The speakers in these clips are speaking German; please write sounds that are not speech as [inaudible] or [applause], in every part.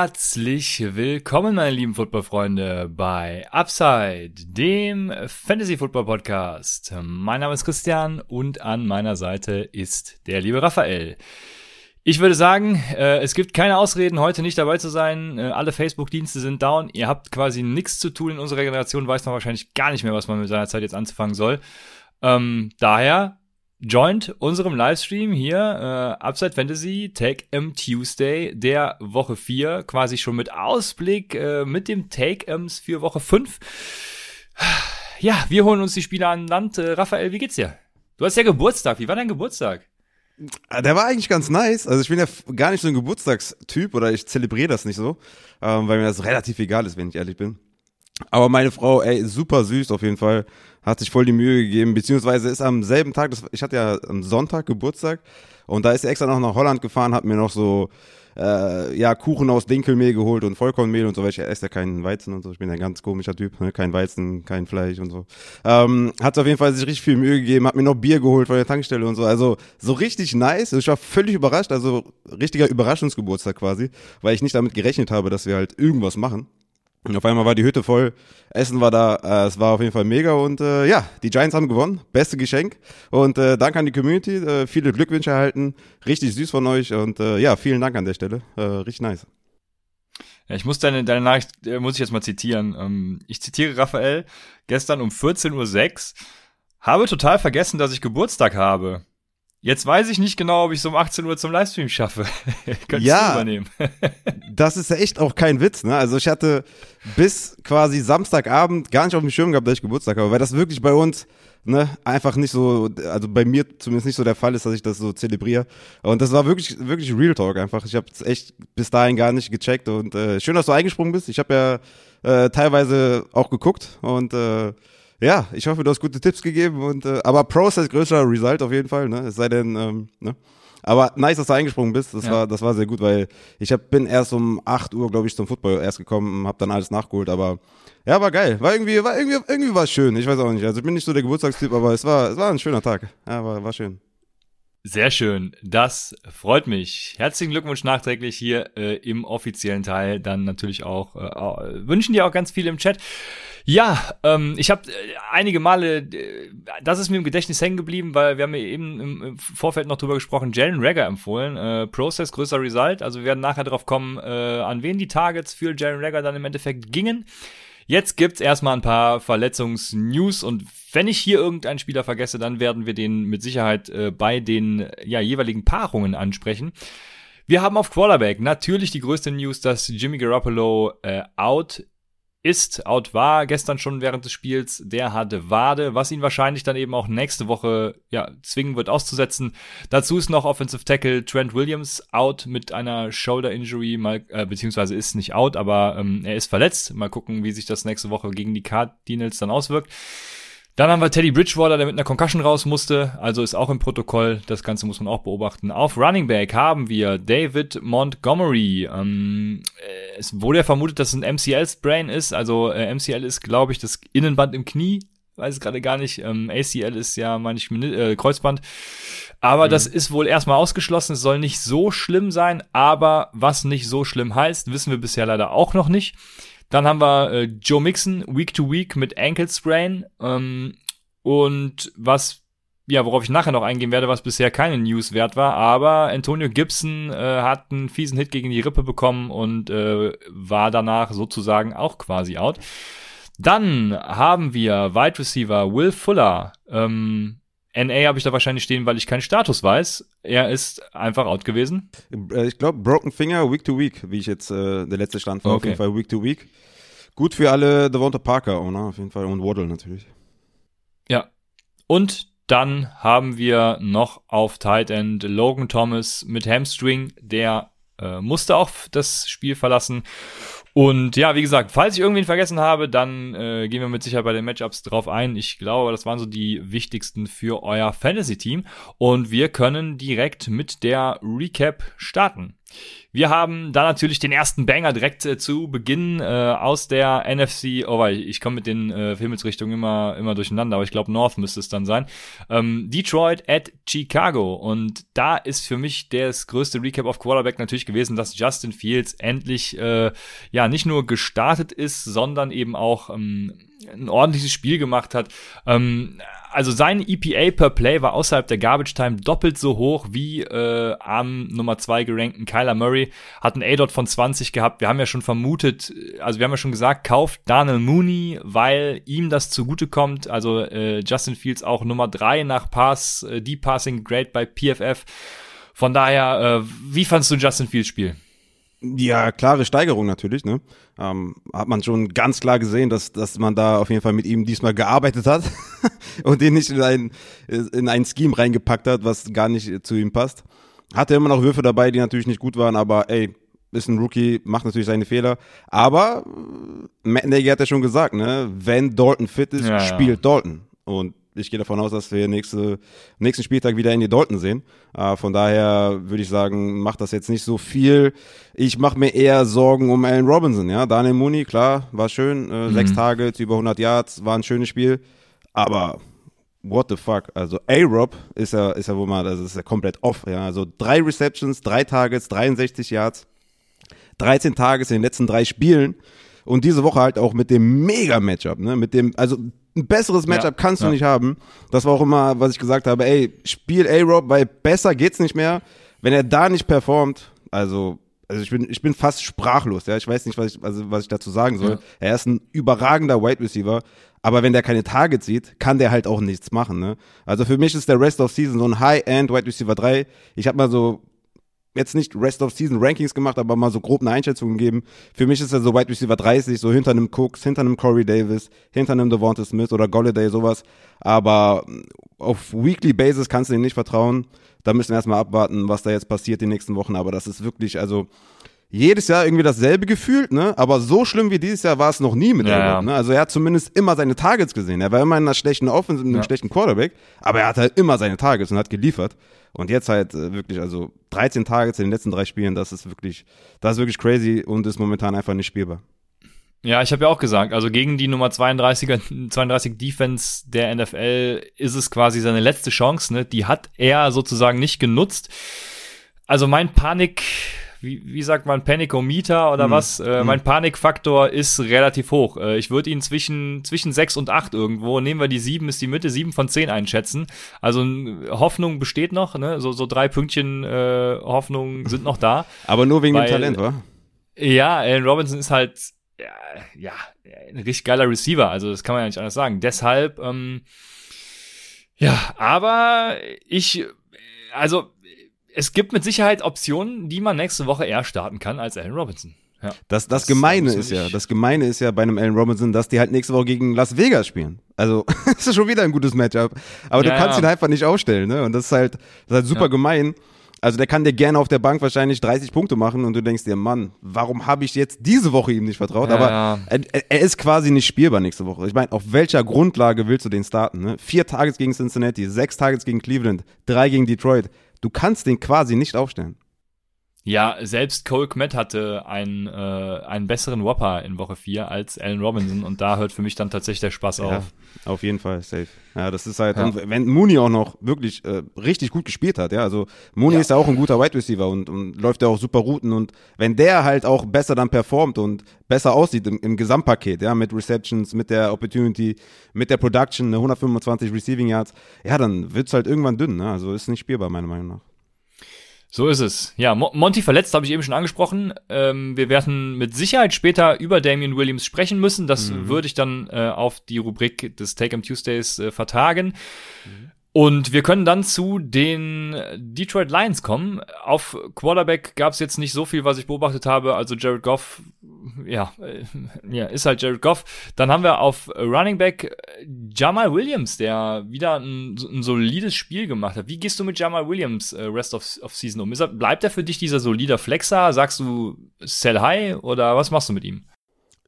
Herzlich willkommen, meine lieben Footballfreunde, bei Upside, dem Fantasy Football Podcast. Mein Name ist Christian und an meiner Seite ist der liebe Raphael. Ich würde sagen, äh, es gibt keine Ausreden, heute nicht dabei zu sein. Äh, alle Facebook-Dienste sind down. Ihr habt quasi nichts zu tun in unserer Generation, weiß noch wahrscheinlich gar nicht mehr, was man mit seiner Zeit jetzt anzufangen soll. Ähm, daher joint unserem Livestream hier äh, Upside Fantasy Take M Tuesday der Woche 4, quasi schon mit Ausblick äh, mit dem Take Ms für Woche 5. Ja, wir holen uns die Spieler an Land. Äh, Raphael, wie geht's dir? Du hast ja Geburtstag. Wie war dein Geburtstag? Ah, der war eigentlich ganz nice. Also ich bin ja gar nicht so ein Geburtstagstyp oder ich zelebriere das nicht so, ähm, weil mir das relativ egal ist, wenn ich ehrlich bin. Aber meine Frau, ey, super süß auf jeden Fall hat sich voll die Mühe gegeben, beziehungsweise ist am selben Tag, das, ich hatte ja am Sonntag Geburtstag und da ist sie extra noch nach Holland gefahren, hat mir noch so äh, ja, Kuchen aus Dinkelmehl geholt und Vollkornmehl und so, weil ich esse ja keinen Weizen und so. Ich bin ein ganz komischer Typ, ne? kein Weizen, kein Fleisch und so. Ähm, hat auf jeden Fall sich richtig viel Mühe gegeben, hat mir noch Bier geholt von der Tankstelle und so. Also so richtig nice. Ich war völlig überrascht, also richtiger Überraschungsgeburtstag quasi, weil ich nicht damit gerechnet habe, dass wir halt irgendwas machen. Und auf einmal war die Hütte voll, Essen war da, äh, es war auf jeden Fall mega und äh, ja, die Giants haben gewonnen, beste Geschenk und äh, Dank an die Community, äh, viele Glückwünsche erhalten, richtig süß von euch und äh, ja, vielen Dank an der Stelle, äh, richtig nice. Ja, ich muss deine, deine Nachricht, äh, muss ich jetzt mal zitieren. Ähm, ich zitiere Raphael, gestern um 14.06 Uhr, habe total vergessen, dass ich Geburtstag habe. Jetzt weiß ich nicht genau, ob ich so um 18 Uhr zum Livestream schaffe. [laughs] Könntest ja, du übernehmen. [laughs] das ist ja echt auch kein Witz, ne? Also ich hatte bis quasi Samstagabend gar nicht auf dem Schirm gehabt, dass ich Geburtstag habe, weil das wirklich bei uns ne, einfach nicht so, also bei mir zumindest nicht so der Fall ist, dass ich das so zelebriere. Und das war wirklich, wirklich Real Talk einfach. Ich habe es echt bis dahin gar nicht gecheckt und äh, schön, dass du eingesprungen bist. Ich habe ja äh, teilweise auch geguckt und äh, ja, ich hoffe, du hast gute Tipps gegeben und äh, aber Process größer Result auf jeden Fall, ne? Es sei denn, ähm, ne? Aber nice, dass du eingesprungen bist. Das ja. war, das war sehr gut, weil ich hab, bin erst um 8 Uhr, glaube ich, zum Football erst gekommen, hab dann alles nachgeholt, aber ja, war geil. War irgendwie, war irgendwie, irgendwie war es schön. Ich weiß auch nicht. Also ich bin nicht so der Geburtstagstyp, aber es war, es war ein schöner Tag. Ja, war, war schön. Sehr schön, das freut mich. Herzlichen Glückwunsch nachträglich hier äh, im offiziellen Teil. Dann natürlich auch äh, wünschen dir auch ganz viel im Chat. Ja, ähm, ich habe äh, einige Male, äh, das ist mir im Gedächtnis hängen geblieben, weil wir haben ja eben im, im Vorfeld noch drüber gesprochen, Jalen Rager empfohlen. Äh, Process größer Result. Also wir werden nachher darauf kommen, äh, an wen die Targets für Jalen Rager dann im Endeffekt gingen. Jetzt gibt's erstmal ein paar Verletzungsnews und wenn ich hier irgendeinen Spieler vergesse, dann werden wir den mit Sicherheit äh, bei den ja, jeweiligen Paarungen ansprechen. Wir haben auf Quarterback natürlich die größte News, dass Jimmy Garoppolo äh, out ist, out war gestern schon während des Spiels. Der hatte Wade, was ihn wahrscheinlich dann eben auch nächste Woche ja, zwingen wird auszusetzen. Dazu ist noch Offensive Tackle Trent Williams out mit einer Shoulder Injury, mal, äh, beziehungsweise ist nicht out, aber ähm, er ist verletzt. Mal gucken, wie sich das nächste Woche gegen die Cardinals dann auswirkt. Dann haben wir Teddy Bridgewater, der mit einer Concussion raus musste, also ist auch im Protokoll. Das Ganze muss man auch beobachten. Auf Running Back haben wir David Montgomery. Ähm, äh, es wurde ja vermutet, dass es ein MCL-Sprain ist. Also äh, MCL ist, glaube ich, das Innenband im Knie. Weiß es gerade gar nicht. Ähm, ACL ist ja, meine ich, äh, Kreuzband. Aber mhm. das ist wohl erstmal ausgeschlossen. Es soll nicht so schlimm sein. Aber was nicht so schlimm heißt, wissen wir bisher leider auch noch nicht. Dann haben wir äh, Joe Mixon Week to Week mit Ankle Sprain. Ähm, und was, ja, worauf ich nachher noch eingehen werde, was bisher keine News wert war, aber Antonio Gibson äh, hat einen fiesen Hit gegen die Rippe bekommen und äh, war danach sozusagen auch quasi out. Dann haben wir Wide Receiver Will Fuller. Ähm, NA habe ich da wahrscheinlich stehen, weil ich keinen Status weiß. Er ist einfach out gewesen. Äh, ich glaube, Broken Finger Week to Week, wie ich jetzt äh, der letzte Stand war. Okay. Auf jeden Fall Week to Week. Gut für alle Devonta Parker Owner, auf jeden Fall. Und Waddle natürlich. Ja. Und dann haben wir noch auf Tight End Logan Thomas mit Hamstring, der äh, musste auch das Spiel verlassen. Und ja, wie gesagt, falls ich irgendwen vergessen habe, dann äh, gehen wir mit Sicherheit bei den Matchups drauf ein. Ich glaube, das waren so die wichtigsten für euer Fantasy-Team. Und wir können direkt mit der Recap starten. Wir haben da natürlich den ersten Banger direkt äh, zu Beginn äh, aus der NFC. Oh, weil ich komme mit den äh, Himmelsrichtungen immer, immer durcheinander, aber ich glaube North müsste es dann sein. Ähm, Detroit at Chicago. Und da ist für mich das größte Recap auf Quarterback natürlich gewesen, dass Justin Fields endlich äh, ja nicht nur gestartet ist, sondern eben auch ähm, ein ordentliches Spiel gemacht hat. Ähm, also sein EPA per Play war außerhalb der Garbage Time doppelt so hoch wie äh, am Nummer zwei gerankten Kyler Murray. Hat einen A-Dot von 20 gehabt. Wir haben ja schon vermutet, also wir haben ja schon gesagt, kauft Daniel Mooney, weil ihm das zugutekommt. Also äh, Justin Fields auch Nummer drei nach Pass, äh, Deep Passing Grade bei PFF. Von daher, äh, wie fandst du Justin Fields Spiel? Ja, klare Steigerung natürlich. Ne? Ähm, hat man schon ganz klar gesehen, dass, dass man da auf jeden Fall mit ihm diesmal gearbeitet hat [laughs] und den nicht in ein, in ein Scheme reingepackt hat, was gar nicht zu ihm passt. Hatte immer noch Würfe dabei, die natürlich nicht gut waren, aber ey, ist ein Rookie, macht natürlich seine Fehler. Aber äh, Matt Nagy hat ja schon gesagt, ne, wenn Dalton fit ist, Ja, ja. spielt Dalton. Und ich gehe davon aus, dass wir nächste, nächsten Spieltag wieder Andy Dalton sehen. Äh, von daher würde ich sagen, macht das jetzt nicht so viel. Ich mache mir eher Sorgen um Allen Robinson. Ja, Daniel Mooney, klar, war schön. Äh, Sechs Targets, über 100 Yards, war ein schönes Spiel. Aber what the fuck? Also A-Rob ist ja, ist ja wohl mal, das ist ja komplett off. Ja, also drei Receptions, drei Targets, 63 Yards. 13 Tages in den letzten drei Spielen und diese Woche halt auch mit dem Mega-Matchup, ne? Mit dem, also ein besseres Matchup kannst du ja. nicht haben. Das war auch immer, was ich gesagt habe, ey, spiel A-Rob, weil besser geht's nicht mehr. Wenn er da nicht performt, also, also ich bin, ich bin fast sprachlos, ja. Ich weiß nicht, was ich, also, was ich dazu sagen soll. Ja. Er ist ein überragender Wide Receiver, aber wenn der keine Targets sieht, kann der halt auch nichts machen, ne? Also für mich ist der Rest of Season so ein High-End Wide Receiver 3. Ich habe mal so jetzt nicht Rest of Season Rankings gemacht, aber mal so grob eine Einschätzung gegeben. Für mich ist er so Wide Receiver 30, so hinter einem Cooks, hinter einem Corey Davis, hinter einem Devonta Smith oder Golladay, sowas. Aber auf Weekly Basis kannst du ihm nicht vertrauen. Da müssen wir erstmal abwarten, was da jetzt passiert die nächsten Wochen. Aber das ist wirklich, also jedes Jahr irgendwie dasselbe gefühlt, ne? Aber so schlimm wie dieses Jahr war es noch nie mit Ja. Elliott, ne? Also er hat zumindest immer seine Targets gesehen. Er war immer in einer schlechten Offense, in einem Ja. schlechten Quarterback, aber er hat halt immer seine Targets und hat geliefert. Und jetzt halt äh, wirklich, also 13 Targets in den letzten drei Spielen, das ist wirklich, das ist wirklich crazy und ist momentan einfach nicht spielbar. Ja, ich habe ja auch gesagt, also gegen die Nummer 32er, 32 Defense der NFL ist es quasi seine letzte Chance, ne? Die hat er sozusagen nicht genutzt. Also mein Panik, wie, wie sagt man, Panikometer oder was? Äh, mein Panikfaktor ist relativ hoch. Äh, ich würde ihn zwischen, zwischen 6 und 8 irgendwo, nehmen wir die 7, ist die Mitte, 7 von 10 einschätzen. Also Hoffnung besteht noch, ne? So, so drei Pünktchen äh, Hoffnung sind noch da. [laughs] Aber nur wegen Weil- dem Talent, wa? Ja, Allen Robinson ist halt ja, ja ein richtig geiler Receiver, also das kann man ja nicht anders sagen. Deshalb, ähm, ja, aber ich, also es gibt mit Sicherheit Optionen, die man nächste Woche eher starten kann als Allen Robinson. Ja. Das, das, Das Gemeine ist ja, das Gemeine ist ja bei einem Allen Robinson, dass die halt nächste Woche gegen Las Vegas spielen. Also, [laughs] das ist schon wieder ein gutes Matchup. Aber du Ja, kannst ja. ihn einfach nicht aufstellen, ne? Und das ist halt, das ist halt super gemein. Also, der kann dir gerne auf der Bank wahrscheinlich 30 Punkte machen und du denkst dir, Mann, warum habe ich jetzt diese Woche ihm nicht vertraut? Aber. Er, er ist quasi nicht spielbar nächste Woche. Ich meine, auf welcher Grundlage willst du den starten? Ne? Vier Targets gegen Cincinnati, sechs Targets gegen Cleveland, drei gegen Detroit. Du kannst den quasi nicht aufstellen. Ja, selbst Cole Kmet hatte einen, äh, einen besseren Whopper in Woche 4 als Allen Robinson und da hört für mich dann tatsächlich der Spaß auf. Ja, auf jeden Fall, safe. Ja, das ist halt, Ja. und wenn Mooney auch noch wirklich äh, richtig gut gespielt hat, ja, also Mooney Ja. ist ja auch ein guter Wide Receiver und, und läuft ja auch super Routen und wenn der halt auch besser dann performt und besser aussieht im, im Gesamtpaket, ja, mit Receptions, mit der Opportunity, mit der Production, ne, 125 Receiving Yards, ja, dann wird's halt irgendwann dünn, ne, also ist nicht spielbar, meiner Meinung nach. So ist es. Ja, Mo Monty verletzt, habe ich eben schon angesprochen. Ähm, wir werden mit Sicherheit später über Damian Williams sprechen müssen. Das würde ich dann äh, auf die Rubrik des Take 'em Tuesdays äh, vertagen. Und wir können dann zu den Detroit Lions kommen. Auf Quarterback gab es jetzt nicht so viel, was ich beobachtet habe. Also Jared Goff ja, äh, ja, ist halt Jared Goff. Dann haben wir auf Running Back äh, Jamal Williams, der wieder ein, ein solides Spiel gemacht hat. Wie gehst du mit Jamal Williams äh, Rest of, of Season um? Er, bleibt er für dich dieser solider Flexer? Sagst du Sell High oder was machst du mit ihm?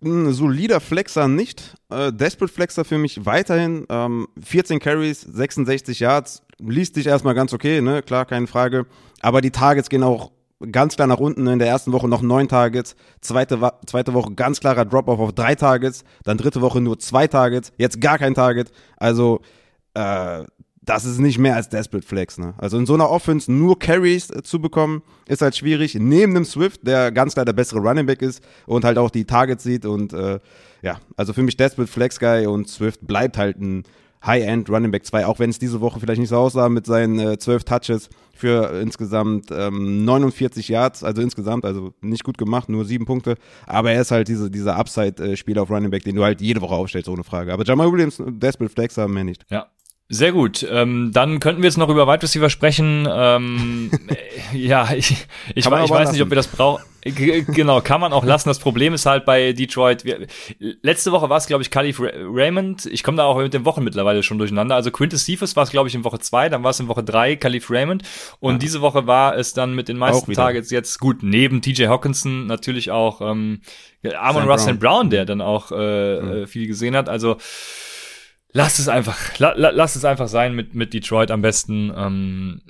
Ein solider Flexer nicht. Äh, Desperate Flexer für mich weiterhin. Ähm, 14 Carries, 66 Yards. Liest dich erstmal ganz okay, ne? Klar, keine Frage. Aber die Targets gehen auch ganz klar nach unten. In der ersten Woche noch neun Targets. Zweite, zweite Woche ganz klarer Drop-off auf drei Targets. Dann dritte Woche nur zwei Targets. Jetzt gar kein Target. Also, äh, das ist nicht mehr als Desperate Flex. Ne? Also in so einer Offense nur Carries äh, zu bekommen, ist halt schwierig. Neben dem Swift, der ganz klar der bessere Running Back ist und halt auch die Targets sieht. Und äh, ja, also für mich Desperate Flex Guy und Swift bleibt halt ein High-End Running Back 2, auch wenn es diese Woche vielleicht nicht so aussah mit seinen äh, 12 Touches für insgesamt ähm, 49 Yards, also insgesamt, also nicht gut gemacht, nur sieben Punkte, aber er ist halt diese, dieser Upside-Spieler auf Running Back, den du halt jede Woche aufstellst, ohne Frage. Aber Jamal Williams, Desperate Flex haben wir nicht. Ja, sehr gut. Ähm, dann könnten wir jetzt noch über Wide Receiver sprechen. Ähm, [laughs] ja, ich, ich, ich weiß lassen. nicht, ob wir das brauchen. Genau, kann man auch lassen. Das Problem ist halt bei Detroit. Wir, letzte Woche war es, glaube ich, Calif Raymond. Ich komme da auch mit den Wochen mittlerweile schon durcheinander. Also Quintus Cephas war es, glaube ich, in Woche zwei, dann war es in Woche drei Calif Raymond. Und ja. diese Woche war es dann mit den meisten Targets jetzt gut, neben TJ Hawkinson natürlich auch ähm, Amon Russell Brown. Brown, der dann auch äh, mhm. viel gesehen hat. Also Lass es einfach, la, la, lass es einfach sein mit, mit Detroit am besten. Ähm,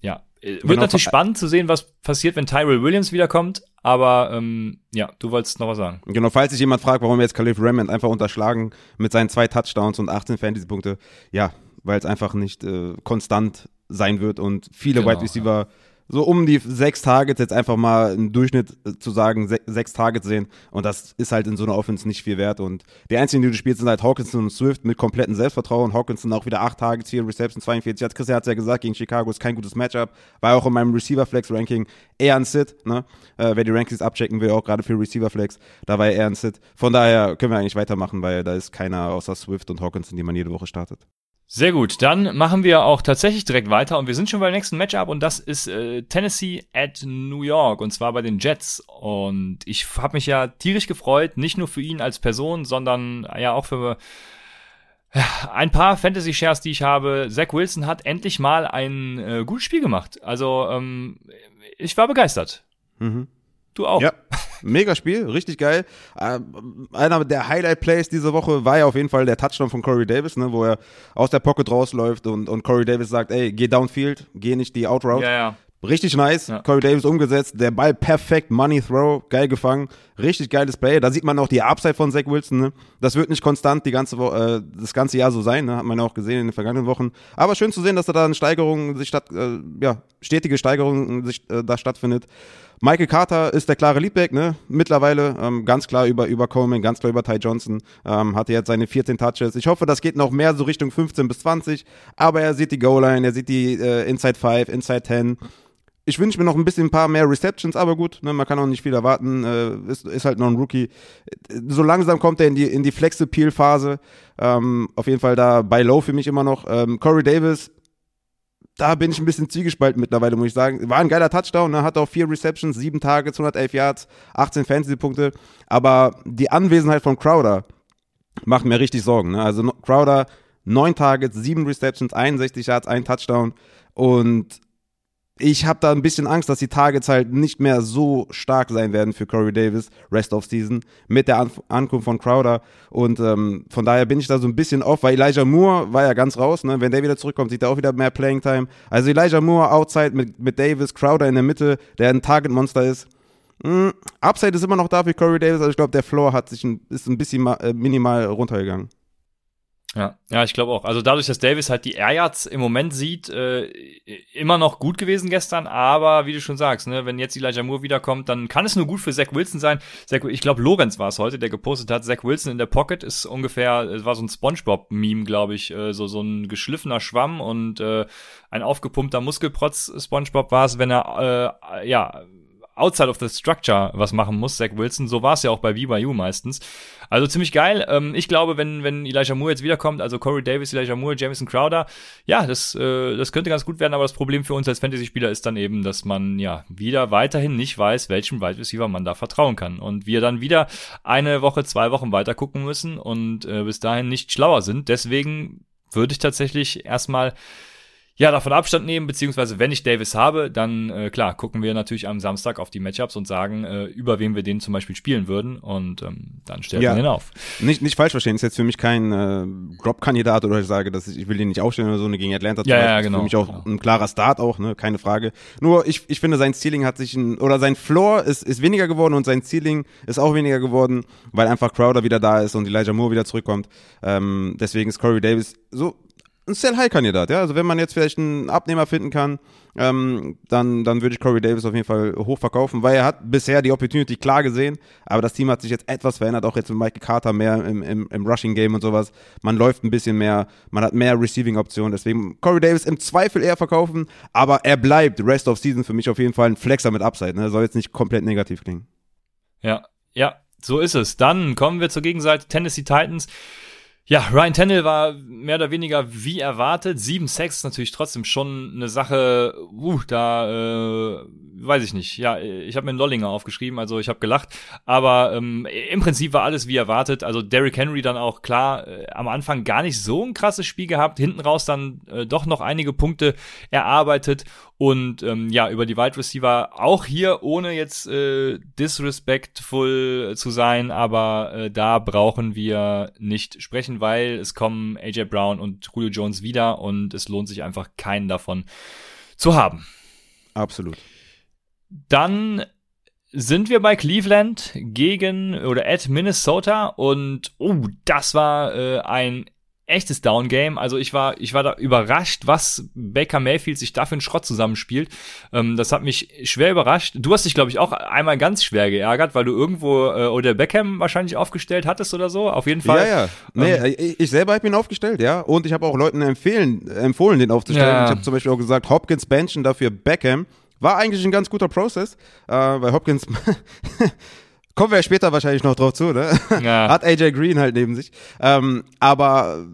ja, wird genau. natürlich spannend zu sehen, was passiert, wenn Tyrell Williams wiederkommt. Aber ähm, ja, du wolltest noch was sagen. Genau, falls sich jemand fragt, warum wir jetzt Khalif Raymond einfach unterschlagen mit seinen zwei Touchdowns und 18 Fantasy-Punkte, ja, weil es einfach nicht äh, konstant sein wird und viele genau, Wide Receiver ja so um die sechs Targets jetzt einfach mal im Durchschnitt äh, zu sagen, se sechs Targets sehen. Und das ist halt in so einer Offense nicht viel wert. Und die einzigen, die du spielst, sind halt Hawkinson und Swift mit komplettem Selbstvertrauen. Hawkinson auch wieder acht Targets, hier Reception 42. Hat Christian hat ja gesagt, gegen Chicago ist kein gutes Matchup. War auch in meinem Receiver Flex Ranking eher ein Sit, ne? Äh, wer die Rankings abchecken will, auch gerade für Receiver Flex, da war er eher ein Sit. Von daher können wir eigentlich weitermachen, weil da ist keiner außer Swift und Hawkinson, die man jede Woche startet. Sehr gut, dann machen wir auch tatsächlich direkt weiter und wir sind schon beim nächsten Matchup und das ist äh, Tennessee at New York und zwar bei den Jets und ich habe mich ja tierisch gefreut, nicht nur für ihn als Person, sondern ja auch für ja, ein paar Fantasy Shares, die ich habe. Zach Wilson hat endlich mal ein äh, gutes Spiel gemacht. Also ähm, ich war begeistert. Mhm. Du auch. Ja, mega Spiel, richtig geil. Äh, einer der Highlight-Plays diese Woche war ja auf jeden Fall der Touchdown von Corey Davis, ne, wo er aus der Pocket rausläuft und, und Corey Davis sagt, ey, geh downfield, geh nicht die Outroute. Ja, ja. Richtig nice. Ja. Corey Davis umgesetzt. Der Ball perfekt. Money Throw. Geil gefangen. Richtig geiles Play. Da sieht man auch die Upside von Zach Wilson. Ne? Das wird nicht konstant die ganze Woche, äh, das ganze Jahr so sein. Ne? Hat man auch gesehen in den vergangenen Wochen. Aber schön zu sehen, dass da dann Steigerungen sich statt, äh, ja, stetige Steigerungen sich äh, da stattfindet. Michael Carter ist der klare Leadback, ne? Mittlerweile ähm, ganz klar über, über Coleman, ganz klar über Ty Johnson. Ähm, hatte jetzt seine 14 Touches. Ich hoffe, das geht noch mehr so Richtung 15 bis 20. Aber er sieht die Goal-Line, er sieht die äh, Inside 5, Inside 10 ich wünsche mir noch ein bisschen ein paar mehr Receptions, aber gut, ne, man kann auch nicht viel erwarten. Äh, ist, ist halt noch ein Rookie. So langsam kommt er in die, in die Flex-Appeal-Phase. Ähm, auf jeden Fall da bei Low für mich immer noch. Ähm, Corey Davis, da bin ich ein bisschen zwiegespalten mittlerweile, muss ich sagen. War ein geiler Touchdown, ne? hat auch vier Receptions, sieben Targets, 111 Yards, 18 Fantasy-Punkte. Aber die Anwesenheit von Crowder macht mir richtig Sorgen. Ne? Also Crowder, neun Targets, sieben Receptions, 61 Yards, ein Touchdown. Und ich habe da ein bisschen Angst, dass die Targets halt nicht mehr so stark sein werden für Corey Davis, Rest of Season, mit der An Ankunft von Crowder. Und ähm, von daher bin ich da so ein bisschen off, weil Elijah Moore war ja ganz raus. Ne? Wenn der wieder zurückkommt, sieht er auch wieder mehr Playing Time. Also Elijah Moore outside mit, mit Davis, Crowder in der Mitte, der ein Target-Monster ist. Mm, Upside ist immer noch da für Corey Davis, also ich glaube, der Floor hat sich ein, ist ein bisschen äh, minimal runtergegangen. Ja, ja, ich glaube auch. Also dadurch, dass Davis halt die Air Yards im Moment sieht, äh, immer noch gut gewesen gestern, aber wie du schon sagst, ne, wenn jetzt Elijah Moore wiederkommt, dann kann es nur gut für Zach Wilson sein. Zach, ich glaube, Lorenz war es heute, der gepostet hat, Zach Wilson in der Pocket ist ungefähr, es war so ein Spongebob-Meme, glaube ich, äh, so, so ein geschliffener Schwamm und äh, ein aufgepumpter Muskelprotz Spongebob war es, wenn er, äh, ja, outside of the structure was machen muss, Zach Wilson. So war es ja auch bei BYU meistens. Also ziemlich geil. Ähm, ich glaube, wenn, wenn Elijah Moore jetzt wiederkommt, also Corey Davis, Elijah Moore, Jamison Crowder, ja, das, äh, das könnte ganz gut werden, aber das Problem für uns als Fantasy-Spieler ist dann eben, dass man ja wieder weiterhin nicht weiß, welchem Wide Receiver man da vertrauen kann. Und wir dann wieder eine Woche, zwei Wochen weiter gucken müssen und äh, bis dahin nicht schlauer sind. Deswegen würde ich tatsächlich erstmal ja, davon Abstand nehmen, beziehungsweise wenn ich Davis habe, dann äh, klar, gucken wir natürlich am Samstag auf die Matchups und sagen, äh, über wen wir den zum Beispiel spielen würden und ähm, dann stellen ja. wir den auf. Nicht, nicht falsch verstehen, ist jetzt für mich kein äh, Drop-Kandidat oder ich sage, dass ich, ich will den nicht aufstellen oder so, ne, gegen Atlanta ja, ja, genau. Für mich auch genau. ein klarer Start auch, ne, keine Frage. Nur ich, ich finde, sein Ceiling hat sich, ein, oder sein Floor ist, ist weniger geworden und sein Ceiling ist auch weniger geworden, weil einfach Crowder wieder da ist und Elijah Moore wieder zurückkommt. Ähm, deswegen ist Corey Davis so ein Sell-High-Kandidat, ja. Also wenn man jetzt vielleicht einen Abnehmer finden kann, ähm, dann, dann würde ich Corey Davis auf jeden Fall hoch verkaufen, weil er hat bisher die Opportunity klar gesehen, aber das Team hat sich jetzt etwas verändert, auch jetzt mit Michael Carter mehr im, im, im Rushing-Game und sowas. Man läuft ein bisschen mehr, man hat mehr Receiving-Optionen, deswegen Corey Davis im Zweifel eher verkaufen, aber er bleibt Rest of Season für mich auf jeden Fall ein Flexer mit Upside, ne? Soll jetzt nicht komplett negativ klingen. Ja, ja, so ist es. Dann kommen wir zur Gegenseite Tennessee Titans. Ja, Ryan Tannehill war mehr oder weniger wie erwartet. Sieben Sacks ist natürlich trotzdem schon eine Sache, uh, da äh, weiß ich nicht. Ja, ich habe mir einen Lollinger aufgeschrieben, also ich habe gelacht. Aber ähm, im Prinzip war alles wie erwartet. Also Derrick Henry dann auch klar äh, am Anfang gar nicht so ein krasses Spiel gehabt, hinten raus dann äh, doch noch einige Punkte erarbeitet und ähm, ja, über die Wide Receiver auch hier, ohne jetzt äh, disrespectful zu sein, aber äh, da brauchen wir nicht sprechen, weil es kommen AJ Brown und Julio Jones wieder und es lohnt sich einfach keinen davon zu haben. Absolut. Dann sind wir bei Cleveland gegen oder at Minnesota und oh, das war äh, ein echtes Down-Game. Also ich war, ich war da überrascht, was Baker Mayfield sich da für einen Schrott zusammenspielt. Ähm, das hat mich schwer überrascht. Du hast dich, glaube ich, auch einmal ganz schwer geärgert, weil du irgendwo äh, oder Beckham wahrscheinlich aufgestellt hattest oder so. Auf jeden Fall. Ja, ja. Nee, ähm, ich, ich selber habe ihn aufgestellt, ja. Und ich habe auch Leuten empfehlen, empfohlen, den aufzustellen. Ja. Ich habe zum Beispiel auch gesagt, Hopkins benchen dafür Beckham. War eigentlich ein ganz guter Prozess, äh, weil Hopkins [laughs] Kommen wir ja später wahrscheinlich noch drauf zu, ne? Ja. [laughs] Hat AJ Green halt neben sich. Ähm, aber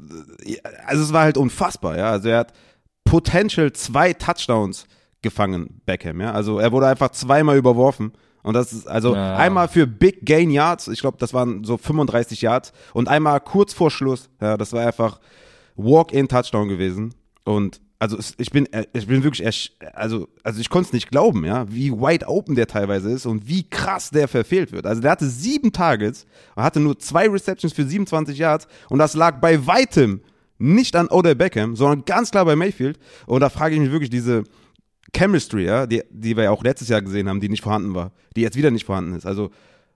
also es war halt unfassbar, ja. Also er hat potential zwei Touchdowns gefangen, Beckham, ja. Also er wurde einfach zweimal überworfen. Und das ist also ja. einmal für Big Gain Yards, ich glaube, das waren so 35 Yards, und einmal kurz vor Schluss, ja, das war einfach Walk-in-Touchdown gewesen. Und also ich bin, äh, ich bin wirklich, also, also ich konnte es nicht glauben, ja, wie wide open der teilweise ist und wie krass der verfehlt wird. Also der hatte sieben Targets und hatte nur zwei Receptions für 27 Yards und das lag bei weitem nicht an Odell Beckham, sondern ganz klar bei Mayfield. Und da frage ich mich wirklich diese Chemistry, ja, die, die wir ja auch letztes Jahr gesehen haben, die nicht vorhanden war, die jetzt wieder nicht vorhanden ist. Also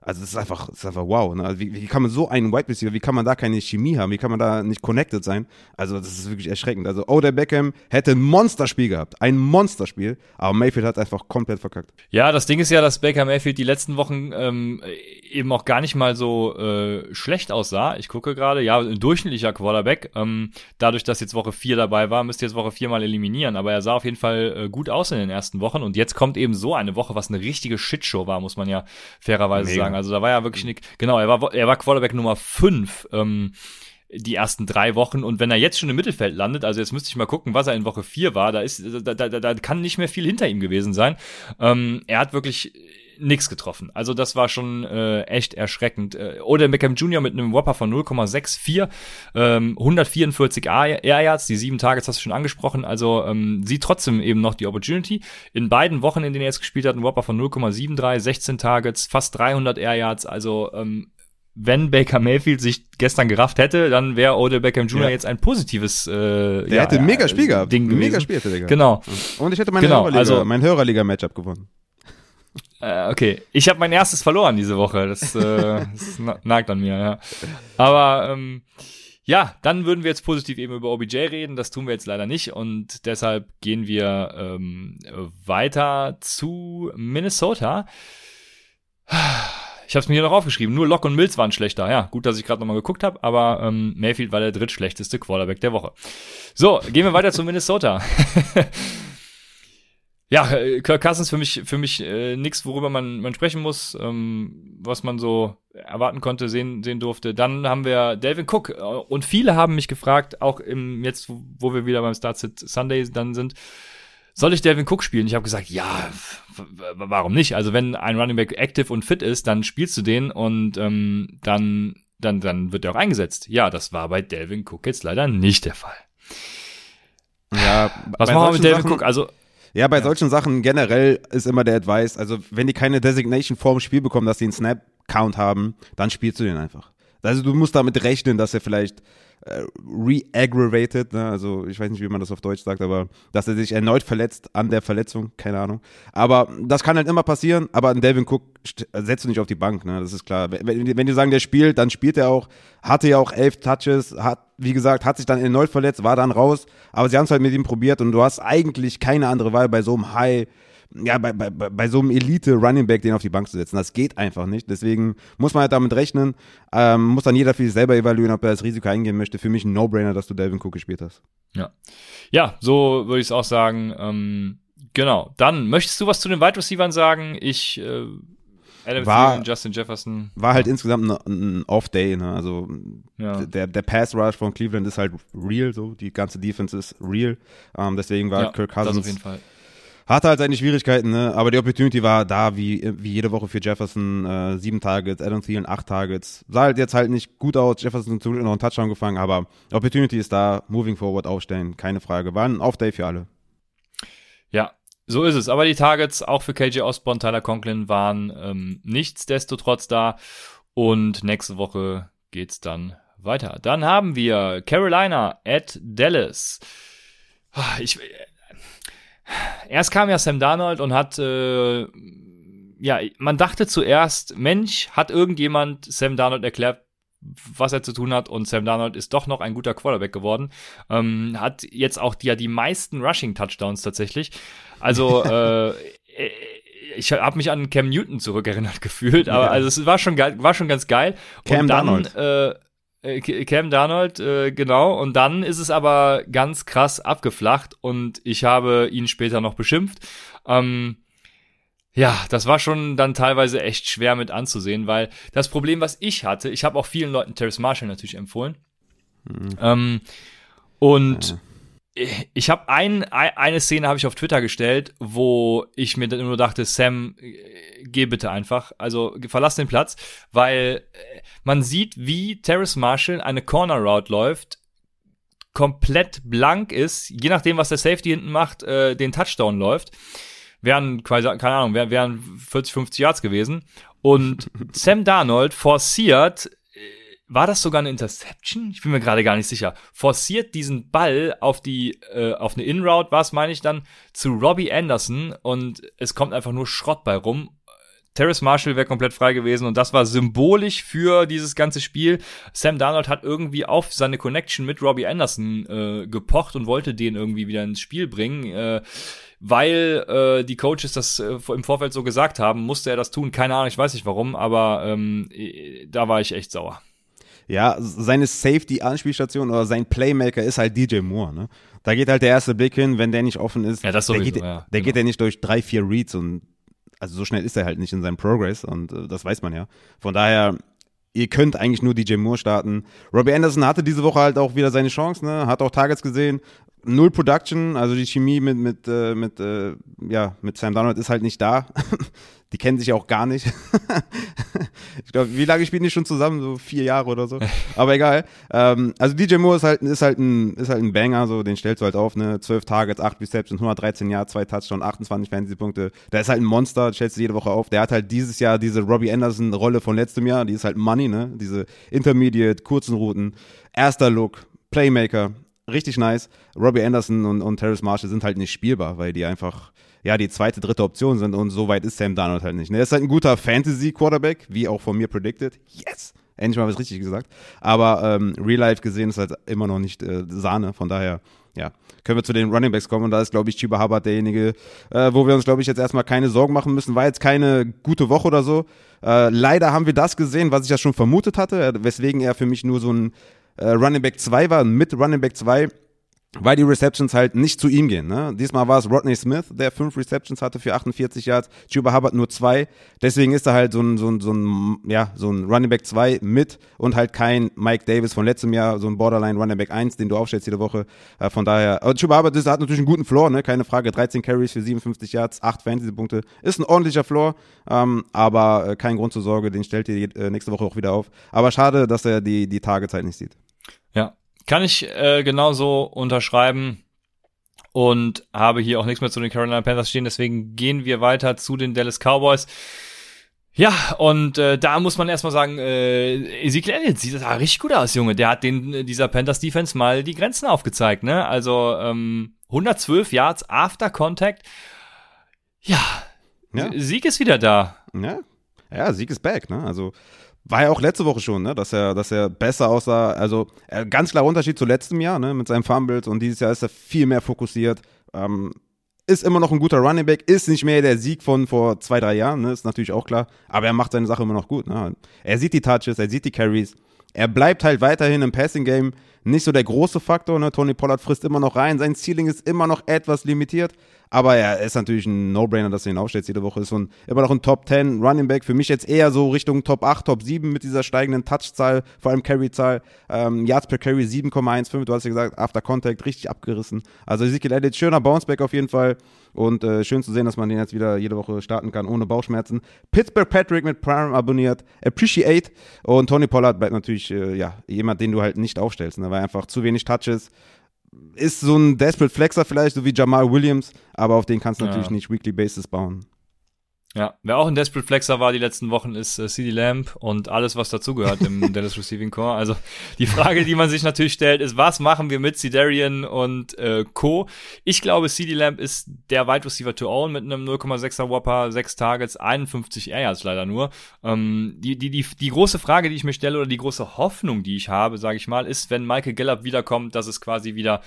also das ist einfach, das ist einfach wow. Ne? Also wie, wie kann man so einen Wide Receiver, wie kann man da keine Chemie haben, wie kann man da nicht connected sein? Also das ist wirklich erschreckend. Also Odell Beckham hätte ein Monsterspiel gehabt, ein Monsterspiel, aber Mayfield hat einfach komplett verkackt. Ja, das Ding ist ja, dass Baker Mayfield die letzten Wochen ähm, eben auch gar nicht mal so äh, schlecht aussah. Ich gucke gerade, ja, ein durchschnittlicher Quarterback. Ähm, dadurch, dass jetzt Woche 4 dabei war, müsste jetzt Woche 4 mal eliminieren, aber er sah auf jeden Fall äh, gut aus in den ersten Wochen und jetzt kommt eben so eine Woche, was eine richtige Shitshow war, muss man ja fairerweise Mega. sagen. Also da war ja wirklich nicht, genau, er war, er war Quarterback Nummer 5. Ähm, die ersten drei Wochen und wenn er jetzt schon im Mittelfeld landet, also jetzt müsste ich mal gucken, was er in Woche 4 war, da ist, da, da, da kann nicht mehr viel hinter ihm gewesen sein. Ähm, er hat wirklich nix getroffen. Also das war schon äh, echt erschreckend. Äh, Oder Beckham Jr. mit einem Whopper von 0,64, ähm, 144 Air Yards, die sieben Targets hast du schon angesprochen. Also ähm, sieht trotzdem eben noch die Opportunity. In beiden Wochen, in denen er jetzt gespielt hat, ein Whopper von 0,73, 16 Targets, fast 300 Air Yards. Also ähm, wenn Baker Mayfield sich gestern gerafft hätte, dann wäre Odell Beckham Jr. Ja. jetzt ein positives äh, Der ja, hätte ein mega Spiel gehabt. Ding gewesen. Mega Spiel hätte der gehabt. Genau. Und ich hätte meine genau, Hörerliga, also, mein Hörerliga-Matchup gewonnen. Äh, okay, ich habe mein erstes verloren diese Woche. Das, äh, [laughs] das nagt an mir, ja. Aber ähm, ja, dann würden wir jetzt positiv eben über OBJ reden. Das tun wir jetzt leider nicht und deshalb gehen wir ähm, weiter zu Minnesota. Ich habe es mir hier noch aufgeschrieben. Nur Lock und Mills waren schlechter. Ja, gut, dass ich gerade nochmal geguckt habe, aber ähm, Mayfield war der drittschlechteste Quarterback der Woche. So, gehen wir weiter zu Minnesota. [laughs] Ja, äh, Kirk Cousins für mich für mich äh, nichts, worüber man man sprechen muss, ähm, was man so erwarten konnte, sehen sehen durfte. Dann haben wir Delvin Cook äh, und viele haben mich gefragt, auch im jetzt wo wir wieder beim Start Sunday dann sind, soll ich Delvin Cook spielen? Ich habe gesagt, ja, warum nicht? Also wenn ein Running Back active und fit ist, dann spielst du den und ähm, dann dann dann wird er auch eingesetzt. Ja, das war bei Delvin Cook jetzt leider nicht der Fall. Ja, was machen wir mit Delvin Cook? Also ja, bei ja. solchen Sachen generell ist immer der Advice, also wenn die keine Designation vorm Spiel bekommen, dass sie einen Snap-Count haben, dann spielst du den einfach. Also du musst damit rechnen, dass er vielleicht äh, re-aggravated, ne? also ich weiß nicht, wie man das auf Deutsch sagt, aber dass er sich erneut verletzt an der Verletzung, keine Ahnung. Aber das kann halt immer passieren, aber ein Delvin Cook setzt du nicht auf die Bank, ne? das ist klar. Wenn, wenn die sagen, der spielt, dann spielt er auch, hatte ja auch elf Touches, hat, wie gesagt, hat sich dann erneut verletzt, war dann raus, aber sie haben es halt mit ihm probiert und du hast eigentlich keine andere Wahl bei so einem High ja, bei, bei, bei so einem Elite-Running Back den auf die Bank zu setzen. Das geht einfach nicht. Deswegen muss man halt damit rechnen. Ähm, muss dann jeder für sich selber evaluieren, ob er das Risiko eingehen möchte. Für mich ein No-Brainer, dass du Delvin Cook gespielt hast. Ja, ja so würde ich es auch sagen. Ähm, genau. Dann, möchtest du was zu den Wide Receivers sagen? Ich äh, Adam war, Justin Jefferson. War halt ja. insgesamt ein, ein Off-Day, ne? Also ja. der, der Pass-Rush von Cleveland ist halt real, so die ganze Defense ist real. Ähm, deswegen war ja, Kirk Cousins hatte halt seine Schwierigkeiten, ne? aber die Opportunity war da, wie, wie jede Woche für Jefferson. Äh, sieben Targets, Adam Thielen acht Targets. Sah halt jetzt halt nicht gut aus. Jefferson zum Glück noch einen Touchdown gefangen, aber Opportunity ist da. Moving forward aufstellen, keine Frage. War ein Off-Day für alle. Ja, so ist es. Aber die Targets auch für KJ Osborne, Tyler Conklin waren ähm, nichtsdestotrotz da. Und nächste Woche geht's dann weiter. Dann haben wir Carolina at Dallas. Ah, ich, erst kam ja Sam Darnold und hat, äh, ja, man dachte zuerst, Mensch, hat irgendjemand Sam Darnold erklärt, was er zu tun hat und Sam Darnold ist doch noch ein guter Quarterback geworden. Ähm, hat jetzt auch die, ja die meisten Rushing-Touchdowns tatsächlich. Also, [laughs] äh, ich habe mich an Cam Newton zurückerinnert [laughs] gefühlt, aber ja. also es war schon geil, war schon ganz geil. Cam und dann, Darnold. Äh, äh, Cam Darnold, äh, genau. Und dann ist es aber ganz krass abgeflacht und ich habe ihn später noch beschimpft. Ähm, ja, das war schon dann teilweise echt schwer mit anzusehen, weil das Problem, was ich hatte, ich habe auch vielen Leuten Terrace Marshall natürlich empfohlen. Mhm. Ähm, und ja ich habe ein, eine Szene habe ich auf Twitter gestellt, wo ich mir dann nur dachte, Sam, äh, geh bitte einfach, also verlass den Platz, weil äh, man sieht, wie Terrace Marshall eine Corner Route läuft, komplett blank ist, je nachdem, was der Safety hinten macht, äh, den Touchdown läuft. Wären quasi, keine Ahnung, wären, wären 40, 50 Yards gewesen. Und [laughs] Sam Darnold forciert war das sogar eine Interception? Ich bin mir gerade gar nicht sicher. Forciert diesen Ball auf die, äh, auf eine In-Route, was meine ich dann, zu Robbie Anderson und es kommt einfach nur Schrott bei rum. Terrace Marshall wäre komplett frei gewesen und das war symbolisch für dieses ganze Spiel. Sam Darnold hat irgendwie auf seine Connection mit Robbie Anderson äh, gepocht und wollte den irgendwie wieder ins Spiel bringen. Äh, weil äh, die Coaches das äh, im Vorfeld so gesagt haben, musste er das tun. Keine Ahnung, ich weiß nicht warum, aber ähm, da war ich echt sauer. Ja, seine Safety-Anspielstation oder sein Playmaker ist halt DJ Moore. Ne? Da geht halt der erste Blick hin, wenn der nicht offen ist. Ja, das sowieso, der geht, ja, der genau. geht ja nicht durch drei, vier Reads und also so schnell ist er halt nicht in seinem Progress und äh, das weiß man ja. Von daher, ihr könnt eigentlich nur DJ Moore starten. Robbie Anderson hatte diese Woche halt auch wieder seine Chance, ne? hat auch Targets gesehen. Null Production, also die Chemie mit, mit, äh, mit, äh, ja, mit Sam Donald ist halt nicht da. [laughs] Die kennen sich auch gar nicht. [laughs] ich glaube, wie lange spielen die schon zusammen? So vier Jahre oder so. [laughs] Aber egal. Ähm, also DJ Moore ist halt, ist halt ein, ist halt ein Banger, so, den stellst du halt auf, ne? Zwölf Targets, acht Receptions, 113 Jahre, zwei Touchdowns, 28 Fantasy-Punkte. Der ist halt ein Monster, stellst du jede Woche auf. Der hat halt dieses Jahr diese Robbie Anderson-Rolle von letztem Jahr, die ist halt Money, ne? Diese Intermediate, kurzen Routen, erster Look, Playmaker, richtig nice. Robbie Anderson und, und Terrace Marshall sind halt nicht spielbar, weil die einfach ja, die zweite, dritte Option sind und so weit ist Sam Darnold halt nicht. Ne? Er ist halt ein guter Fantasy-Quarterback, wie auch von mir predicted. Yes! Endlich mal was richtig gesagt. Aber ähm, Real Life gesehen ist halt immer noch nicht äh, Sahne. Von daher, ja, können wir zu den Running Backs kommen. Und da ist, glaube ich, Chiba Hubbard derjenige, äh, wo wir uns, glaube ich, jetzt erstmal keine Sorgen machen müssen. War jetzt keine gute Woche oder so. Äh, leider haben wir das gesehen, was ich ja schon vermutet hatte, äh, weswegen er für mich nur so ein äh, Running Back 2 war, mit Running Back 2 weil die Receptions halt nicht zu ihm gehen. Ne? Diesmal war es Rodney Smith, der fünf Receptions hatte für 48 Yards, Chuba Hubbard nur zwei. Deswegen ist er halt so ein, so ein, so ein, ja, so ein Running Back 2 mit und halt kein Mike Davis von letztem Jahr, so ein Borderline Running Back 1, den du aufstellst jede Woche. Äh, von daher, aber Chuba Hubbard ist, hat natürlich einen guten Floor, ne? keine Frage. 13 Carries für 57 Yards, 8 Fantasy-Punkte. Ist ein ordentlicher Floor, ähm, aber äh, kein Grund zur Sorge, den stellt ihr nächste Woche auch wieder auf. Aber schade, dass er die, die Tagezeit nicht sieht. Kann ich äh, genauso unterschreiben und habe hier auch nichts mehr zu den Carolina Panthers stehen. Deswegen gehen wir weiter zu den Dallas Cowboys. Ja, und äh, da muss man erstmal sagen, äh, Ezekiel Elliott sieht da richtig gut aus, Junge. Der hat den dieser Panthers Defense mal die Grenzen aufgezeigt, ne? Also ähm, 112 Yards after Contact. Ja, ja. Sieg ist wieder da. Ja, ja, Sieg ist back, ne? Also war ja auch letzte Woche schon, ne, dass er, dass er besser aussah. Also äh, ganz klar Unterschied zu letztem Jahr, ne, mit seinem Fumbles und dieses Jahr ist er viel mehr fokussiert. Ähm, ist immer noch ein guter Running Back, ist nicht mehr der Sieg von vor zwei, drei Jahren, ne, ist natürlich auch klar. Aber er macht seine Sache immer noch gut. Ne. Er sieht die Touches, er sieht die Carries. Er bleibt halt weiterhin im Passing Game nicht so der große Faktor. Ne? Tony Pollard frisst immer noch rein. Sein Ceiling ist immer noch etwas limitiert. Aber er ist natürlich ein No-Brainer, dass er ihn aufstellt jede Woche. Ist so ein, immer noch ein Top 10 Running Back. Für mich jetzt eher so Richtung Top 8, Top 7 mit dieser steigenden Touch-Zahl, vor allem Carry-Zahl. Ähm, Yards per Carry 7,15. Du hast ja gesagt, After Contact richtig abgerissen. Also Ezekiel Elliott, schöner Bounceback auf jeden Fall. Und äh, schön zu sehen, dass man den jetzt wieder jede Woche starten kann, ohne Bauchschmerzen. Pittsburgh Patrick mit Prime abonniert. Appreciate. Und Tony Pollard bleibt natürlich äh, ja, jemand, den du halt nicht aufstellst, ne? weil einfach zu wenig Touches. Ist so ein Desperate Flexer vielleicht, so wie Jamal Williams, aber auf den kannst du ja. natürlich nicht Weekly Basis bauen. Ja, wer auch ein Desperate Flexer war die letzten Wochen, ist äh, CD Lamb und alles, was dazugehört im [laughs] Dallas Receiving Core. Also die Frage, die man sich natürlich stellt, ist, was machen wir mit Cedarian und äh, Co. Ich glaube, CD Lamb ist der Wide Receiver to own mit einem 0,6er Whopper, 6 Targets, 51 Air Yards leider nur. Ähm, die, die, die, die große Frage, die ich mir stelle oder die große Hoffnung, die ich habe, sage ich mal, ist, wenn Michael Gallup wiederkommt, dass es quasi wieder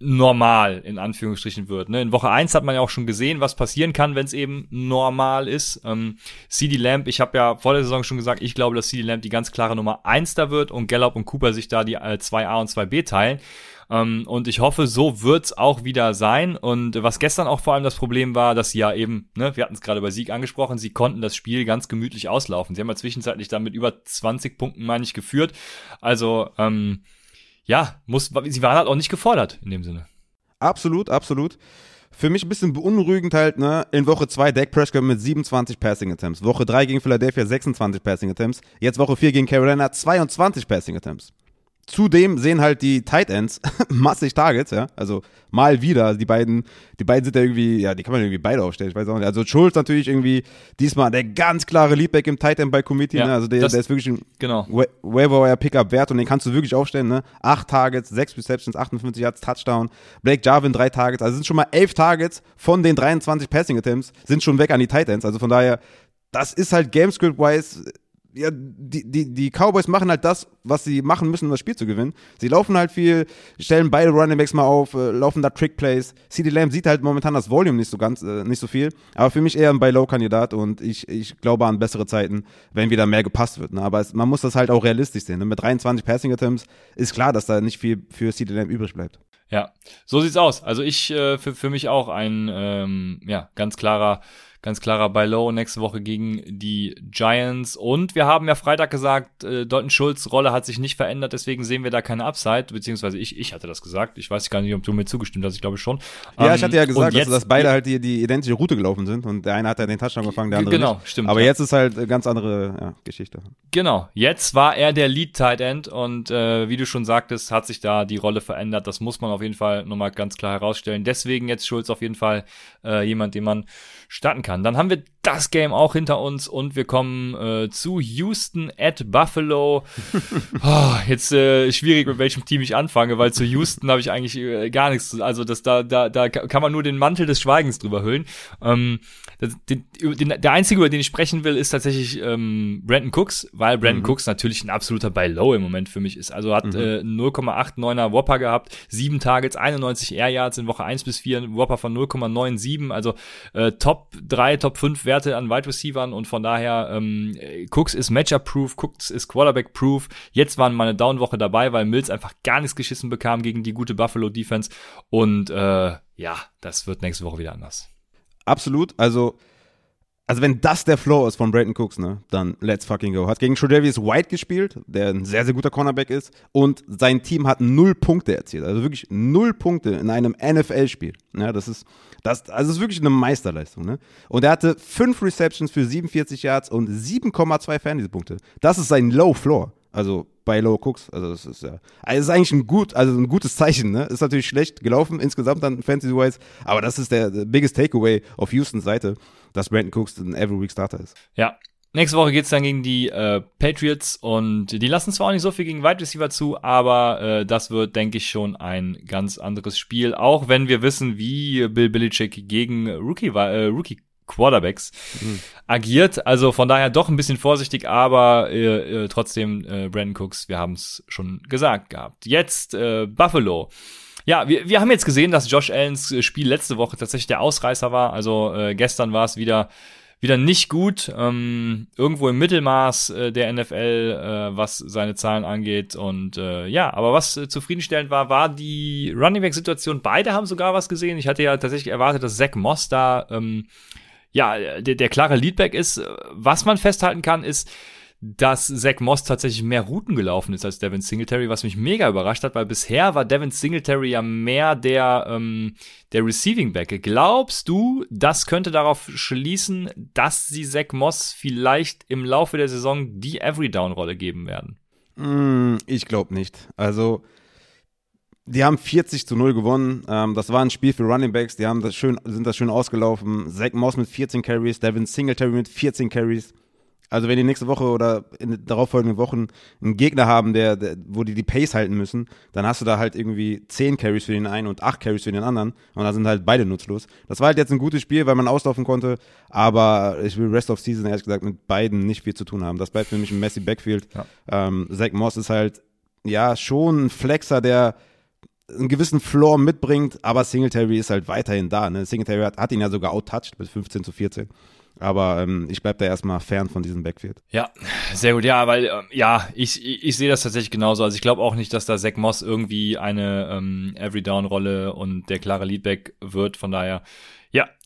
normal in Anführungsstrichen wird. Ne? In Woche eins hat man ja auch schon gesehen, was passieren kann, wenn es eben normal ist. Ähm, CD Lamp, ich habe ja vor der Saison schon gesagt, ich glaube, dass CD Lamp die ganz klare Nummer eins da wird und Gallup und Cooper sich da die äh, 2a und 2b teilen. Ähm, und ich hoffe, so wird's auch wieder sein. Und was gestern auch vor allem das Problem war, dass sie ja eben, ne, wir hatten es gerade bei Sieg angesprochen, sie konnten das Spiel ganz gemütlich auslaufen. Sie haben ja zwischenzeitlich damit über 20 Punkten, meine ich, geführt. Also, ähm, ja, muss, sie waren halt auch nicht gefordert in dem Sinne. Absolut, absolut. Für mich ein bisschen beunruhigend halt, ne, in Woche 2 Dak Prescott mit 27 Passing Attempts. Woche 3 gegen Philadelphia 26 Passing Attempts. Jetzt Woche 4 gegen Carolina 22 Passing Attempts. Zudem sehen halt die Tight Ends [laughs] massig Targets, ja. Also mal wieder. Die beiden, die beiden sind ja irgendwie, ja, die kann man irgendwie beide aufstellen. Ich weiß auch nicht. Also Schulz natürlich irgendwie diesmal der ganz klare Leadback im Tight End bei Committee, ja, ne? Also der, das, der ist wirklich ein genau. Waiver Pickup wert und den kannst du wirklich aufstellen, ne? Acht Targets, sechs Receptions, 58 Yards, Touchdown. Blake Jarvin drei Targets. Also sind schon mal elf Targets von den 23 Passing Attempts sind schon weg an die Tight Ends. Also von daher, das ist halt Gamescript-wise ja, die, die, die Cowboys machen halt das, was sie machen müssen, um das Spiel zu gewinnen. Sie laufen halt viel, stellen beide Running Backs mal auf, äh, laufen da Trick Plays. CD Lamb sieht halt momentan das Volume nicht so ganz, äh, nicht so viel. Aber für mich eher ein Buy-Low-Kandidat und ich, ich glaube an bessere Zeiten, wenn wieder mehr gepasst wird. Ne? Aber es, man muss das halt auch realistisch sehen. Ne? Mit 23 Passing Attempts ist klar, dass da nicht viel für CD Lamb übrig bleibt. Ja, so sieht's aus. Also ich, äh, für, für mich auch ein, ähm, ja, ganz klarer Ganz klarer bei Low nächste Woche gegen die Giants. Und wir haben ja Freitag gesagt, äh, Dalton Schulz Rolle hat sich nicht verändert, deswegen sehen wir da keine Upside, beziehungsweise ich, ich hatte das gesagt. Ich weiß gar nicht, ob du mir zugestimmt hast, ich glaube schon. Ja, ähm, ich hatte ja gesagt, jetzt, dass, beide halt die, die identische Route gelaufen sind und der eine hat ja den Touchdown gefangen, der andere Genau, nicht. stimmt. Aber ja. jetzt ist halt eine ganz andere ja, Geschichte. Genau, jetzt war er der Lead Tight End und äh, wie du schon sagtest, hat sich da die Rolle verändert. Das muss man auf jeden Fall nochmal ganz klar herausstellen. Deswegen jetzt Schulz auf jeden Fall äh, jemand, den man starten kann. Dann haben wir das Game auch hinter uns und wir kommen äh, zu Houston at Buffalo. oh, [laughs] jetzt äh, schwierig, mit welchem Team ich anfange, weil zu Houston habe ich eigentlich äh, gar nichts. Also das da da da kann man nur den Mantel des Schweigens drüber hüllen. Ähm, das, den, den, der einzige, über den ich sprechen will, ist tatsächlich ähm, Brandon Cooks, weil Brandon mhm. Cooks natürlich ein absoluter Buy Low im Moment für mich ist. Also hat mhm. äh, 0,89er Whopper gehabt, sieben Targets, 91 Air Yards in Woche 1 bis 4, Whopper von 0,97, also äh, Top 3, Top 5 Werte an Wide Receivern und von daher, ähm, Cooks ist Matchup-proof, Cooks ist Quarterback-proof. Jetzt waren meine Down-Woche dabei, weil Mills einfach gar nichts geschissen bekam gegen die gute Buffalo-Defense. Und äh, ja, das wird nächste Woche wieder anders. Absolut. Also also wenn das der Floor ist von Brayton Cooks, ne, dann let's fucking go. Hat gegen Tredavious White gespielt, der ein sehr, sehr guter Cornerback ist und sein Team hat null Punkte erzielt. Also wirklich null Punkte in einem NFL-Spiel. Ja, das ist, das, also das ist wirklich eine Meisterleistung, ne. Und er hatte fünf Receptions für 47 Yards und 7,2 Fantasy-Punkte. Das ist sein Low Floor. Also bei Low Cooks. Also das ist ja, also ist eigentlich ein gut, also ein gutes Zeichen. Ne? Ist natürlich schlecht gelaufen insgesamt dann Fantasy-wise, aber das ist der, der biggest Takeaway auf Houstons Seite, dass Brandon Cooks ein Every Week Starter ist. Ja, Nächste Woche geht's dann gegen die äh, Patriots und die lassen zwar auch nicht so viel gegen Wide Receiver zu, aber äh, das wird, denke ich, schon ein ganz anderes Spiel. Auch wenn wir wissen, wie Bill Belichick gegen Rookie, äh, Rookie Quarterbacks mhm. agiert. Also von daher doch ein bisschen vorsichtig, aber äh, äh, trotzdem äh, Brandon Cooks, wir haben es schon gesagt gehabt. Jetzt äh, Buffalo. Ja, wir, wir haben jetzt gesehen, dass Josh Allens Spiel letzte Woche tatsächlich der Ausreißer war. Also äh, gestern war es wieder wieder nicht gut, ähm, irgendwo im Mittelmaß äh, der NFL, äh, was seine Zahlen angeht. Und äh, ja, aber was äh, zufriedenstellend war, war die Running Back Situation. Beide haben sogar was gesehen. Ich hatte ja tatsächlich erwartet, dass Zach Moss da ähm, ja, der, der klare Leadback ist. Was man festhalten kann, ist, dass Zach Moss tatsächlich mehr Routen gelaufen ist als Devin Singletary, was mich mega überrascht hat, weil bisher war Devin Singletary ja mehr der, ähm, der Receiving Back. Glaubst du, das könnte darauf schließen, dass sie Zach Moss vielleicht im Laufe der Saison die Every-Down-Rolle geben werden? Mm, ich glaube nicht. Also, die haben 40 zu 0 gewonnen. Ähm, das war ein Spiel für Running Backs. Die haben das schön, sind das schön ausgelaufen. Zach Moss mit 14 Carries, Devin Singletary mit 14 Carries. Also wenn die nächste Woche oder in den darauffolgenden Wochen einen Gegner haben, der, der, wo die die Pace halten müssen, dann hast du da halt irgendwie 10 Carries für den einen und 8 Carries für den anderen und da sind halt beide nutzlos. Das war halt jetzt ein gutes Spiel, weil man auslaufen konnte, aber ich will Rest of Season ehrlich gesagt mit beiden nicht viel zu tun haben. Das bleibt für mich ein Messi Backfield. Ja. Ähm, Zach Moss ist halt ja schon ein Flexer, der einen gewissen Floor mitbringt, aber Singletary ist halt weiterhin da. Ne? Singletary hat, hat ihn ja sogar outtouched mit 15 zu 14. Aber ähm, ich bleibe da erstmal fern von diesem Backfield. Ja, sehr gut. Ja, weil, äh, ja, ich, ich, ich sehe das tatsächlich genauso. Also ich glaube auch nicht, dass da Zach Moss irgendwie eine ähm, Every-Down-Rolle und der klare Leadback wird. Von daher,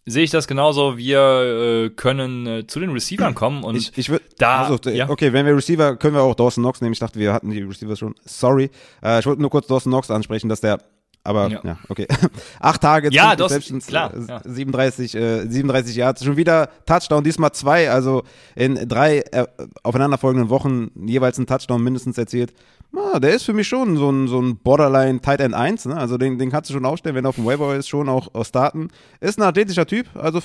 sehe ich das genauso. Wir äh, können äh, zu den Receivern kommen und ich, ich würde da. Also, ja. Okay, wenn wir Receiver, können wir auch Dawson Knox nehmen. Ich dachte, wir hatten die Receiver schon. Sorry. Äh, ich wollte nur kurz Dawson Knox ansprechen, dass der aber ja, ja okay. [laughs] Acht Tage, ja, Receptions, klar, äh, ja. 37, äh, 37 Yards, schon wieder Touchdown, diesmal zwei, also in drei äh, aufeinanderfolgenden Wochen jeweils ein Touchdown mindestens erzielt. Ah, der ist für mich schon so ein, so ein Borderline Tight End 1, ne? also den, den kannst du schon aufstellen, wenn er auf dem Waiver ist, schon auch, starten. Ist ein athletischer Typ, also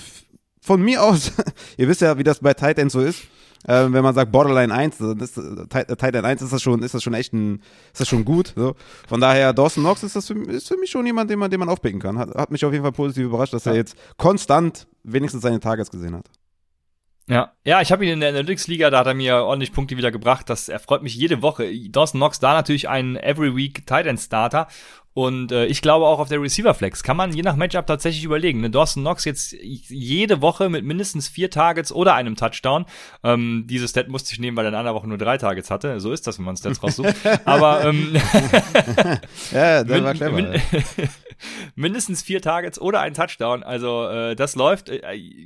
von mir aus, [laughs] ihr wisst ja, wie das bei Tight End so ist äh, wenn man sagt Borderline 1, das, Titan 1 ist das schon, ist das schon echt ein, ist das schon gut. So. Von daher, Dawson Knox ist das für, ist für mich schon jemand, den man, den man aufpicken kann. Hat, hat mich auf jeden Fall positiv überrascht, dass ja. er jetzt konstant wenigstens seine Targets gesehen hat. Ja, ja, ich habe ihn in der Analytics-Liga, da hat er mir ordentlich Punkte wieder gebracht. Das erfreut mich jede Woche. Dawson Knox da natürlich ein Every Week Tight End Starter und äh, ich glaube auch auf der Receiver Flex kann man je nach Matchup tatsächlich überlegen. Ne? Dawson Knox jetzt jede Woche mit mindestens vier Targets oder einem Touchdown. Ähm, dieses Stat musste ich nehmen, weil er in einer Woche nur drei Targets hatte. So ist das, wenn man Stats raussucht. [laughs] Aber ähm, [laughs] ja, das war clever. Min [laughs] mindestens vier Targets oder ein Touchdown. Also äh, das läuft. Äh,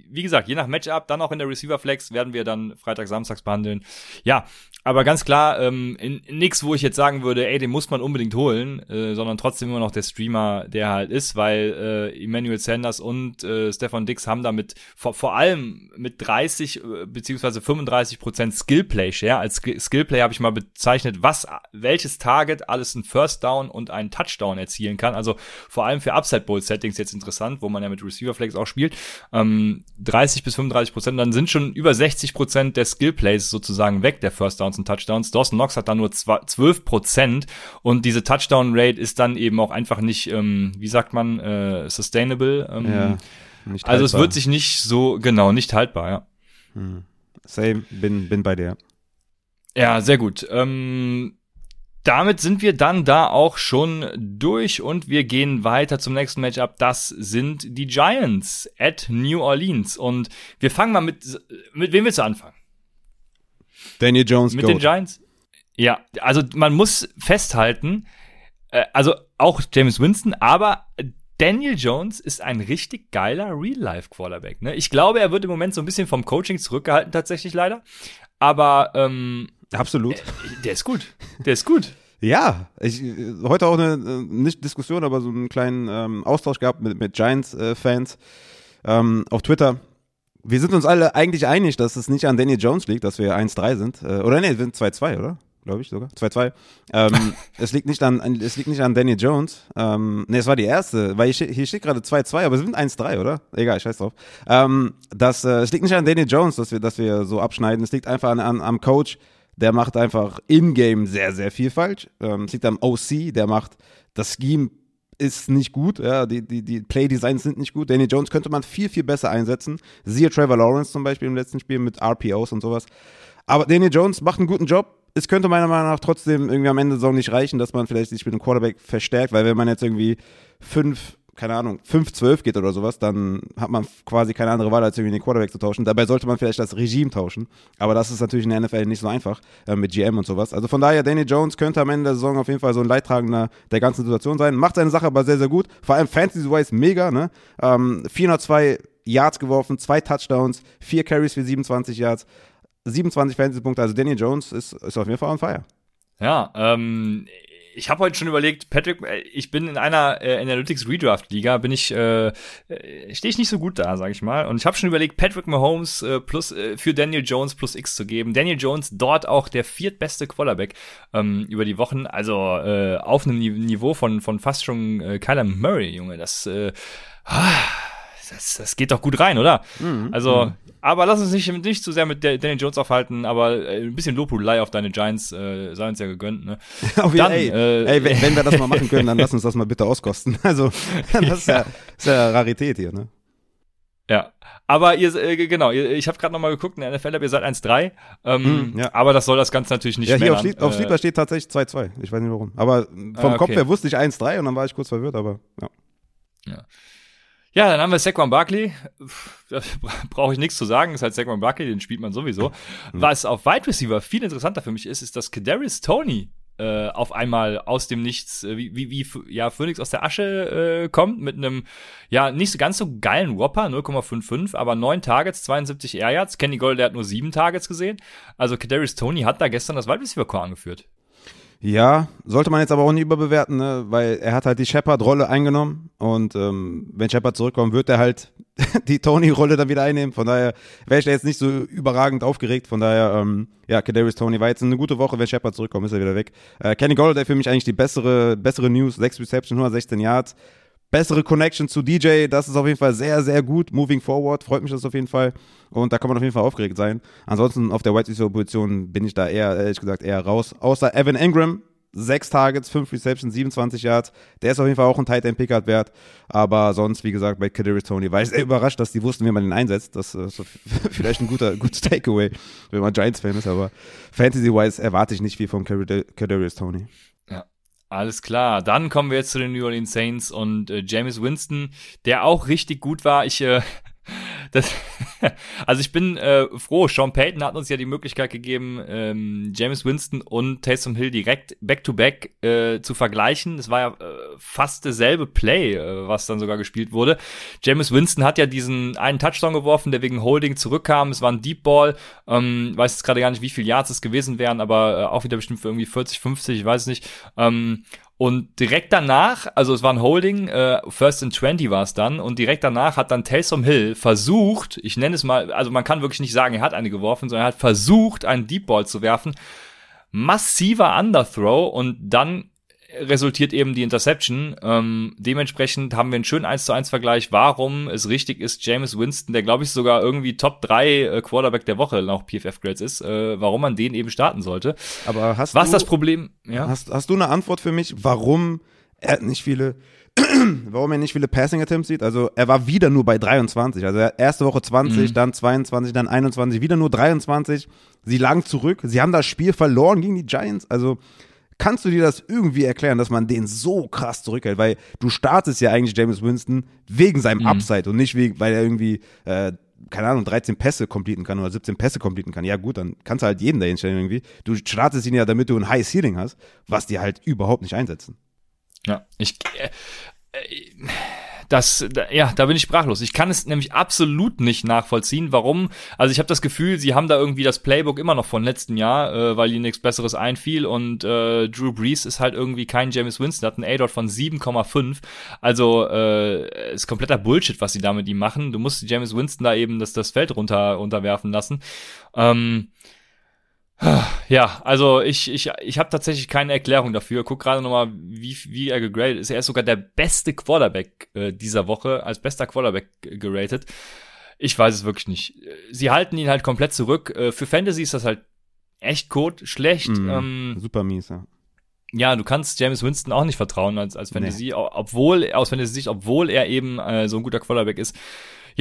wie gesagt, je nach Matchup, dann auch in der Receiver Flex werden wir dann Freitag, Samstags behandeln. Ja, aber ganz klar, ähm, in, in nix, wo ich jetzt sagen würde, ey, den muss man unbedingt holen, äh, sondern trotzdem immer noch der Streamer, der halt ist, weil äh, Emmanuel Sanders und äh, Stefan Dix haben damit vor, vor allem mit 30 äh, beziehungsweise 35 Prozent Skillplay Share. Als Skillplay habe ich mal bezeichnet, was welches Target alles ein First Down und einen Touchdown erzielen kann. Also vor allem für Upside Bowl Settings jetzt interessant, wo man ja mit Receiver Flex auch spielt. Ähm, 30 bis 35 Prozent, dann sind schon über 60 Prozent der Skillplays sozusagen weg, der First Down Touchdowns und Touchdowns. Dawson Knox hat da nur 12 Prozent und diese Touchdown Rate ist dann eben auch einfach nicht, ähm, wie sagt man, äh, sustainable. Ähm, ja, nicht also es wird sich nicht so, genau, nicht haltbar, ja. Hm. Same, bin, bin bei dir. Ja, sehr gut. Ähm, damit sind wir dann da auch schon durch und wir gehen weiter zum nächsten Matchup. Das sind die Giants at New Orleans. Und wir fangen mal mit, mit wem willst du anfangen? Daniel Jones. Mit Goat. den Giants? Ja, also man muss festhalten, äh, also auch James Winston, aber Daniel Jones ist ein richtig geiler Real-Life-Quarterback. Ne? Ich glaube, er wird im Moment so ein bisschen vom Coaching zurückgehalten, tatsächlich leider. Aber ähm, Absolut. Der, äh, der ist gut. Der ist gut. [laughs] Ja, ich heute auch eine nicht Diskussion, aber so einen kleinen ähm, Austausch gehabt mit, mit Giants-Fans äh, ähm, auf Twitter. Wir sind uns alle eigentlich einig, dass es nicht an Daniel Jones liegt, dass wir 1-3 sind. Äh, oder nee, wir sind 2-2, oder? Glaube ich sogar. 2-2. Ähm, [laughs] es liegt nicht an, es liegt nicht an Daniel Jones. Ähm, nee, es war die erste, weil hier, hier steht gerade 2-2, aber es sind 1-3, oder? Egal, scheiß drauf. Ähm, das, äh, es liegt nicht an Daniel Jones, dass wir, dass wir so abschneiden. Es liegt einfach an, an, am Coach der macht einfach in-game sehr, sehr viel falsch. Ähm, es liegt am OC, der macht das Scheme ist nicht gut, ja, die, die, die Play-Designs sind nicht gut. Danny Jones könnte man viel, viel besser einsetzen. Siehe Trevor Lawrence zum Beispiel im letzten Spiel mit RPOs und sowas. Aber Danny Jones macht einen guten Job. Es könnte meiner Meinung nach trotzdem irgendwie am Ende der Saison nicht reichen, dass man vielleicht sich mit dem Quarterback verstärkt, weil wenn man jetzt irgendwie fünf keine Ahnung, 5-12 geht oder sowas, dann hat man quasi keine andere Wahl, als irgendwie den Quarterback zu tauschen. Dabei sollte man vielleicht das Regime tauschen. Aber das ist natürlich in der NFL nicht so einfach äh, mit GM und sowas. Also von daher, Danny Jones könnte am Ende der Saison auf jeden Fall so ein Leidtragender der ganzen Situation sein. Macht seine Sache aber sehr, sehr gut. Vor allem Fantasy-wise mega, ne? Ähm, 402 Yards geworfen, zwei Touchdowns, vier Carries für 27 Yards, 27 Fantasy-Punkte. Also Danny Jones ist, ist auf jeden Fall on fire. Ja, ähm, ich habe heute schon überlegt, Patrick, äh, ich bin in einer äh, Analytics Redraft Liga, bin ich äh, äh stehe ich nicht so gut da, sage ich mal, und ich habe schon überlegt, Patrick Mahomes äh, plus äh, für Daniel Jones plus X zu geben. Daniel Jones dort auch der viertbeste Quarterback ähm, über die Wochen, also äh, auf einem Niveau von von fast schon äh, Kyler Murray, Junge, das äh, ah, das, das geht doch gut rein, oder? Mhm. Also, mhm. aber lass uns nicht, nicht zu sehr mit Daniel Jones aufhalten, aber äh, ein bisschen Lobhudelei auf deine Giants äh, sei uns ja gegönnt, ne? [laughs] Auf dann, ey, äh, ey wenn, wenn, wir das mal machen können, dann [laughs] lass uns das mal bitte auskosten. [laughs] Also, das ist ja, ist ja Rarität hier, ne? Ja, aber ihr, äh, genau, ihr, ich habe gerade nochmal geguckt, in der NFL, ihr seid 1-3, ähm, mm, ja. aber das soll das Ganze natürlich nicht Ja, hier auf, Sleep, auf Sleeper steht tatsächlich 2-2, ich weiß nicht warum. Aber vom ah, okay. Kopf her wusste ich 1-3 und dann war ich kurz verwirrt, aber ja. Ja. Ja, dann haben wir Saquon Barkley. Da [laughs] brauche ich nichts zu sagen. Ist halt Saquon Barkley, den spielt man sowieso. Mhm. Was auf Wide Receiver viel interessanter für mich ist, ist, dass Kadarius Tony äh, auf einmal aus dem Nichts, äh, wie, wie, wie ja, Phoenix aus der Asche äh, kommt, mit einem, ja, nicht so ganz so geilen Whopper, 0,55, aber 9 Targets, 72 Air Yards. Kenny Gold, der hat nur 7 Targets gesehen. Also Kadarius Tony hat da gestern das Wide Receiver Core angeführt. Ja, sollte man jetzt aber auch nicht überbewerten, ne? weil er hat halt die Shepard-Rolle eingenommen und ähm, wenn Shepard zurückkommt, wird er halt [laughs] die Tony-Rolle dann wieder einnehmen. Von daher wäre ich da jetzt nicht so überragend aufgeregt. Von daher, ähm, ja, Kadarius Tony war jetzt eine gute Woche. Wenn Shepard zurückkommt, ist er wieder weg. Äh, Kenny Golladay für mich eigentlich die bessere, bessere News. 6 Reception, 116 Yards bessere Connection zu DJ. Das ist auf jeden Fall sehr, sehr gut. Moving forward, freut mich das auf jeden Fall. Und da kann man auf jeden Fall aufgeregt sein. Ansonsten auf der White Receiver Position bin ich da eher, ehrlich gesagt, eher raus. Außer Evan Ingram, sechs Targets, fünf Receptions, 27 Yards. Der ist auf jeden Fall auch ein Tight End Pickard wert. Aber sonst, wie gesagt, bei Kadarius Tony war ich sehr überrascht, dass die wussten, wie man den einsetzt. Das ist [laughs] vielleicht ein guter, gutes Takeaway, wenn man Giants-Fan ist. Aber Fantasy-wise erwarte ich nicht viel von Kadarius Tony. Alles klar, dann kommen wir jetzt zu den New Orleans Saints und äh, James Winston, der auch richtig gut war. Ich äh, das, [laughs] also ich bin äh, froh. Sean Payton hat uns ja die Möglichkeit gegeben, ähm, James Winston und Taysom Hill direkt back-to-back -back, äh, zu vergleichen. Es war ja äh, fast dasselbe Play, äh, was dann sogar gespielt wurde. James Winston hat ja diesen einen Touchdown geworfen, der wegen Holding zurückkam. Es war ein Deep Ball. Ähm, weiß jetzt gerade gar nicht, wie viel Yards es gewesen wären, aber äh, auch wieder bestimmt für irgendwie 40, 50, ich weiß nicht. Ähm, und direkt danach, also es war ein Holding, äh, First and 20 war es dann, und direkt danach hat dann Taysom Hill versucht, ich nenne es mal, also man kann wirklich nicht sagen, er hat eine geworfen, sondern er hat versucht, einen Deep Ball zu werfen. Massiver Underthrow und dann resultiert eben die Interception. Ähm, dementsprechend haben wir einen schönen 1 zu 1 Vergleich, warum es richtig ist, James Winston, der glaube ich sogar irgendwie Top 3 äh, Quarterback der Woche nach PFF Grades ist, äh, warum man den eben starten sollte. Aber hast Was du, das Problem, ja? Hast, hast du eine Antwort für mich, warum er nicht viele [clears throat] warum er nicht viele Passing Attempts sieht. Also er war wieder nur bei 23. Also erste Woche 20, mhm. dann 22, dann 21, wieder nur 23. Sie lagen zurück. Sie haben das Spiel verloren gegen die Giants. Also Kannst du dir das irgendwie erklären, dass man den so krass zurückhält? Weil du startest ja eigentlich James Winston wegen seinem Mhm. Upside und nicht wegen, weil er irgendwie, äh, keine Ahnung, 13 Pässe completen kann oder 17 Pässe completen kann. Ja gut, dann kannst du halt jeden dahin stellen irgendwie. Du startest ihn ja, damit du ein High Ceiling hast, was die halt überhaupt nicht einsetzen. Ja, ich, äh, äh, das, da, ja, da bin ich sprachlos. Ich kann es nämlich absolut nicht nachvollziehen, warum. Also ich habe das Gefühl, sie haben da irgendwie das Playbook immer noch von letzten Jahr, äh, weil ihnen nichts Besseres einfiel und äh, Drew Brees ist halt irgendwie kein James Winston, hat einen A-Dot von 7,5. Also äh, ist kompletter Bullshit, was sie da mit ihm machen. Du musst James Winston da eben das, das Feld runter runterwerfen lassen. Ähm, ja, also ich, ich, ich habe tatsächlich keine Erklärung dafür. Guck gerade nochmal, wie, wie er gegradet ist. Er ist sogar der beste Quarterback äh, dieser Woche, als bester Quarterback geratet. Ich weiß es wirklich nicht. Sie halten ihn halt komplett zurück. Äh, für Fantasy ist das halt echt kot, schlecht. Mhm. Ähm, Super mies, ja. ja, du kannst James Winston auch nicht vertrauen als, als Fantasy, o- obwohl, aus Fantasy-Sicht, obwohl er eben äh, so ein guter Quarterback ist.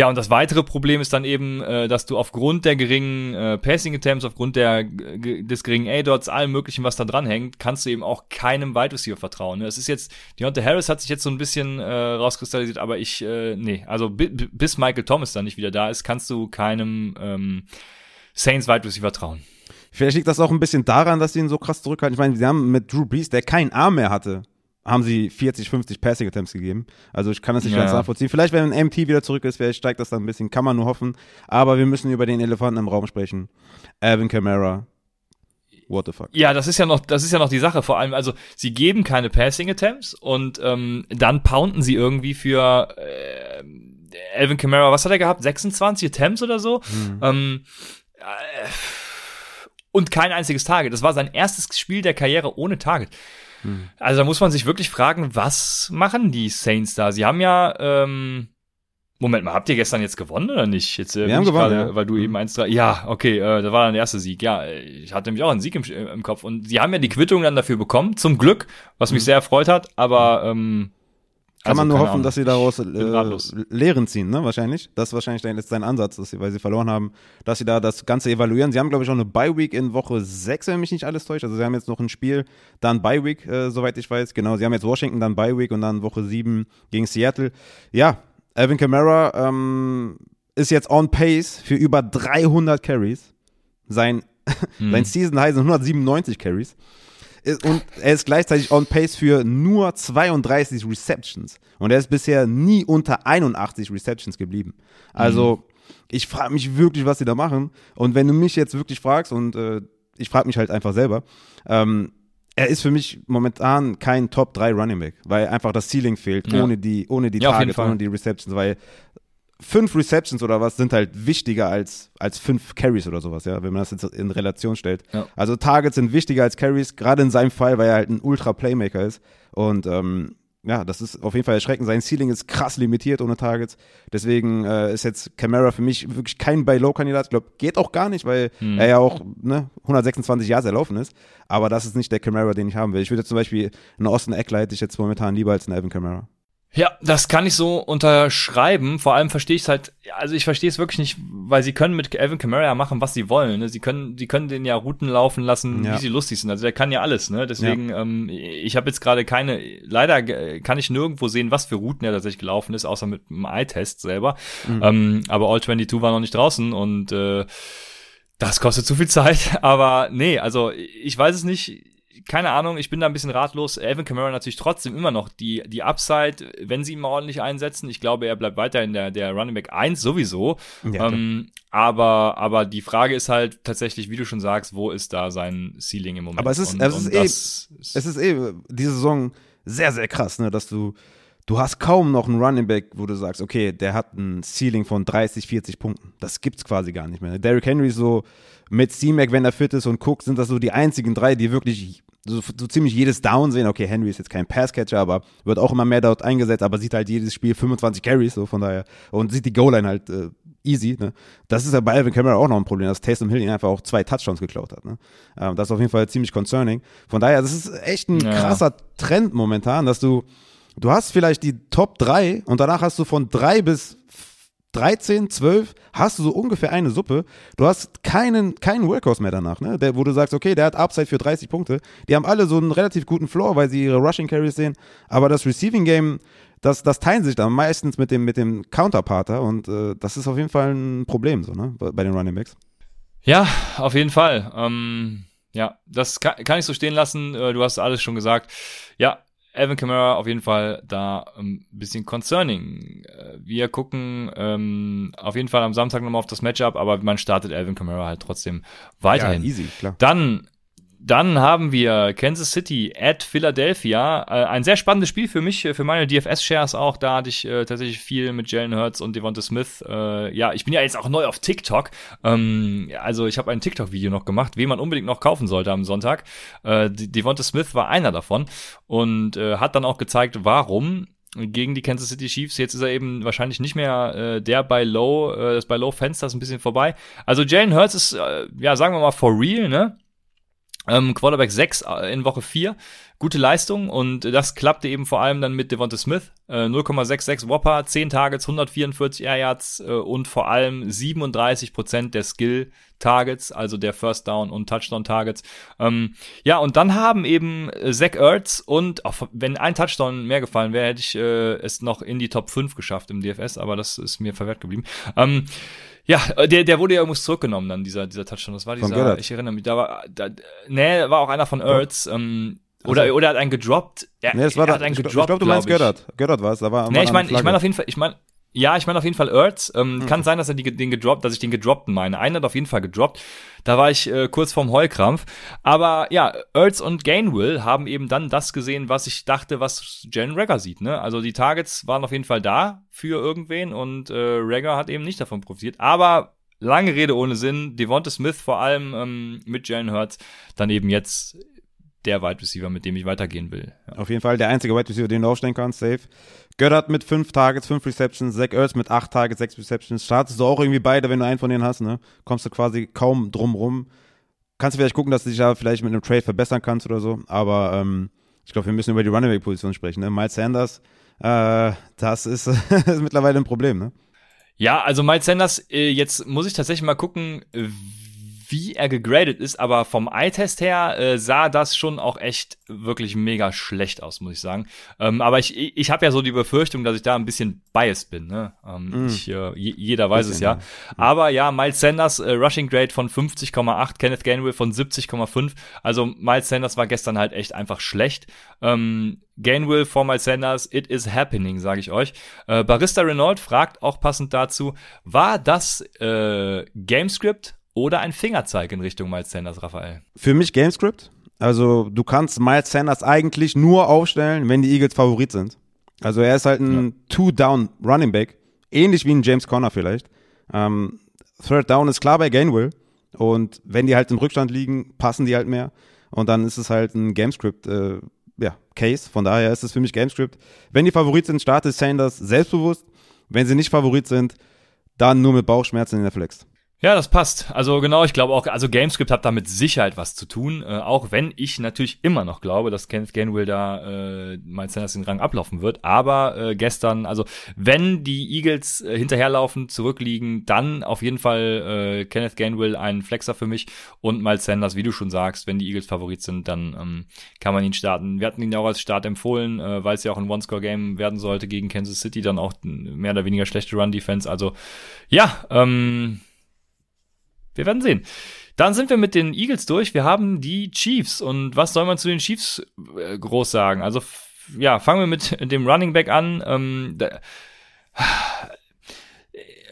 Ja, und das weitere Problem ist dann eben, äh, dass du aufgrund der geringen äh, Passing Attempts, aufgrund der, g- des geringen A-Dots, allem möglichen, was da dran hängt, kannst du eben auch keinem Wide Receiver vertrauen. Ne? Es ist jetzt, Deontay Harris hat sich jetzt so ein bisschen äh, rauskristallisiert, aber ich, äh, nee, also bi bi- bis Michael Thomas dann nicht wieder da ist, kannst du keinem ähm, Saints Wide Receiver trauen. Vielleicht liegt das auch ein bisschen daran, dass sie ihn so krass zurückhalten. Ich meine, sie haben mit Drew Brees, der keinen Arm mehr hatte, haben sie 40, 50 Passing Attempts gegeben. Also ich kann das nicht Ja. ganz nachvollziehen. Vielleicht, wenn ein MT wieder zurück ist, vielleicht steigt das dann ein bisschen, kann man nur hoffen. Aber wir müssen über den Elefanten im Raum sprechen. Alvin Kamara. What the fuck? Ja, das ist ja noch, das ist ja noch die Sache. Vor allem, also sie geben keine Passing Attempts und ähm, dann pounden sie irgendwie für äh, Alvin Kamara. Was hat er gehabt? 26 Attempts oder so? Ähm, äh, und kein einziges Target. Das war sein erstes Spiel der Karriere ohne Target. Also da muss man sich wirklich fragen, was machen die Saints da? Sie haben ja, ähm, Moment mal, habt ihr gestern jetzt gewonnen oder nicht? Jetzt, äh, bin haben gewonnen, gerade, ja. Weil du eben 1-3, ja, okay, äh, das war dann der erste Sieg. Ja, ich hatte nämlich auch einen Sieg im, im Kopf. Und sie haben ja die Quittung dann dafür bekommen, zum Glück, was mich sehr erfreut hat, aber ähm, Kann also, man nur hoffen, Ahnung. dass sie daraus äh. Lehren ziehen, ne? Wahrscheinlich. Das ist wahrscheinlich dein, jetzt dein Ansatz, dass sie, weil sie verloren haben, dass sie da das Ganze evaluieren. Sie haben, glaube ich, auch eine Bye-Week in Woche 6, wenn mich nicht alles täuscht. Also sie haben jetzt noch ein Spiel, dann Bye-Week, äh, soweit ich weiß. Genau, sie haben jetzt Washington, dann Bye-Week und dann Woche 7 gegen Seattle. Ja, Alvin Kamara ähm, ist jetzt on pace für über 300 Carries. Sein, [laughs] Hm. sein Season-High sind 197 Carries. Ist- Und er ist gleichzeitig on pace für nur 32 Receptions. Und er ist bisher nie unter 81 Receptions geblieben. Also, ich frage mich wirklich, was sie da machen. Und wenn du mich jetzt wirklich fragst, und äh, ich frage mich halt einfach selber, ähm, er ist für mich momentan kein Top 3 Running Back, weil einfach das Ceiling fehlt, Ja. ohne die, ohne die Ja, Targets, ohne die Receptions, weil fünf Receptions oder was sind halt wichtiger als, als fünf Carries oder sowas, ja, wenn man das jetzt in Relation stellt. Ja. Also Targets sind wichtiger als Carries, gerade in seinem Fall, weil er halt ein Ultra-Playmaker ist. Und ähm, ja, das ist auf jeden Fall erschreckend. Sein Ceiling ist krass limitiert ohne Targets. Deswegen äh, ist jetzt Camara für mich wirklich kein Buy-Low-Kandidat. Ich glaube, geht auch gar nicht, weil Hm. er ja auch ne, 126 Jahre erlaufen ist. Aber das ist nicht der Camara, den ich haben will. Ich würde zum Beispiel einen Austin Eckler hätte ich jetzt momentan lieber als einen Alvin Camara. Ja, das kann ich so unterschreiben. Vor allem verstehe ich es halt, also ich verstehe es wirklich nicht, weil sie können mit Alvin Kamara ja machen, was sie wollen. Ne? Sie können, sie können den ja Routen laufen lassen, Ja. wie sie lustig sind. Also der kann ja alles. Ne? Deswegen, ähm, ich habe jetzt gerade keine, leider kann ich nirgendwo sehen, was für Routen er tatsächlich gelaufen ist, außer mit dem Eye-Test selber. Ähm, aber All 22 war noch nicht draußen und äh, das kostet zu viel Zeit. [laughs] Aber nee, also ich weiß es nicht keine Ahnung, ich bin da ein bisschen ratlos. Alvin Kamara natürlich trotzdem immer noch die, die Upside, wenn sie ihn mal ordentlich einsetzen. Ich glaube, er bleibt weiterhin der, der Running Back 1 sowieso. Ja, ähm, aber, aber die Frage ist halt tatsächlich, wie du schon sagst, wo ist da sein Ceiling im Moment? Aber es ist- und, es ist eh- ist, Es ist eh diese Saison sehr, sehr krass, ne, dass du, du hast kaum noch einen Running Back, wo du sagst, okay, der hat ein Ceiling von 30, 40 Punkten. Das gibt's quasi gar nicht mehr. Derrick Henry so mit C-Mac, wenn er fit ist und Cook, sind das so die einzigen drei, die wirklich so, so ziemlich jedes Down sehen. Okay, Henry ist jetzt kein Passcatcher, aber wird auch immer mehr dort eingesetzt, aber sieht halt jedes Spiel 25 Carries, so von daher. Und sieht die Goal-Line halt äh, easy. Ne? Das ist ja bei Alvin Kamara auch noch ein Problem, dass Taysom Hill ihn einfach auch zwei Touchdowns geklaut hat. Ne? Ähm, das ist auf jeden Fall ziemlich concerning. Von daher, das ist echt ein Ja. krasser Trend momentan, dass du, du hast vielleicht die Top 3 und danach hast du von 3 bis 13, 12, hast du so ungefähr eine Suppe. Du hast keinen, keinen Workhorse mehr danach, ne? Der, wo du sagst, okay, der hat Upside für 30 Punkte. Die haben alle so einen relativ guten Floor, weil sie ihre Rushing Carries sehen. Aber das Receiving Game, das, das teilen sich dann meistens mit dem, mit dem Counterparter und äh, das ist auf jeden Fall ein Problem, so, ne? Bei den Running Backs. Ja, auf jeden Fall. Ähm, ja, das kann, kann ich so stehen lassen. Äh, du hast alles schon gesagt. Ja, Evan Kamara auf jeden Fall da ein bisschen concerning. Äh, wir gucken ähm, auf jeden Fall am Samstag nochmal auf das Matchup, aber man startet Evan Kamara halt trotzdem weiterhin. Ja, easy, klar. Dann dann haben wir Kansas City at Philadelphia. Äh, ein sehr spannendes Spiel für mich, für meine DFS-Shares auch. Da hatte ich äh, tatsächlich viel mit Jalen Hurts und Devonta Smith. Äh, ja, ich bin ja jetzt auch neu auf TikTok. Ähm, also ich habe ein TikTok-Video noch gemacht, wen man unbedingt noch kaufen sollte am Sonntag. Äh, Devonta Smith war einer davon und äh, hat dann auch gezeigt, warum gegen die Kansas City Chiefs. Jetzt ist er eben wahrscheinlich nicht mehr äh, der bei Low, äh, das bei Low Fenster ist ein bisschen vorbei. Also Jalen Hurts ist, äh, ja, sagen wir mal for real, ne? Ähm, Quarterback 6 äh, in Woche 4. Gute Leistung und das klappte eben vor allem dann mit Devonta Smith. Äh, 0,66 Whopper, 10 Targets, 144 Air Yards äh, und vor allem 37% der Skill Targets, also der First Down und Touchdown Targets. Ähm, ja, und dann haben eben äh, Zach Ertz und auch wenn ein Touchdown mehr gefallen wäre, hätte ich äh, es noch in die Top 5 geschafft im DFS, aber das ist mir verwehrt geblieben. Ähm, ja, äh, der, der wurde ja irgendwas zurückgenommen dann, dieser, dieser Touchdown. Das war dieser, ich erinnere mich, da war, da, nee, war auch einer von Ertz, ähm, oder, also, oder hat einen gedroppt. Ja, nee, das war er hat einen gedroppt, ich glaube, du meinst Göttert. Göttert war es, da war, Nee, ich meine, ich meine auf jeden Fall, ich meine, ja, ich meine auf jeden Fall Ertz. Ähm, hm. Kann sein, dass er die, den gedroppt, dass ich den gedroppten meine. Einer hat auf jeden Fall gedroppt. Da war ich äh, kurz vorm Heulkrampf. Aber ja, Ertz und Gainwell haben eben dann das gesehen, was ich dachte, was Jen Rager sieht. Ne? Also die Targets waren auf jeden Fall da für irgendwen und äh, Rager hat eben nicht davon profitiert. Aber lange Rede ohne Sinn. Devonta Smith vor allem ähm, mit Jalen Hurts dann eben jetzt der Wide Receiver, mit dem ich weitergehen will. Ja. Auf jeden Fall der einzige Wide Receiver, den du aufstellen kannst, safe. Göttert mit fünf Targets, fünf Receptions, Zach Ertz mit acht Targets, sechs Receptions. Startest du auch irgendwie beide, wenn du einen von denen hast, ne? Kommst du quasi kaum drum rum. Kannst du vielleicht gucken, dass du dich da vielleicht mit einem Trade verbessern kannst oder so. Aber ähm, ich glaube, wir müssen über die Running Back Position sprechen. Ne? Miles Sanders, äh, das ist, [laughs] ist mittlerweile ein Problem, ne? Ja, also Miles Sanders, äh, jetzt muss ich tatsächlich mal gucken, wie er gegradet ist, aber vom Eye-Test her äh, sah das schon auch echt wirklich mega schlecht aus, muss ich sagen. Ähm, aber ich, ich habe ja so die Befürchtung, dass ich da ein bisschen biased bin. Ne? Ähm, mm. ich, äh, jeder weiß es ja. ja. Aber ja, Miles Sanders, äh, Rushing Grade von 50,8, Kenneth Gainwell von 70,5. Also Miles Sanders war gestern halt echt einfach schlecht. Ähm, Gainwell vor Miles Sanders, it is happening, sage ich euch. Äh, Barista Renault fragt auch passend dazu, war das äh, Gamescript oder ein Fingerzeig in Richtung Miles Sanders, Raphael? Für mich Gamescript. Also du kannst Miles Sanders eigentlich nur aufstellen, wenn die Eagles Favorit sind. Also er ist halt ein ja. Two-Down Running Back, ähnlich wie ein James Conner vielleicht. Ähm, Third Down ist klar bei Gainwell und wenn die halt im Rückstand liegen, passen die halt mehr und dann ist es halt ein Gamescript äh, ja, Case. Von daher ist es für mich Gamescript. Wenn die Favorit sind, startet Sanders selbstbewusst. Wenn sie nicht Favorit sind, dann nur mit Bauchschmerzen in der Flex. Ja, das passt. Also genau, ich glaube auch, also Gamescript hat da mit Sicherheit was zu tun, äh, auch wenn ich natürlich immer noch glaube, dass Kenneth Gainwell da äh, Miles Sanders den Rang ablaufen wird. Aber äh, gestern, also wenn die Eagles äh, hinterherlaufen, zurückliegen, dann auf jeden Fall äh, Kenneth Gainwell ein Flexer für mich und Miles Sanders, wie du schon sagst, wenn die Eagles Favorit sind, dann ähm, kann man ihn starten. Wir hatten ihn ja auch als Start empfohlen, äh, weil es ja auch ein One-Score-Game werden sollte gegen Kansas City, dann auch mehr oder weniger schlechte Run-Defense. Also ja, ähm, wir werden sehen. Dann sind wir mit den Eagles durch. Wir haben die Chiefs. Und was soll man zu den Chiefs äh, groß sagen? Also, ja, fangen wir mit dem Running Back an. Ähm, da,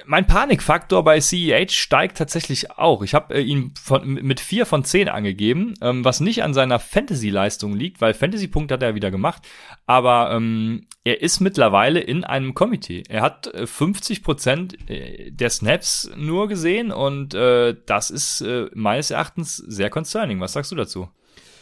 mein Panikfaktor bei CEH steigt tatsächlich auch. Ich habe äh, ihn von, mit vier von zehn angegeben, ähm, was nicht an seiner Fantasy-Leistung liegt, weil Fantasy-Punkt hat er wieder gemacht. Aber ähm, er ist mittlerweile in einem Komitee. Er hat äh, 50 Prozent äh, der Snaps nur gesehen und äh, das ist äh, meines Erachtens sehr concerning. Was sagst du dazu?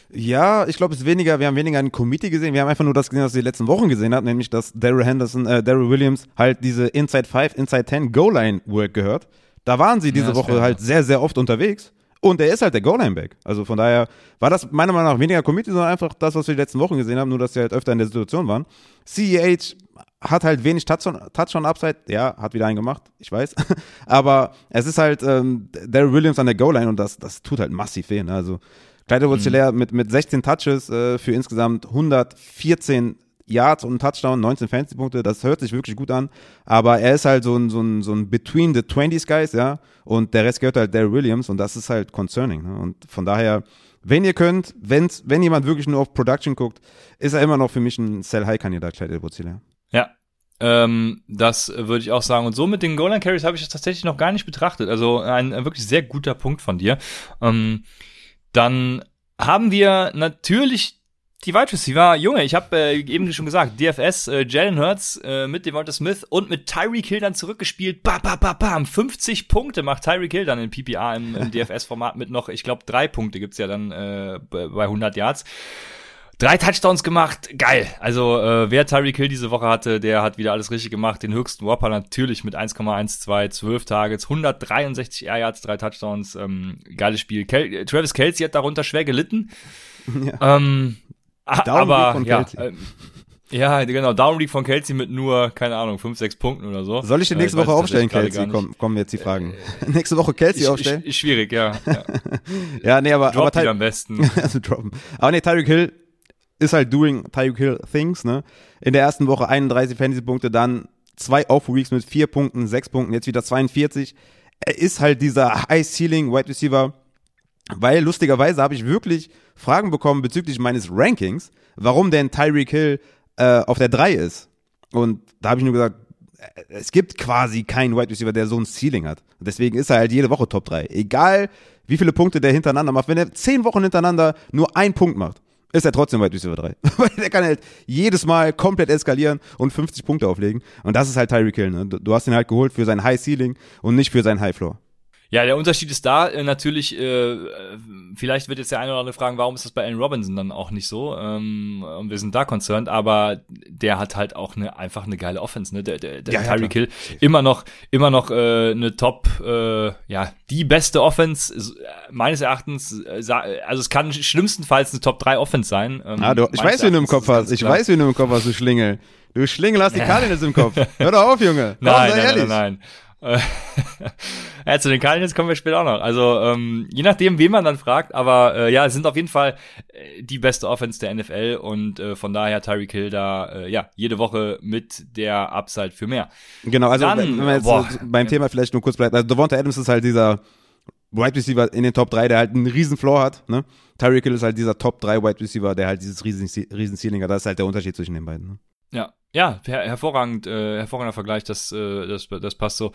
Ja, ich glaube, es ist weniger, wir haben weniger ein Committee gesehen, wir haben einfach nur das gesehen, was wir die letzten Wochen gesehen hat, nämlich dass Daryl Henderson, äh, Daryl Williams halt diese Inside 5, Inside 10 Goal-Line Work gehört. Da waren sie diese ja, Woche halt sehr, sehr oft unterwegs. Und er ist halt der Goal-Line-Back. Also von daher war das meiner Meinung nach weniger Committee, sondern einfach das, was wir die letzten Wochen gesehen haben, nur dass sie halt öfter in der Situation waren. CEH hat halt wenig Touchdown-Upside. Ja, hat wieder einen gemacht, ich weiß. [laughs] Aber es ist halt ähm, Daryl Williams an der Goal-Line und das, das tut halt massiv weh. Ne? Also Clyde Edwards mhm. mit, mit 16 Touches äh, für insgesamt 114 Yards und Touchdown, 19 Fantasy-Punkte, das hört sich wirklich gut an. Aber er ist halt so ein, so ein, so ein Between the 20s Guys, ja. Und der Rest gehört halt Daryl Williams und das ist halt concerning. Ne? Und von daher, wenn ihr könnt, wenn's, wenn jemand wirklich nur auf Production guckt, ist er immer noch für mich ein Sell-High-Kandidat, Clyde Edwards Ja, ähm, das würde ich auch sagen. Und so mit den Goal Line Carries habe ich das tatsächlich noch gar nicht betrachtet. Also ein, ein wirklich sehr guter Punkt von dir. Ähm, dann haben wir natürlich die Wide Receiver, Junge, ich habe äh, eben schon gesagt, DFS, äh, Jalen Hurts äh, mit Devonta Smith und mit Tyreek Hill dann zurückgespielt. Ba, ba, ba, bam, 50 Punkte macht Tyreek Hill dann in PPA im, im [laughs] DFS-Format mit noch, ich glaube, drei Punkte gibt's ja dann äh, bei 100 Yards. Drei Touchdowns gemacht, geil. Also äh, wer Tyreek Hill diese Woche hatte, der hat wieder alles richtig gemacht. Den höchsten Whopper natürlich mit 1,12, 12 Targets, 163 Air Yards, drei Touchdowns, ähm, geiles Spiel. Kel Travis Kelsey hat darunter schwer gelitten. [laughs] Ja. Ähm, aber von ja, äh, ja, genau, Downweek von Kelsey mit nur, keine Ahnung, 5, 6 Punkten oder so. Soll ich den nächste Woche aufstellen, Kelsey? Komm, kommen jetzt die Fragen. Äh, [laughs] nächste Woche Kelsey ich, aufstellen? Ich, schwierig, ja. Ja, [laughs] ja nee, aber, Drop aber am besten. also droppen. Aber nee, Tyreek Hill ist halt doing Tyreek Hill things, ne? In der ersten Woche 31 Fantasy-Punkte, dann zwei Off-Weeks mit vier Punkten, sechs Punkten, jetzt wieder 42. Er ist halt dieser High-Ceiling Wide Receiver, weil lustigerweise habe ich wirklich Fragen bekommen bezüglich meines Rankings, warum denn Tyreek Hill äh, auf der 3 ist. Und da habe ich nur gesagt, äh, es gibt quasi keinen Wide Receiver, der so ein Ceiling hat. deswegen ist er halt jede Woche Top 3. Egal, wie viele Punkte der hintereinander macht. Wenn er zehn Wochen hintereinander nur einen Punkt macht, ist er trotzdem Wide Receiver 3. Weil der kann halt jedes Mal komplett eskalieren und 50 Punkte auflegen. Und das ist halt Tyreek Hill. Ne? Du hast ihn halt geholt für sein High Ceiling und nicht für sein High Floor. Ja, der Unterschied ist da äh, natürlich, äh, vielleicht wird jetzt der eine oder andere fragen, warum ist das bei Allen Robinson dann auch nicht so? Ähm, und wir sind da concerned, aber der hat halt auch eine, einfach eine geile Offense, ne? Der, der, der ja, Tyreek Hill immer noch, immer noch äh, eine Top, äh, ja, die beste Offense, äh, meines Erachtens, äh, also es kann schlimmstenfalls eine Top 3 Offense sein. Ähm, ah, du, ich weiß, wie du im Kopf hast, ich weiß, wie du im Kopf hast, du Schlingel. Du Schlingel hast die Cardinals im Kopf. [laughs] Hör doch auf, Junge. Komm, nein, nein, nein, nein, nein. [laughs] ja, zu den Cardinals kommen wir später auch noch. Also ähm, je nachdem, wen man dann fragt, aber äh, ja, es sind auf jeden Fall äh, die beste Offense der NFL und äh, von daher Tyreek Hill da äh, ja jede Woche mit der Upside für mehr. Genau, also dann, wenn man jetzt boah, beim Thema vielleicht nur kurz bleibt, also Devonta Adams ist halt dieser Wide Receiver in den Top 3, der halt einen riesen Floor hat, ne? Tyreek Hill ist halt dieser Top 3 Wide Receiver, der halt dieses riesen, riesen Ceiling hat. Das ist halt der Unterschied zwischen den beiden. Ne? Ja, ja, her hervorragend, äh, hervorragender Vergleich, das, äh, das, das passt so.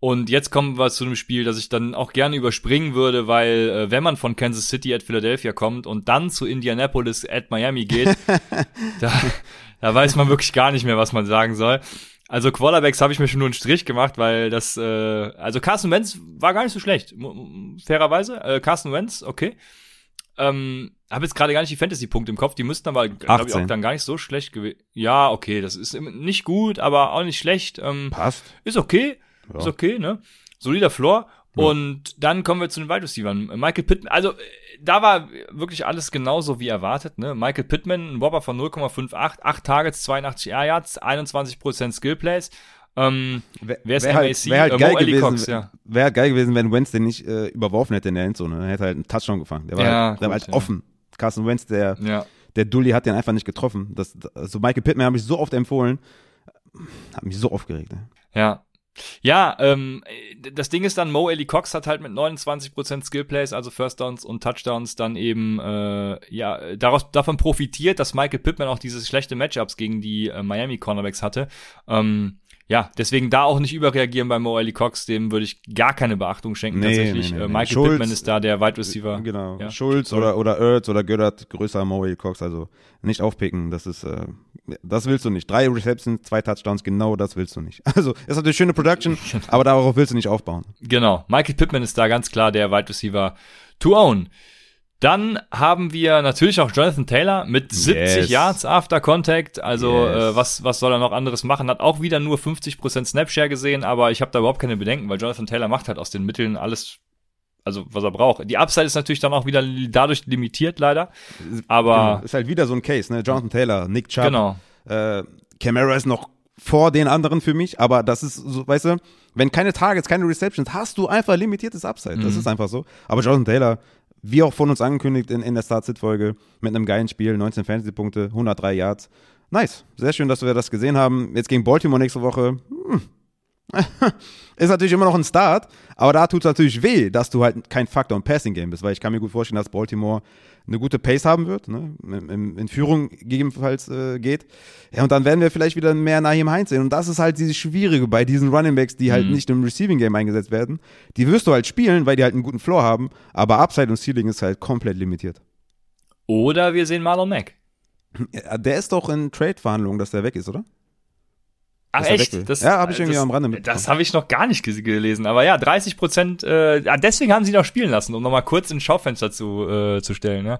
Und jetzt kommen wir zu einem Spiel, das ich dann auch gerne überspringen würde, weil äh, wenn man von Kansas City at Philadelphia kommt und dann zu Indianapolis at Miami geht, [laughs] da, da weiß man wirklich gar nicht mehr, was man sagen soll. Also Quarterbacks habe ich mir schon nur einen Strich gemacht, weil das, äh, also Carson Wentz war gar nicht so schlecht, fairerweise. Äh, Carson Wentz, okay. Ähm, habe jetzt gerade gar nicht die Fantasy-Punkte im Kopf, die müssten aber, glaube ich, auch dann gar nicht so schlecht gewesen. Ja, okay, das ist nicht gut, aber auch nicht schlecht. Ähm, Passt. Ist okay, ja. ist okay, ne? Solider Floor. Ja. Und dann kommen wir zu den Wide Receivers. Michael Pittman, also da war wirklich alles genauso wie erwartet. Ne? Michael Pittman, ein Whopper von 0,58, 8 Targets, 82 Air Yards, 21% Skill Plays. Ähm, wer ist wär halt, wär halt äh, geil gewesen, Cox, ja. Wäre halt geil gewesen, wenn Wentz den nicht äh, überworfen hätte in der Endzone. Dann hätte er halt einen Touchdown gefangen. Der war ja, halt, der war halt ja. offen. Carson Wentz, der, ja. der Dulli hat den einfach nicht getroffen. Das, also Michael Pittman habe ich so oft empfohlen. Hat mich so aufgeregt. Ne? Ja, ja, ähm, das Ding ist dann, Mo Ellie Cox hat halt mit 29% Skillplays, also First Downs und Touchdowns, dann eben äh, ja daraus davon profitiert, dass Michael Pittman auch diese schlechte Matchups gegen die äh, Miami Cornerbacks hatte. Ähm, ja, deswegen da auch nicht überreagieren bei Mo Ali Cox, dem würde ich gar keine Beachtung schenken nee, tatsächlich. Nee, nee, äh, Michael Schulz, Pittman ist da der Wide Receiver. Genau. Ja. Schulz Sorry. oder oder Ertz oder Göttert größer Mo Ali Cox, also nicht aufpicken, das ist äh, das willst du nicht. Drei Receptions, zwei Touchdowns, genau das willst du nicht. [laughs] Also, ist natürlich schöne Production, [laughs] aber darauf willst du nicht aufbauen. Genau. Michael Pittman ist da ganz klar der Wide Receiver to own. Dann haben wir natürlich auch Jonathan Taylor mit 70 yes. Yards after Contact. Also yes. äh, was, was soll er noch anderes machen? Hat auch wieder nur 50% Snapshare gesehen, aber ich habe da überhaupt keine Bedenken, weil Jonathan Taylor macht halt aus den Mitteln alles, also was er braucht. Die Upside ist natürlich dann auch wieder dadurch limitiert leider, aber... Genau. Ist halt wieder so ein Case, ne? Jonathan Taylor, Nick Chubb, genau. äh, Camara ist noch vor den anderen für mich, aber das ist so, weißt du, wenn keine Targets, keine Receptions, hast du einfach limitiertes Upside. Das Mhm. ist einfach so. Aber Jonathan Taylor, wie auch von uns angekündigt in, in der Start-Sit-Folge, mit einem geilen Spiel, 19 Fantasy-Punkte, 103 Yards. Nice. Sehr schön, dass wir das gesehen haben. Jetzt gegen Baltimore nächste Woche. Hm. [laughs] ist natürlich immer noch ein Start, aber da tut es natürlich weh, dass du halt kein Faktor im Passing-Game bist, weil ich kann mir gut vorstellen, dass Baltimore eine gute Pace haben wird, ne? in, in, Führung gegebenenfalls äh, geht. Ja, und dann werden wir vielleicht wieder mehr Naheem Heinz sehen. Und das ist halt dieses Schwierige bei diesen Running Backs, die halt Mhm. nicht im Receiving Game eingesetzt werden. Die wirst du halt spielen, weil die halt einen guten Floor haben, aber Upside und Ceiling ist halt komplett limitiert. Oder wir sehen Marlon Mack. Der ist doch in Trade-Verhandlungen, dass der weg ist, oder? Ach echt? will. Ja, hab ich irgendwie das, am Rande mitbekommen. Das habe ich noch gar nicht gelesen. Aber ja, 30 Prozent. Äh, ja, deswegen haben sie ihn auch spielen lassen, um nochmal kurz ins Schaufenster zu, äh, zu stellen. Ja.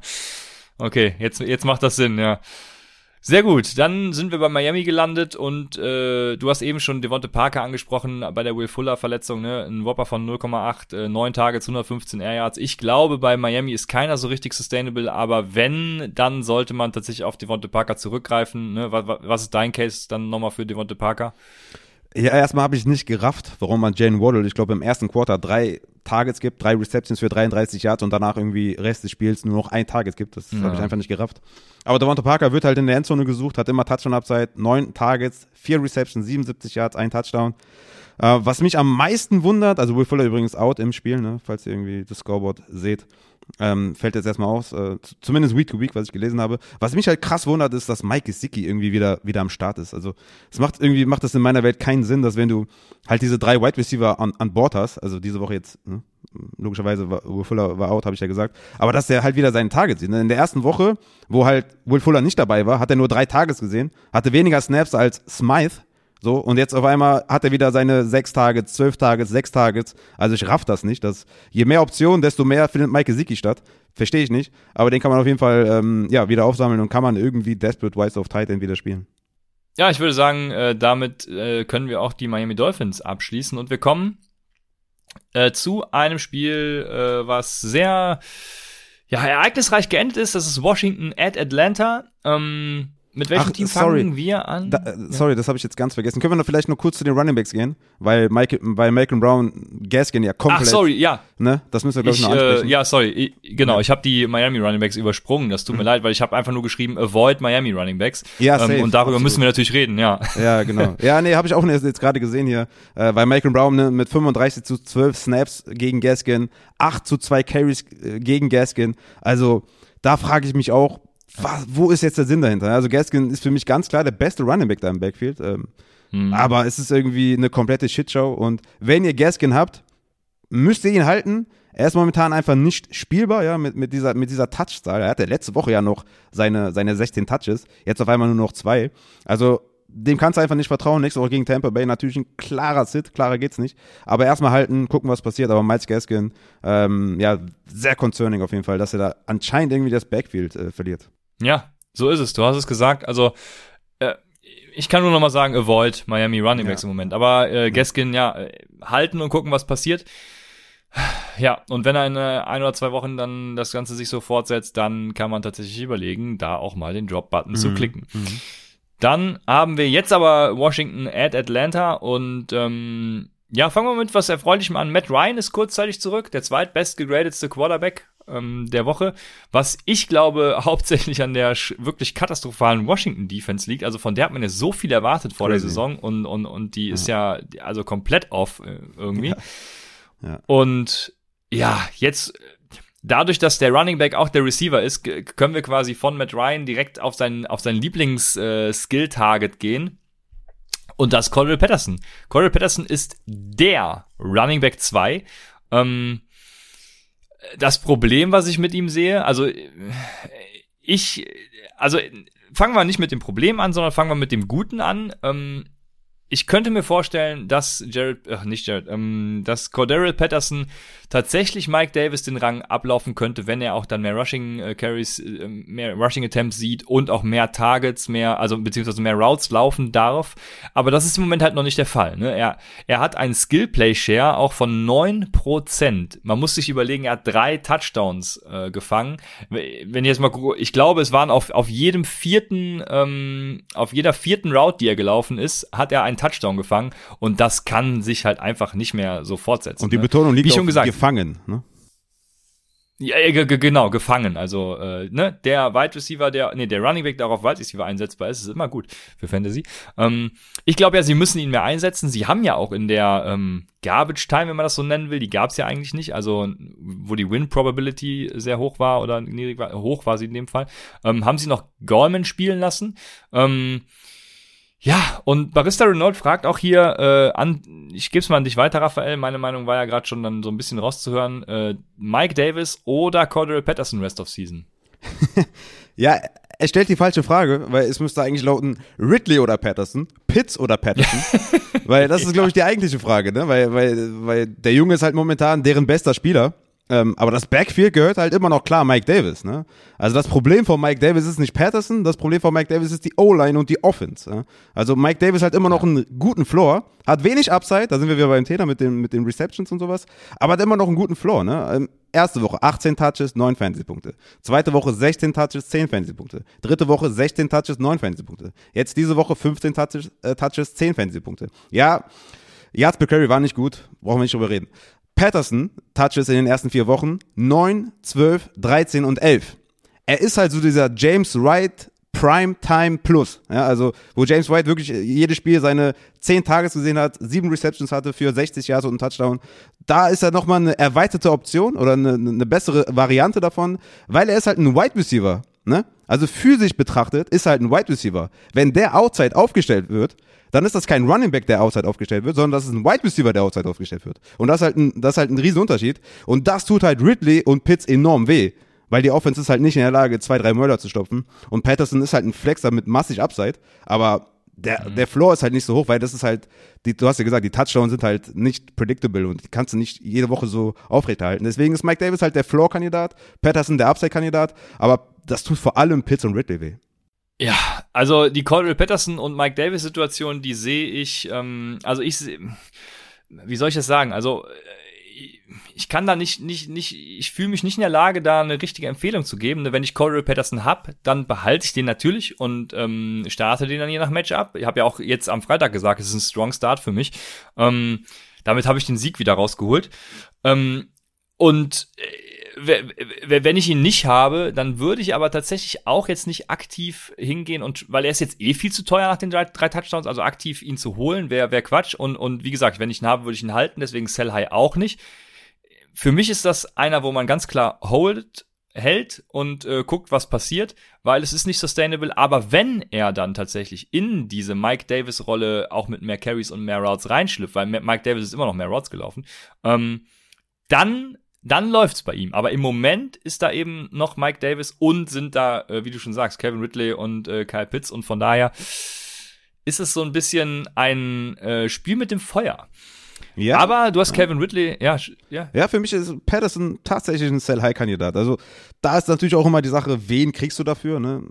Okay, jetzt, jetzt macht das Sinn, ja. Sehr gut, dann sind wir bei Miami gelandet und äh, du hast eben schon Devonte Parker angesprochen bei der Will Fuller Verletzung, ne? Ein Whopper von 0,8, äh, 9 Targets, 115 Air Yards. Ich glaube, bei Miami ist keiner so richtig sustainable, aber wenn, dann sollte man tatsächlich auf Devonte Parker zurückgreifen. Ne? Was, was ist dein Case dann nochmal für Devonte Parker? Ja, erstmal habe ich nicht gerafft, warum man Jane Waddle, ich glaube im ersten Quarter drei Targets gibt, drei Receptions für 33 Yards und danach irgendwie Rest des Spiels nur noch ein Target gibt. Das Ja. habe ich einfach nicht gerafft. Aber Devonta Parker wird halt in der Endzone gesucht, hat immer Touchdown-Upside, neun Targets, vier Receptions, 77 Yards, ein Touchdown. Äh, was mich am meisten wundert, also Will Fuller übrigens out im Spiel, ne, falls ihr irgendwie das Scoreboard seht, ähm, fällt jetzt erstmal aus, äh, zumindest Week to Week, was ich gelesen habe. Was mich halt krass wundert, ist, dass Mike Gesicki irgendwie wieder, wieder am Start ist. Also es macht irgendwie, macht das in meiner Welt keinen Sinn, dass wenn du halt diese drei Wide Receiver an, an Bord hast, also diese Woche jetzt, ne, logischerweise war, Will Fuller war out, habe ich ja gesagt, aber dass der halt wieder seinen Target sieht. Ne? In der ersten Woche, wo halt Will Fuller nicht dabei war, hat er nur drei Targets gesehen, hatte weniger Snaps als Smythe, so, und jetzt auf einmal hat er wieder seine sechs Targets, zwölf Targets, sechs Targets. Also ich raff das nicht. Dass je mehr Optionen, desto mehr findet Mike Gesicki statt. Verstehe ich nicht. Aber den kann man auf jeden Fall ähm, ja, wieder aufsammeln und kann man irgendwie Desperate Wise of Titan wieder spielen. Ja, ich würde sagen, äh, damit äh, können wir auch die Miami Dolphins abschließen und wir kommen äh, zu einem Spiel, äh, was sehr ja, ereignisreich geendet ist. Das ist Washington at Atlanta. Ähm, mit welchem Ach, Team sorry. fangen wir an? Da, äh, sorry, das habe ich jetzt ganz vergessen. Können wir noch vielleicht noch kurz zu den Running Backs gehen? Weil Mike, weil Malcolm Brown Gaskin ja Ach, komplett. sorry, ja. Ne? Das müssen wir, glaube ich, Ich, noch ansprechen. äh, ja, sorry. Ich, genau, Ja. ich habe die Miami Running Backs übersprungen. Das tut mir leid, weil ich habe einfach nur geschrieben, avoid Miami Running Backs. Ja, ähm, safe, und darüber absolut. müssen wir natürlich reden, ja. Ja, genau. [laughs] Ja, nee, habe ich auch jetzt, jetzt gerade gesehen hier, äh, weil Malcolm Brown ne, mit 35 zu 12 Snaps gegen Gaskin, 8 zu 2 Carries äh, gegen Gaskin. Also da frage ich mich auch, was, wo ist jetzt der Sinn dahinter? Also Gaskin ist für mich ganz klar der beste Running Back da im Backfield. Ähm, Hm. Aber es ist irgendwie eine komplette Shitshow. Und wenn ihr Gaskin habt, müsst ihr ihn halten. Er ist momentan einfach nicht spielbar, ja, mit, mit dieser, mit dieser Touchzahl. Er hatte letzte Woche ja noch seine, seine 16 Touches. Jetzt auf einmal nur noch zwei. Also, dem kannst du einfach nicht vertrauen. Nächste Woche gegen Tampa Bay natürlich ein klarer Sit. Klarer geht's nicht. Aber erstmal halten, gucken, was passiert. Aber Miles Gaskin, ähm, ja, sehr concerning auf jeden Fall, dass er da anscheinend irgendwie das Backfield äh, verliert. Ja, so ist es. Du hast es gesagt. Also, äh, ich kann nur noch mal sagen, avoid Miami Running Backs Ja. im Moment. Aber äh, Gaskin, ja, äh, halten und gucken, was passiert. Ja, und wenn er in äh, ein oder zwei Wochen dann das Ganze sich so fortsetzt, dann kann man tatsächlich überlegen, da auch mal den Drop-Button zu Mhm. klicken. Dann haben wir jetzt aber Washington at Atlanta und ähm, ja, fangen wir mit was Erfreulichem an. Matt Ryan ist kurzzeitig zurück, der zweitbest gegradetste Quarterback ähm, der Woche, was ich glaube [laughs] hauptsächlich an der wirklich katastrophalen Washington Defense liegt. Also von der hat man ja so viel erwartet vor der Crazy. Saison und, und, und die ist ja also komplett off äh, irgendwie. Ja. Ja. Und ja, jetzt äh, dadurch, dass der Running Back auch der Receiver ist, können wir quasi von Matt Ryan direkt auf seinen, auf sein Lieblings-Skill-Target gehen. Und das ist Cordell Patterson. Cordell Patterson ist der Running Back 2. Ähm, das Problem, was ich mit ihm sehe, also äh, ich, also fangen wir nicht mit dem Problem an, sondern fangen wir mit dem Guten an. Ähm, ich könnte mir vorstellen, dass Jared, ach nicht Jared, ähm, dass Cordero Patterson tatsächlich Mike Davis den Rang ablaufen könnte, wenn er auch dann mehr Rushing äh, Carries, äh, mehr Rushing Attempts sieht und auch mehr Targets, mehr, also beziehungsweise mehr Routes laufen darf. Aber das ist im Moment halt noch nicht der Fall. Ne? Er, er hat einen Skill Play Share auch von neun Prozent. Man muss sich überlegen, er hat drei Touchdowns äh, gefangen. Wenn ich jetzt mal gucke, ich glaube, es waren auf, auf jedem vierten, ähm, auf jeder vierten Route, die er gelaufen ist, hat er einen Touchdown gefangen und das kann sich halt einfach nicht mehr so fortsetzen. Und die ne? Betonung liegt Wie schon gesagt, gefangen. Ne? Ja, ge- genau, gefangen. Also, äh, ne, der Wide Receiver, der, nee, der Running Back, der auch auf Wide Receiver einsetzbar ist, ist immer gut für Fantasy. Ähm, ich glaube ja, sie müssen ihn mehr einsetzen. Sie haben ja auch in der ähm, Garbage Time, wenn man das so nennen will, die gab es ja eigentlich nicht. Also, wo die Win Probability sehr hoch war oder niedrig war, hoch war sie in dem Fall, ähm, haben sie noch Gorman spielen lassen. Ähm, ja, und Barista Renault fragt auch hier äh, an, ich gebe es mal an dich weiter, Raphael. Meine Meinung war ja gerade schon dann so ein bisschen rauszuhören. Äh, Mike Davis oder Cordell Patterson Rest of Season? [laughs] Ja, er stellt die falsche Frage, weil es müsste eigentlich lauten Ridley oder Patterson, Pitts oder Patterson, [laughs] weil das ist, glaube ich, die eigentliche Frage, ne? Weil, weil, weil der Junge ist halt momentan deren bester Spieler. Ähm, aber das Backfield gehört halt immer noch klar Mike Davis, ne? Also das Problem von Mike Davis ist nicht Patterson, das Problem von Mike Davis ist die O-Line und die Offense. Ne? Also Mike Davis hat immer noch einen guten Floor, hat wenig Upside, da sind wir wieder beim Thema mit den, mit den Receptions und sowas, aber hat immer noch einen guten Floor, ne? Ähm, erste Woche 18 Touches, 9 Fantasy-Punkte. Zweite Woche 16 Touches, 10 Fantasy-Punkte. Dritte Woche 16 Touches, 9 Fantasy-Punkte. Jetzt diese Woche 15 Touches, äh, Touches 10 Fantasy-Punkte. Ja, Yards per Carry war nicht gut, brauchen wir nicht drüber reden. Patterson Touches in den ersten vier Wochen 9, 12, 13 und 11. Er ist halt so dieser James Wright Prime Time Plus. Ja, also, wo James White wirklich jedes Spiel seine 10 Tages gesehen hat, 7 Receptions hatte für 60 Yards und einen Touchdown. Da ist er nochmal eine erweiterte Option oder eine, eine bessere Variante davon, weil er ist halt ein Wide Receiver. Ne? Also physisch betrachtet ist halt ein Wide Receiver. Wenn der Outside aufgestellt wird, dann ist das kein Running Back, der Outside aufgestellt wird, sondern das ist ein Wide Receiver, der Outside aufgestellt wird. Und das ist halt ein, das ist halt ein Riesenunterschied. Und das tut halt Ridley und Pitts enorm weh. Weil die Offense ist halt nicht in der Lage, zwei, drei Mörder zu stopfen. Und Patterson ist halt ein Flexer mit massig Upside. Aber der, der Floor ist halt nicht so hoch, weil das ist halt, die, du hast ja gesagt, die Touchdowns sind halt nicht predictable und die kannst du nicht jede Woche so aufrechterhalten. Deswegen ist Mike Davis halt der Floor-Kandidat, Patterson der Upside-Kandidat, aber das tut vor allem Pitts und Ridley weh. Ja, also die Cordell Patterson und Mike Davis Situation, die sehe ich, ähm, also ich seh- wie soll ich das sagen? Also äh, ich kann da nicht, nicht, nicht, ich fühle mich nicht in der Lage, da eine richtige Empfehlung zu geben. Wenn ich Cordell Patterson hab, dann behalte ich den natürlich und ähm, starte den dann je nach Matchup. Ich habe ja auch jetzt am Freitag gesagt, es ist ein Strong Start für mich. Ähm, damit habe ich den Sieg wieder rausgeholt. Ähm, und äh, wenn ich ihn nicht habe, dann würde ich aber tatsächlich auch jetzt nicht aktiv hingehen und weil er ist jetzt eh viel zu teuer nach den drei, drei Touchdowns, also aktiv ihn zu holen, wäre wär Quatsch. Und, und wie gesagt, wenn ich ihn habe, würde ich ihn halten, deswegen Sell High auch nicht. Für mich ist das einer, wo man ganz klar hold, hält und äh, guckt, was passiert, weil es ist nicht sustainable. Aber wenn er dann tatsächlich in diese Mike Davis-Rolle auch mit mehr Carries und mehr Routes reinschlüpft, weil Mike Davis ist immer noch mehr Routes gelaufen, ähm, dann dann läuft's bei ihm. Aber im Moment ist da eben noch Mike Davis und sind da, äh, wie du schon sagst, Kevin Ridley und äh, Kyle Pitts und von daher ist es so ein bisschen ein äh, Spiel mit dem Feuer. Ja. Aber du hast Kevin Ridley, ja, ja, Ja, für mich ist Patterson tatsächlich ein Sell-High-Kandidat. Also da ist natürlich auch immer die Sache, wen kriegst du dafür, ne?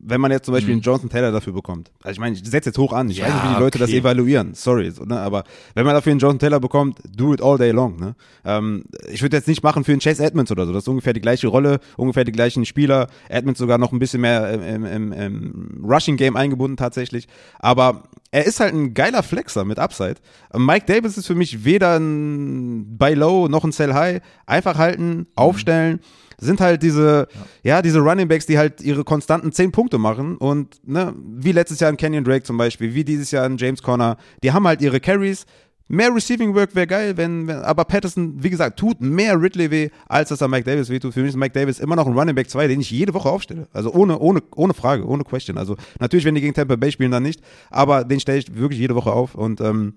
Wenn man jetzt zum Beispiel einen Jonathan Taylor dafür bekommt. Also ich meine, ich setze jetzt hoch an. Ich Ja, weiß nicht, wie die Leute das okay. evaluieren. Sorry. So, ne? Aber wenn man dafür einen Jonathan Taylor bekommt, do it all day long. Ne? Ähm, ich würde jetzt nicht machen für einen Chase Edmonds oder so. Das ist ungefähr die gleiche Rolle, ungefähr die gleichen Spieler. Edmonds sogar noch ein bisschen mehr im, im, im Rushing-Game eingebunden tatsächlich. Aber er ist halt ein geiler Flexer mit Upside. Mike Davis ist für mich weder ein Buy Low noch ein Sell High. Einfach halten, aufstellen. Sind halt diese, ja. diese Running Backs, die halt ihre konstanten 10 Punkte machen und, ne, wie letztes Jahr in Kenyon Drake zum Beispiel, wie dieses Jahr in James Conner, die haben halt ihre Carries. Mehr Receiving Work wäre geil, wenn, wenn, aber Patterson, wie gesagt, tut mehr Ridley weh, als dass er Mike Davis wehtut. Für mich ist Mike Davis immer noch ein Running Back 2, den ich jede Woche aufstelle. Also ohne, ohne, ohne Frage, ohne Question. Also natürlich, wenn die gegen Tampa Bay spielen, dann nicht, aber den stelle ich wirklich jede Woche auf und, ähm,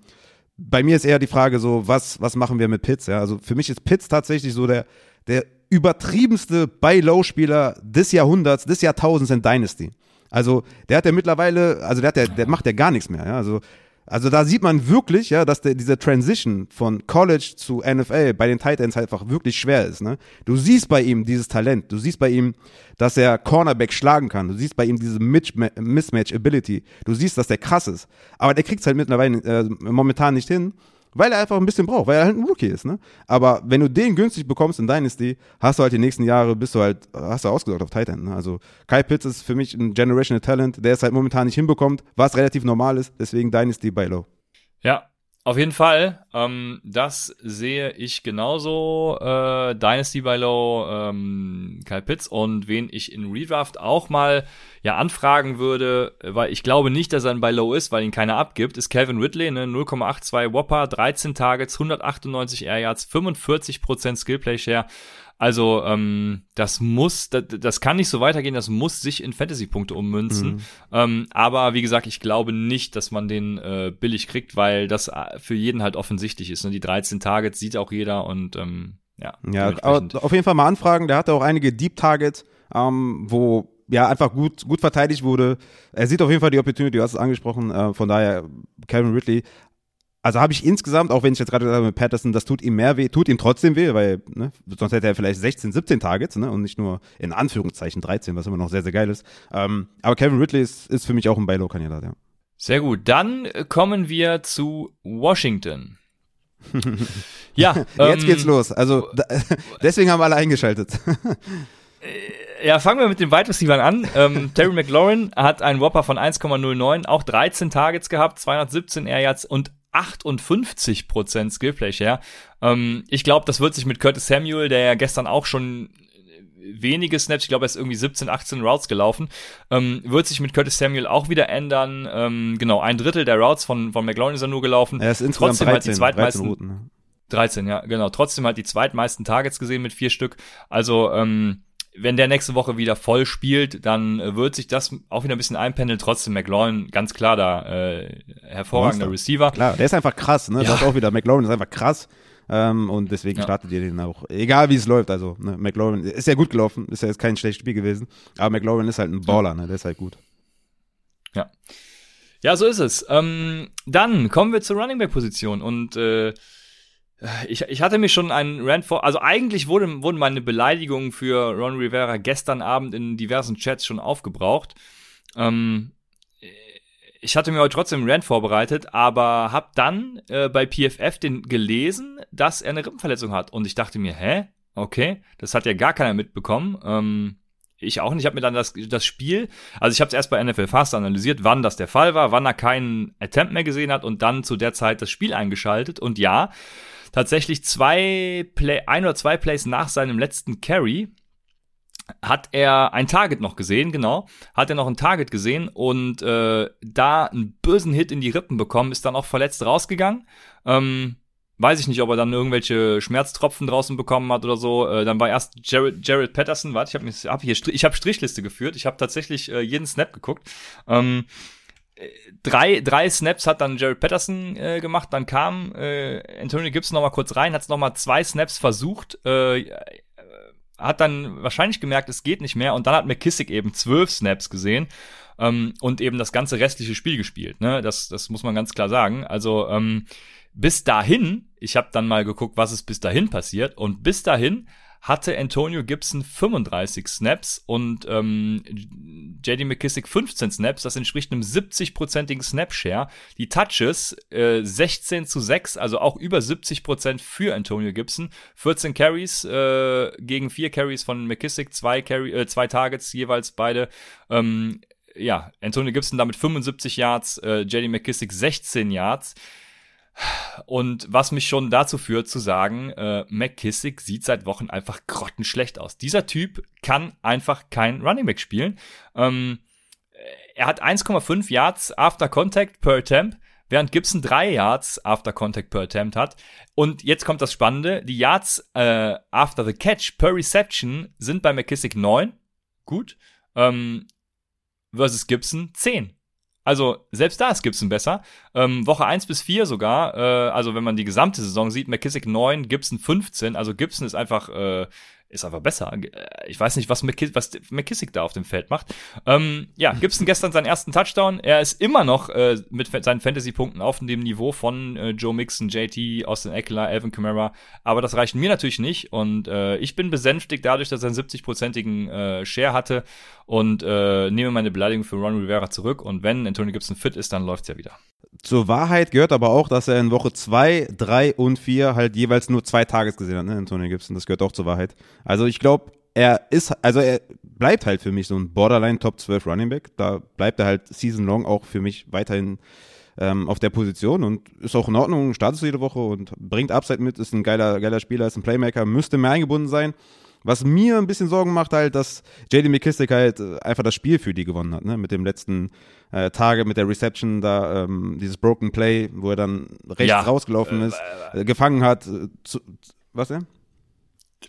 bei mir ist eher die Frage so, was, was machen wir mit Pitts? Ja? Also für mich ist Pitts tatsächlich so der, der übertriebenste Buy-Low-Spieler des Jahrhunderts, des Jahrtausends in Dynasty. Also der hat ja mittlerweile, also der, hat ja, der macht ja gar nichts mehr. Ja? Also Also da sieht man wirklich, ja, dass der, dieser Transition von College zu NFL bei den Titans halt einfach wirklich schwer ist. Ne? Du siehst bei ihm dieses Talent, du siehst bei ihm, dass er Cornerback schlagen kann, du siehst bei ihm diese Mismatch-Ability, du siehst, dass der krass ist. Aber der kriegt es halt mittlerweile äh, momentan nicht hin weil er einfach ein bisschen braucht, weil er halt ein Rookie ist, ne? Aber wenn du den günstig bekommst in Dynasty, hast du halt die nächsten Jahre, bist du halt, hast du ausgesorgt auf Titan, ne? Also Kai Pitts ist für mich ein Generational Talent, der es halt momentan nicht hinbekommt, was relativ normal ist, deswegen Dynasty bei Low. Ja, auf jeden Fall, ähm, das sehe ich genauso. Äh, Dynasty by Low, ähm, Kyle Pitts und wen ich in Redraft auch mal ja anfragen würde, weil ich glaube nicht, dass er ein bei Low ist, weil ihn keiner abgibt, ist Calvin Ridley, ne, 0,82 Whopper, 13 Targets, 198 Air Yards, 45% Skillplay Share. Also ähm, das muss, das, das kann nicht so weitergehen, das muss sich in Fantasy-Punkte ummünzen. Mhm. Ähm, aber wie gesagt, ich glaube nicht, dass man den äh, billig kriegt, weil das äh, für jeden halt offensichtlich ist. Ne? Die 13 Targets sieht auch jeder und ähm, ja. Ja, auf jeden Fall mal anfragen. Der hatte auch einige Deep Targets, ähm, wo ja einfach gut, gut verteidigt wurde. Er sieht auf jeden Fall die Opportunity, du hast es angesprochen. Äh, von daher, Kevin Ridley also habe ich insgesamt, auch wenn ich jetzt gerade gesagt habe mit Patterson, das tut ihm mehr weh, tut ihm trotzdem weh, weil ne, sonst hätte er vielleicht 16, 17 Targets ne, und nicht nur in Anführungszeichen 13, was immer noch sehr, sehr geil ist. Ähm, aber Kevin Ridley ist, ist für mich auch ein Buy-Low-Kandidat, ja. Sehr gut, dann kommen wir zu Washington. [laughs] ja, [laughs] jetzt ähm, geht's los. Also da, [laughs] deswegen haben alle eingeschaltet. Äh, ja, fangen wir mit den Wide Receivers an. Ähm, Terry McLaurin hat einen Whopper von 1,09, auch 13 Targets gehabt, 217 Air Yards und 58% Skillplay Share. Ähm, ich glaube, das wird sich mit Curtis Samuel, der ja gestern auch schon wenige Snaps, ich glaube, er ist irgendwie 17, 18 Routes gelaufen, ähm, wird sich mit Curtis Samuel auch wieder ändern. Ähm, genau, ein Drittel der Routes von, von McLaurin ist er nur gelaufen. Er ist insgesamt Trotzdem 13, halt die zweitmeisten, 13 Routen. Ne? 13, ja, genau. Trotzdem halt die zweitmeisten Targets gesehen mit vier Stück. Also, ähm, wenn der nächste Woche wieder voll spielt, dann äh, wird sich das auch wieder ein bisschen einpendeln. Trotzdem McLaurin, ganz klar da, äh, hervorragender Monster. Receiver. Klar, der ist einfach krass, ne? Ja. Das auch wieder. McLaurin ist einfach krass. Ähm, und deswegen ja. startet ihr den auch. Egal wie es läuft. Also, ne, McLaurin ist ja gut gelaufen, ist ja jetzt kein schlechtes Spiel gewesen. Aber McLaurin ist halt ein Baller, ne? Der ist halt gut. Ja. Ja, so ist es. Ähm, dann kommen wir zur Running Back Position und äh, ich, ich hatte mir schon einen Rant vor, also eigentlich wurde, wurden meine Beleidigungen für Ron Rivera gestern Abend in diversen Chats schon aufgebraucht. Ähm, ich hatte mir heute trotzdem einen Rant vorbereitet, aber hab dann äh, bei PFF den gelesen, dass er eine Rippenverletzung hat. Und ich dachte mir, hä? Okay, das hat ja gar keiner mitbekommen. Ähm, ich auch nicht. Ich habe mir dann das, das Spiel, also ich habe es erst bei NFL Fast analysiert, wann das der Fall war, wann er keinen Attempt mehr gesehen hat und dann zu der Zeit das Spiel eingeschaltet. Und ja, tatsächlich zwei Play, ein oder zwei Plays nach seinem letzten Carry hat er ein Target noch gesehen, genau, hat er noch ein Target gesehen und äh, da einen bösen Hit in die Rippen bekommen, ist dann auch verletzt rausgegangen. Ähm, weiß ich nicht, ob er dann irgendwelche Schmerztropfen draußen bekommen hat oder so. Äh, dann war erst Jared, Jared Patterson, warte, ich habe hab hier ich hab Strichliste geführt, ich habe tatsächlich äh, jeden Snap geguckt. Ähm, drei, drei Snaps hat dann Jared Patterson äh, gemacht, dann kam äh, Antonio Gibson noch mal kurz rein, hat es noch mal zwei Snaps versucht, äh, hat dann wahrscheinlich gemerkt, es geht nicht mehr und dann hat McKissick eben zwölf Snaps gesehen ähm, und eben das ganze restliche Spiel gespielt. Ne? Das, das muss man ganz klar sagen. Also ähm, bis dahin, ich habe dann mal geguckt, was ist bis dahin passiert und bis dahin hatte Antonio Gibson 35 Snaps und ähm, JD McKissick 15 Snaps. Das entspricht einem 70-prozentigen Snap-Share. Die Touches äh, 16 zu 6, also auch über 70 Prozent für Antonio Gibson. 14 Carries äh, gegen 4 Carries von McKissick, 2 Carry, äh, zwei Targets jeweils beide. Ähm, ja, Antonio Gibson damit 75 Yards, äh, JD McKissick 16 Yards. Und was mich schon dazu führt zu sagen, äh, McKissick sieht seit Wochen einfach grottenschlecht aus. Dieser Typ kann einfach kein Running Back spielen. Ähm, er hat 1,5 Yards after Contact per Attempt, während Gibson 3 Yards after Contact per Attempt hat. Und jetzt kommt das Spannende, die Yards äh, after the Catch per Reception sind bei McKissick 9, gut, ähm, versus Gibson 10. Also selbst da ist Gibson besser. Ähm, Woche 1 bis 4 sogar, äh, also wenn man die gesamte Saison sieht, McKissick 9, Gibson 15. Also Gibson ist einfach, äh, ist einfach besser. Äh, ich weiß nicht, was, McKiss was McKissick da auf dem Feld macht. Ähm, ja, [laughs] Gibson gestern seinen ersten Touchdown. Er ist immer noch äh, mit seinen Fantasy-Punkten auf dem Niveau von äh, Joe Mixon, JT, Austin Eckler, Alvin Kamara. Aber das reicht mir natürlich nicht. Und äh, ich bin besänftigt dadurch, dass er einen 70-prozentigen äh, Share hatte und äh, nehme meine Beleidigung für Ron Rivera zurück. Und wenn Antonio Gibson fit ist, dann läuft's ja wieder. Zur Wahrheit gehört aber auch, dass er in Woche 2, 3 und 4 halt jeweils nur zwei Tages gesehen hat, ne, Antonio Gibson. Das gehört auch zur Wahrheit. Also ich glaube, er ist, also er bleibt halt für mich so ein Borderline Top 12 Running Back. Da bleibt er halt season long auch für mich weiterhin ähm, auf der Position und ist auch in Ordnung, startet jede Woche und bringt Upside mit, ist ein geiler, geiler Spieler, ist ein Playmaker, müsste mehr eingebunden sein. Was mir ein bisschen Sorgen macht halt, dass JD McKissick halt äh, einfach das Spiel für die gewonnen hat, ne? Mit dem letzten äh, Tage, mit der Reception da, ähm, dieses Broken Play, wo er dann rechts ja. rausgelaufen ist, äh, gefangen hat. Äh, zu, was denn?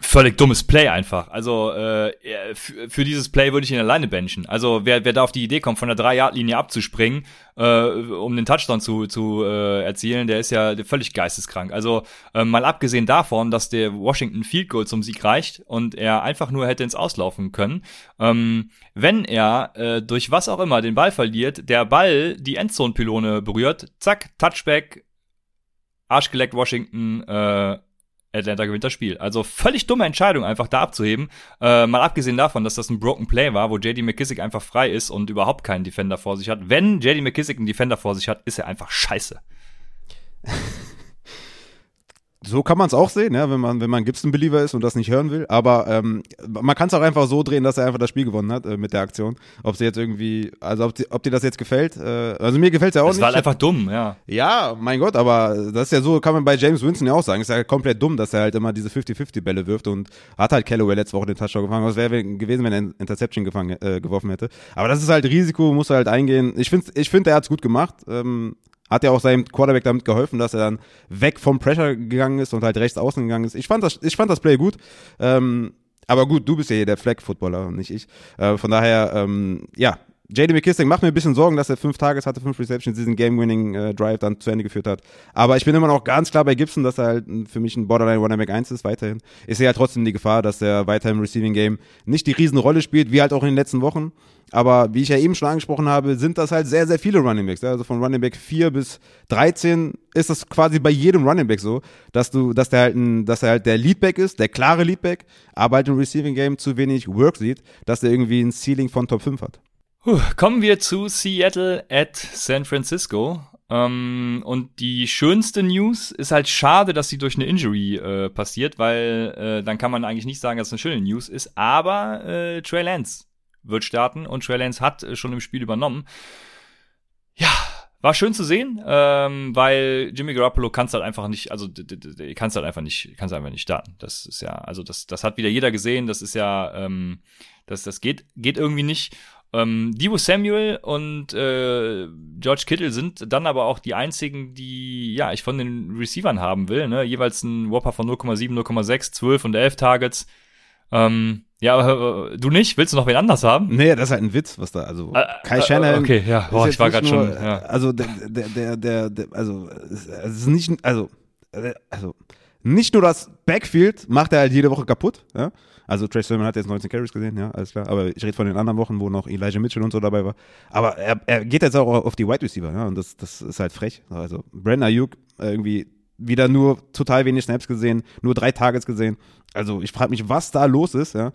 Völlig dummes Play einfach. Also äh, für, dieses Play würde ich ihn alleine benchen. Also wer, wer da auf die Idee kommt, von der 3-Yard-Linie abzuspringen, äh, um den Touchdown zu, zu äh, erzielen, der ist ja völlig geisteskrank. Also äh, mal abgesehen davon, dass der Washington Field Goal zum Sieg reicht und er einfach nur hätte ins Auslaufen können, ähm, wenn er äh, durch was auch immer den Ball verliert, der Ball die Endzone-Pylone berührt, zack, Touchback, Arschgeleckt Washington, äh, Atlanta gewinnt das Spiel. Also völlig dumme Entscheidung, einfach da abzuheben. Äh, mal abgesehen davon, dass das ein Broken Play war, wo JD McKissick einfach frei ist und überhaupt keinen Defender vor sich hat. Wenn JD McKissick einen Defender vor sich hat, ist er einfach scheiße. [laughs] So kann man es auch sehen, ja, wenn man, wenn man Gibson-Believer ist und das nicht hören will. Aber ähm, man kann es auch einfach so drehen, dass er einfach das Spiel gewonnen hat äh, mit der Aktion. Ob sie jetzt irgendwie, also ob, die, ob dir das jetzt gefällt. Äh, also mir gefällt es ja auch das nicht. Das war halt einfach dumm, ja. Ja, mein Gott, aber das ist ja so, kann man bei James Winston ja auch sagen. Ist ja komplett dumm, dass er halt immer diese 50-50-Bälle wirft und hat halt Callaway letzte Woche den Touchdown gefangen. Was wäre gewesen, wenn er Interception gefangen, äh, geworfen hätte. Aber das ist halt Risiko, muss er halt eingehen. Ich finde, ich find, er hat's gut gemacht. Ähm, hat ja auch seinem Quarterback damit geholfen, dass er dann weg vom Pressure gegangen ist und halt rechts außen gegangen ist. Ich fand das, ich fand das Play gut. Ähm, aber gut, du bist ja hier der Flag-Footballer und nicht ich. Äh, von daher, ähm, ja, JD McKissick macht mir ein bisschen Sorgen, dass er fünf Tages hatte, fünf Receptions, diesen Game-Winning-Drive äh, dann zu Ende geführt hat. Aber ich bin immer noch ganz klar bei Gibson, dass er halt für mich ein Borderline Running Back 1 ist, weiterhin. Ich sehe ja trotzdem die Gefahr, dass er weiter im Receiving-Game nicht die Riesenrolle spielt, wie halt auch in den letzten Wochen. Aber wie ich ja eben schon angesprochen habe, sind das halt sehr, sehr viele Running Backs. Also von Running Back 4 bis 13 ist das quasi bei jedem Running Back so, dass du, dass der halt ein, dass er halt der Leadback ist, der klare Leadback, aber halt im Receiving Game zu wenig Work sieht, dass er irgendwie ein Ceiling von Top 5 hat. Kommen wir zu Seattle at San Francisco. Ähm, und die schönste News ist halt schade, dass sie durch eine Injury äh, passiert, weil äh, dann kann man eigentlich nicht sagen, dass es eine schöne News ist. Aber äh, Trey Lance wird starten und Trey Lance hat äh, schon im Spiel übernommen. Ja, war schön zu sehen, ähm, weil Jimmy Garoppolo kannst halt einfach nicht, also kannst halt einfach nicht, kannst einfach nicht starten. Das ist ja, also das, das hat wieder jeder gesehen. Das ist ja, ähm, das, das geht, geht irgendwie nicht. Ähm, Divo Samuel und äh, George Kittle sind dann aber auch die einzigen, die ja ich von den Receivern haben will. Ne? Jeweils ein Whopper von 0,7, 0,6, 12 und 11 Targets. Ähm, ja, aber äh, du nicht? Willst du noch wen anders haben? Nee, das ist halt ein Witz, was da, also äh, Kai äh, Shanahan. Okay, ja, Boah, ich war gerade schon. Ja. Also der, der, der, der, der also es ist nicht, also, äh, also nicht nur das Backfield macht er halt jede Woche kaputt, ja. Also Trey Sermon hat jetzt 19 Carries gesehen, ja, alles klar. Aber ich rede von den anderen Wochen, wo noch Elijah Mitchell und so dabei war. Aber er, er geht jetzt auch auf die Wide Receiver, ja, und das, das ist halt frech. Also Brandon Ayuk irgendwie wieder nur total wenig Snaps gesehen, nur drei Targets gesehen. Also ich frage mich, was da los ist, ja.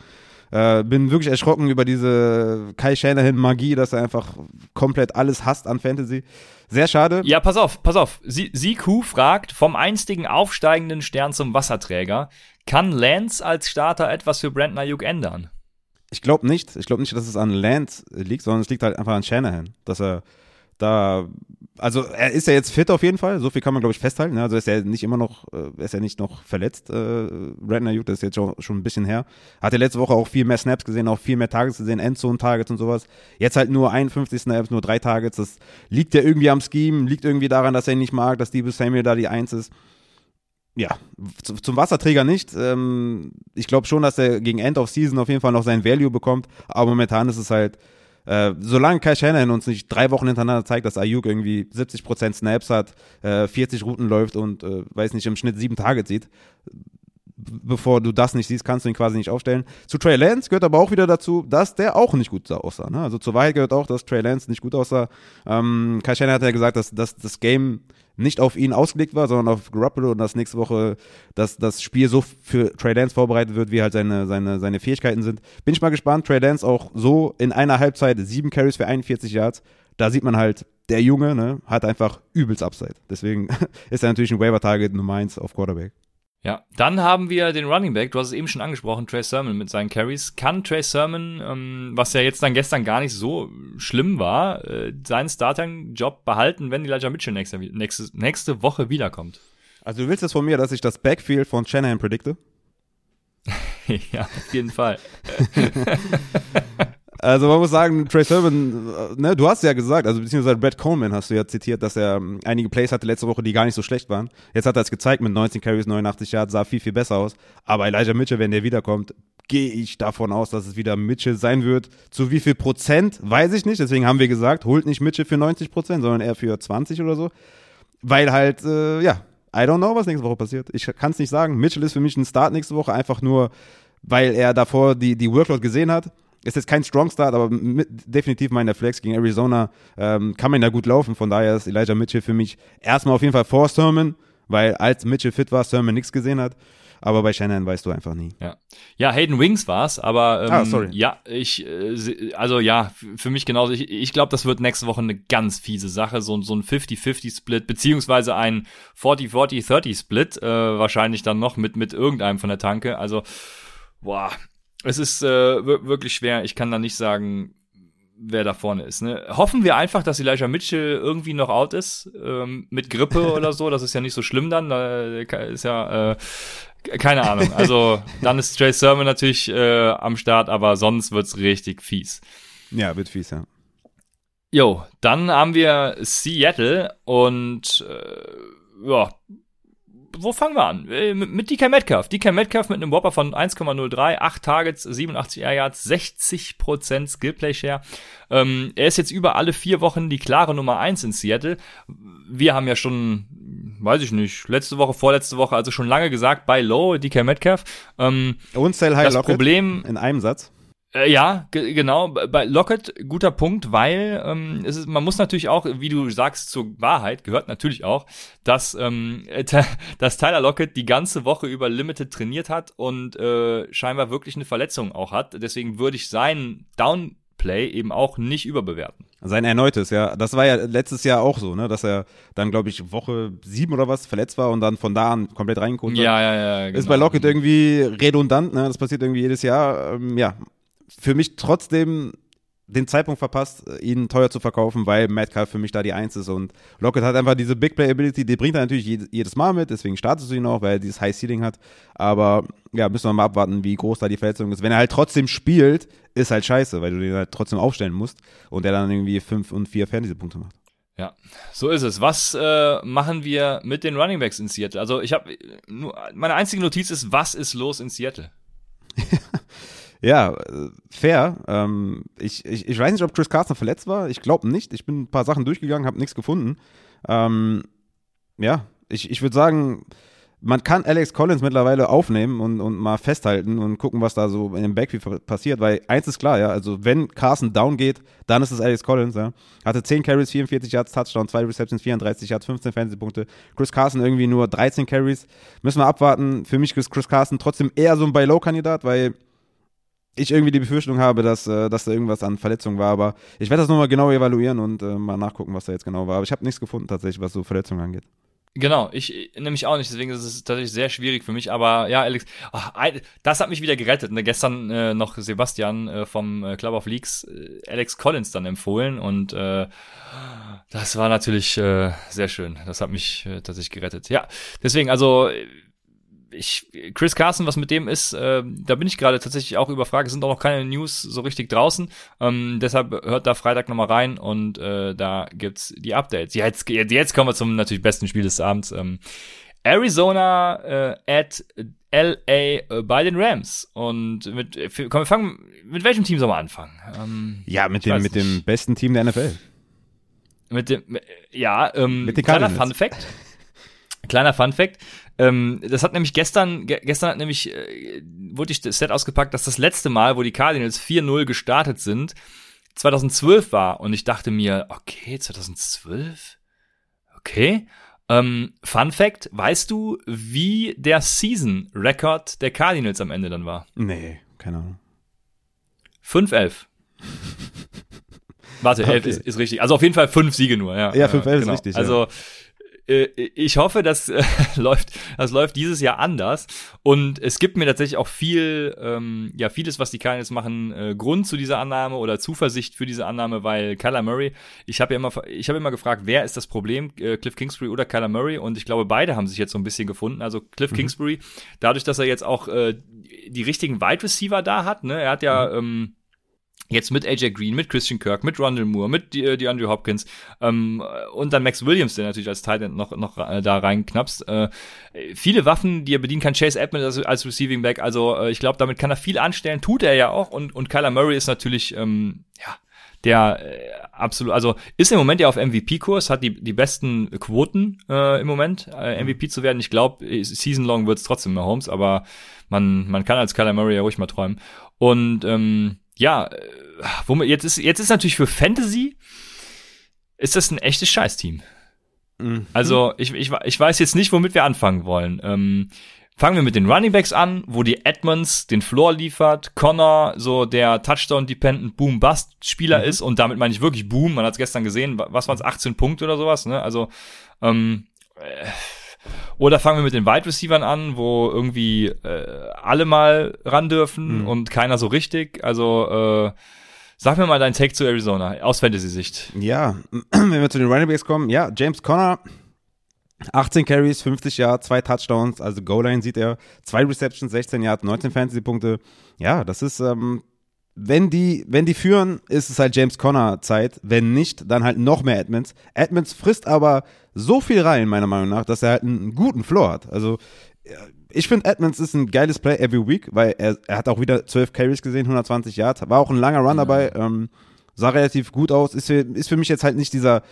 Äh, bin wirklich erschrocken über diese Kai Shanahan-Magie, dass er einfach komplett alles hasst an Fantasy. Sehr schade. Ja, pass auf, pass auf. Siku fragt, vom einstigen aufsteigenden Stern zum Wasserträger, kann Lance als Starter etwas für Brandon Ayuk ändern? Ich glaube nicht. Ich glaube nicht, dass es an Lance liegt, sondern es liegt halt einfach an Shanahan, dass er da, also er ist ja jetzt fit auf jeden Fall, so viel kann man glaube ich festhalten. Ne? Also ist er nicht immer noch, äh, ist er nicht noch verletzt, äh, Ayuk, das ist jetzt schon, schon ein bisschen her. Hatte letzte Woche auch viel mehr Snaps gesehen, auch viel mehr Targets gesehen, Endzone-Targets und sowas. Jetzt halt nur 51 Snaps, nur drei Targets. Das liegt ja irgendwie am Scheme, liegt irgendwie daran, dass er ihn nicht mag, dass Debo Samuel da die Eins ist. Ja, zum Wasserträger nicht. Ähm, ich glaube schon, dass er gegen End of Season auf jeden Fall noch sein Value bekommt, aber momentan ist es halt äh, solange Kai Shannon uns nicht drei Wochen hintereinander zeigt, dass Ayuk irgendwie 70% Snaps hat, äh, 40 Routen läuft und, äh, weiß nicht, im Schnitt sieben Tage zieht, bevor du das nicht siehst, kannst du ihn quasi nicht aufstellen. Zu Trey Lance gehört aber auch wieder dazu, dass der auch nicht gut aussah. Ne? Also zur Wahrheit gehört auch, dass Trey Lance nicht gut aussah. Ähm, Kai Shannon hat ja gesagt, dass, dass das Game nicht auf ihn ausgelegt war, sondern auf Garoppolo und dass nächste Woche dass das Spiel so für Trey Lance vorbereitet wird, wie halt seine, seine, seine Fähigkeiten sind. Bin ich mal gespannt. Trey Lance auch so in einer Halbzeit sieben Carries für 41 Yards. Da sieht man halt, der Junge ne, hat einfach übelst Upside. Deswegen [laughs] ist er natürlich ein Waiver-Target Nummer eins auf Quarterback. Ja, dann haben wir den Running Back, du hast es eben schon angesprochen, Trey Sermon mit seinen Carries. Kann Trey Sermon, ähm, was ja jetzt dann gestern gar nicht so schlimm war, äh, seinen Starting-Job behalten, wenn Elijah Mitchell nächste, nächste, nächste Woche wiederkommt? Also du willst jetzt von mir, dass ich das Backfield von Shanahan predikte? [laughs] ja, auf jeden Fall. [laughs] Also man muss sagen, Trey Sermon, äh, ne, du hast ja gesagt, also beziehungsweise Brad Coleman hast du ja zitiert, dass er ähm, einige Plays hatte letzte Woche, die gar nicht so schlecht waren. Jetzt hat er es gezeigt mit 19 Carries, 89 Yards, sah viel, viel besser aus. Aber Elijah Mitchell, wenn der wiederkommt, gehe ich davon aus, dass es wieder Mitchell sein wird. Zu wie viel Prozent, weiß ich nicht. Deswegen haben wir gesagt, holt nicht Mitchell für 90 Prozent, sondern eher für 20 oder so. Weil halt, äh, ja, I don't know, was nächste Woche passiert. Ich kann es nicht sagen. Mitchell ist für mich ein Start nächste Woche, einfach nur, weil er davor die, die Workload gesehen hat ist jetzt kein Strong Start, aber mit, definitiv meiner Flex gegen Arizona ähm, kann man da gut laufen. Von daher ist Elijah Mitchell für mich erstmal auf jeden Fall vor Sermon, weil als Mitchell fit war, Sermon nichts gesehen hat. Aber bei Shannon weißt du einfach nie. Ja, ja Hayden Wings war's, aber ähm, ah, sorry. ja, ich, äh, also ja, für mich genauso. Ich, ich glaube, das wird nächste Woche eine ganz fiese Sache, so, so ein 50-50-Split, beziehungsweise ein 40-40-30-Split, äh, wahrscheinlich dann noch mit, mit irgendeinem von der Tanke. Also, boah, es ist äh, wirklich schwer. Ich kann da nicht sagen, wer da vorne ist. Ne? Hoffen wir einfach, dass Elijah Mitchell irgendwie noch out ist, ähm, mit Grippe [laughs] oder so. Das ist ja nicht so schlimm dann. Da ist ja, äh, keine Ahnung. Also dann ist Trey Sermon natürlich äh, am Start, aber sonst wird's richtig fies. Ja, wird fies, ja. Jo, dann haben wir Seattle und äh, ja, wo fangen wir an? Äh, mit, DK Metcalf. DK Metcalf mit einem Whopper von 1,03, 8 Targets, 87 Air Yards, 60% Skillplay Share. Ähm, er ist jetzt über alle vier Wochen die klare Nummer 1 in Seattle. Wir haben ja schon, weiß ich nicht, letzte Woche, vorletzte Woche, also schon lange gesagt, bei Low, DK Metcalf. Ähm, Und Sell High das Lockett Problem in einem Satz. Äh, ja, genau. Bei Lockett guter Punkt, weil ähm, es ist, man muss natürlich auch, wie du sagst, zur Wahrheit gehört natürlich auch, dass ähm, [laughs] dass Tyler Lockett die ganze Woche über Limited trainiert hat und äh, scheinbar wirklich eine Verletzung auch hat. Deswegen würde ich seinen Downplay eben auch nicht überbewerten. Sein erneutes, ja. Das war ja letztes Jahr auch so, ne, dass er dann, glaube ich, Woche sieben oder was verletzt war und dann von da an komplett reingekommen Ja, ja, ja. Genau. Ist bei Lockett irgendwie redundant, ne? Das passiert irgendwie jedes Jahr. Ähm, ja, für mich trotzdem den Zeitpunkt verpasst, ihn teuer zu verkaufen, weil Metcalf für mich da die Eins ist und Lockett hat einfach diese Big Play Ability, die bringt er natürlich jedes Mal mit, deswegen startest du ihn auch, weil er dieses High Ceiling hat, aber ja, müssen wir mal abwarten, wie groß da die Verletzung ist. Wenn er halt trotzdem spielt, ist halt scheiße, weil du den halt trotzdem aufstellen musst und der dann irgendwie fünf und vier Fantasy-Punkte macht. Ja, so ist es. Was äh, machen wir mit den Running Backs in Seattle? Also ich habe nur meine einzige Notiz ist, was ist los in Seattle? [laughs] Ja, fair. Ähm, ich, ich, ich weiß nicht, ob Chris Carson verletzt war. Ich glaube nicht. Ich bin ein paar Sachen durchgegangen, habe nichts gefunden. Ähm, ja, ich, ich würde sagen, man kann Alex Collins mittlerweile aufnehmen und, und mal festhalten und gucken, was da so in dem Backfield passiert, weil eins ist klar, ja, also wenn Carson down geht, dann ist es Alex Collins, ja. Hatte 10 Carries, 44 Yards, Touchdown, 2 Receptions, 34 Yards, 15 Fantasy-Punkte. Chris Carson irgendwie nur 13 Carries. Müssen wir abwarten. Für mich ist Chris Carson trotzdem eher so ein Buy-Low-Kandidat, weil ich irgendwie die Befürchtung habe, dass, äh, dass da irgendwas an Verletzungen war. Aber ich werde das nochmal genau evaluieren und äh, mal nachgucken, was da jetzt genau war. Aber ich habe nichts gefunden tatsächlich, was so Verletzungen angeht. Genau, ich nämlich auch nicht, deswegen ist es tatsächlich sehr schwierig für mich. Aber ja, Alex, ach, das hat mich wieder gerettet. Ne? Gestern äh, noch Sebastian äh, vom äh, Club of Leaks äh, Alex Collins dann empfohlen und äh, das war natürlich äh, sehr schön. Das hat mich äh, tatsächlich gerettet. Ja, deswegen, also ich, Chris Carson, was mit dem ist, äh, da bin ich gerade tatsächlich auch überfragt. Es sind auch noch keine News so richtig draußen. Ähm, deshalb hört da Freitag nochmal rein und äh, da gibt's die Updates. Jetzt, jetzt kommen wir zum natürlich besten Spiel des Abends. Ähm, Arizona äh, at LA äh, bei den Rams. Und mit, komm, wir fangen, mit welchem Team sollen wir anfangen? Ähm, ja, mit dem, mit dem besten Team der NFL. Mit dem, ja, ähm, mit den kleiner Fun Fact. Kleiner Fun Fact. Ähm, das hat nämlich gestern, ge gestern hat nämlich, äh, wurde ich das Set ausgepackt, dass das letzte Mal, wo die Cardinals 4-0 gestartet sind, 2012 war. Und ich dachte mir, okay, 2012? Okay. Ähm, Fun Fact, weißt du, wie der Season Record der Cardinals am Ende dann war? Nee, keine Ahnung. 5-11. Warte, okay. 11 ist, ist richtig. Also auf jeden Fall fünf Siege nur, ja. Ja, 5-11 genau. ist richtig. Also ja. Äh, ich hoffe, das äh, [laughs] läuft, das läuft dieses Jahr anders. Und es gibt mir tatsächlich auch viel, ähm, ja, vieles, was die Cardinals machen, äh, Grund zu dieser Annahme oder Zuversicht für diese Annahme, weil Kyler Murray, ich habe ja immer, ich habe immer gefragt, wer ist das Problem, äh, Cliff Kingsbury oder Kyler Murray? Und ich glaube, beide haben sich jetzt so ein bisschen gefunden. Also Cliff mhm. Kingsbury, dadurch, dass er jetzt auch äh, die richtigen Wide Receiver da hat, ne, er hat ja, mhm. ähm, Jetzt mit AJ Green, mit Christian Kirk, mit Rondell Moore, mit die, die Andrew Hopkins ähm, und dann Max Williams, der natürlich als Titan noch noch äh, da reinknapst. Äh, viele Waffen, die er bedienen kann. Chase Edmonds als, als Receiving Back. Also äh, ich glaube, damit kann er viel anstellen. Tut er ja auch. Und und Kyler Murray ist natürlich ähm, ja der äh, absolut, also ist im Moment ja auf MVP-Kurs, hat die, die besten Quoten äh, im Moment, äh, MVP zu werden. Ich glaube, Season Long wird es trotzdem mehr Holmes, aber man, man kann als Kyler Murray ja ruhig mal träumen. Und ähm, ja, äh, jetzt ist, jetzt ist natürlich für Fantasy, ist das ein echtes Scheißteam. Mhm. Also, ich, ich, ich weiß jetzt nicht, womit wir anfangen wollen. Ähm, fangen wir mit den Running Backs an, wo die Edmonds den Floor liefert, Connor so der Touchdown-Dependent Boom-Bust-Spieler mhm. ist und damit meine ich wirklich Boom, man hat es gestern gesehen, was waren es, 18 Punkte oder sowas, ne? Also, ähm, äh, oder fangen wir mit den Wide Receivern an, wo irgendwie äh, alle mal ran dürfen mhm. und keiner so richtig. Also äh, sag mir mal deinen Take zu Arizona aus Fantasy-Sicht. Ja, [clears throat] wenn wir zu den Running Backs kommen, ja, James Conner 18 Carries, 50 Yards, zwei Touchdowns, also Goal-Line sieht er, zwei Receptions, 16 Yards, 19 Fantasy-Punkte. Ja, das ist, ähm, wenn die, wenn die führen, ist es halt James Conner Zeit. Wenn nicht, dann halt noch mehr Edmonds. Edmonds frisst aber so viel rein, meiner Meinung nach, dass er halt einen guten Floor hat. Also, ich finde, Edmonds ist ein geiles Play every week, weil er, er hat auch wieder 12 Carries gesehen, 120 Yards. War auch ein langer Run dabei. Ähm, sah relativ gut aus. Ist für, ist für mich jetzt halt nicht dieser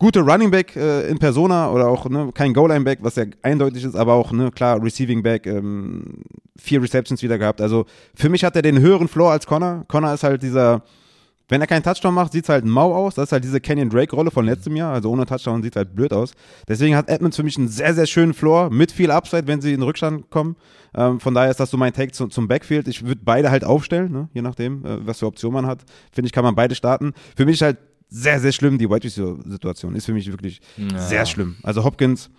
gute Running Back äh, in Persona oder auch ne, kein Goal-Line Back, was ja eindeutig ist, aber auch ne, klar Receiving Back, ähm, vier Receptions wieder gehabt. Also für mich hat er den höheren Floor als Connor. Connor ist halt dieser, wenn er keinen Touchdown macht, sieht es halt mau aus. Das ist halt diese Canyon Drake Rolle von letztem Jahr. Also ohne Touchdown sieht halt blöd aus. Deswegen hat Edmonds für mich einen sehr sehr schönen Floor mit viel Upside, wenn sie in Rückstand kommen. Ähm, von daher ist das so mein Take zu, zum Backfield. Ich würde beide halt aufstellen, ne? je nachdem, äh, was für Optionen man hat. Finde ich, kann man beide starten. Für mich halt sehr, sehr schlimm. Die White Receiver-Situation ist für mich wirklich ja. sehr schlimm. Also Hopkins,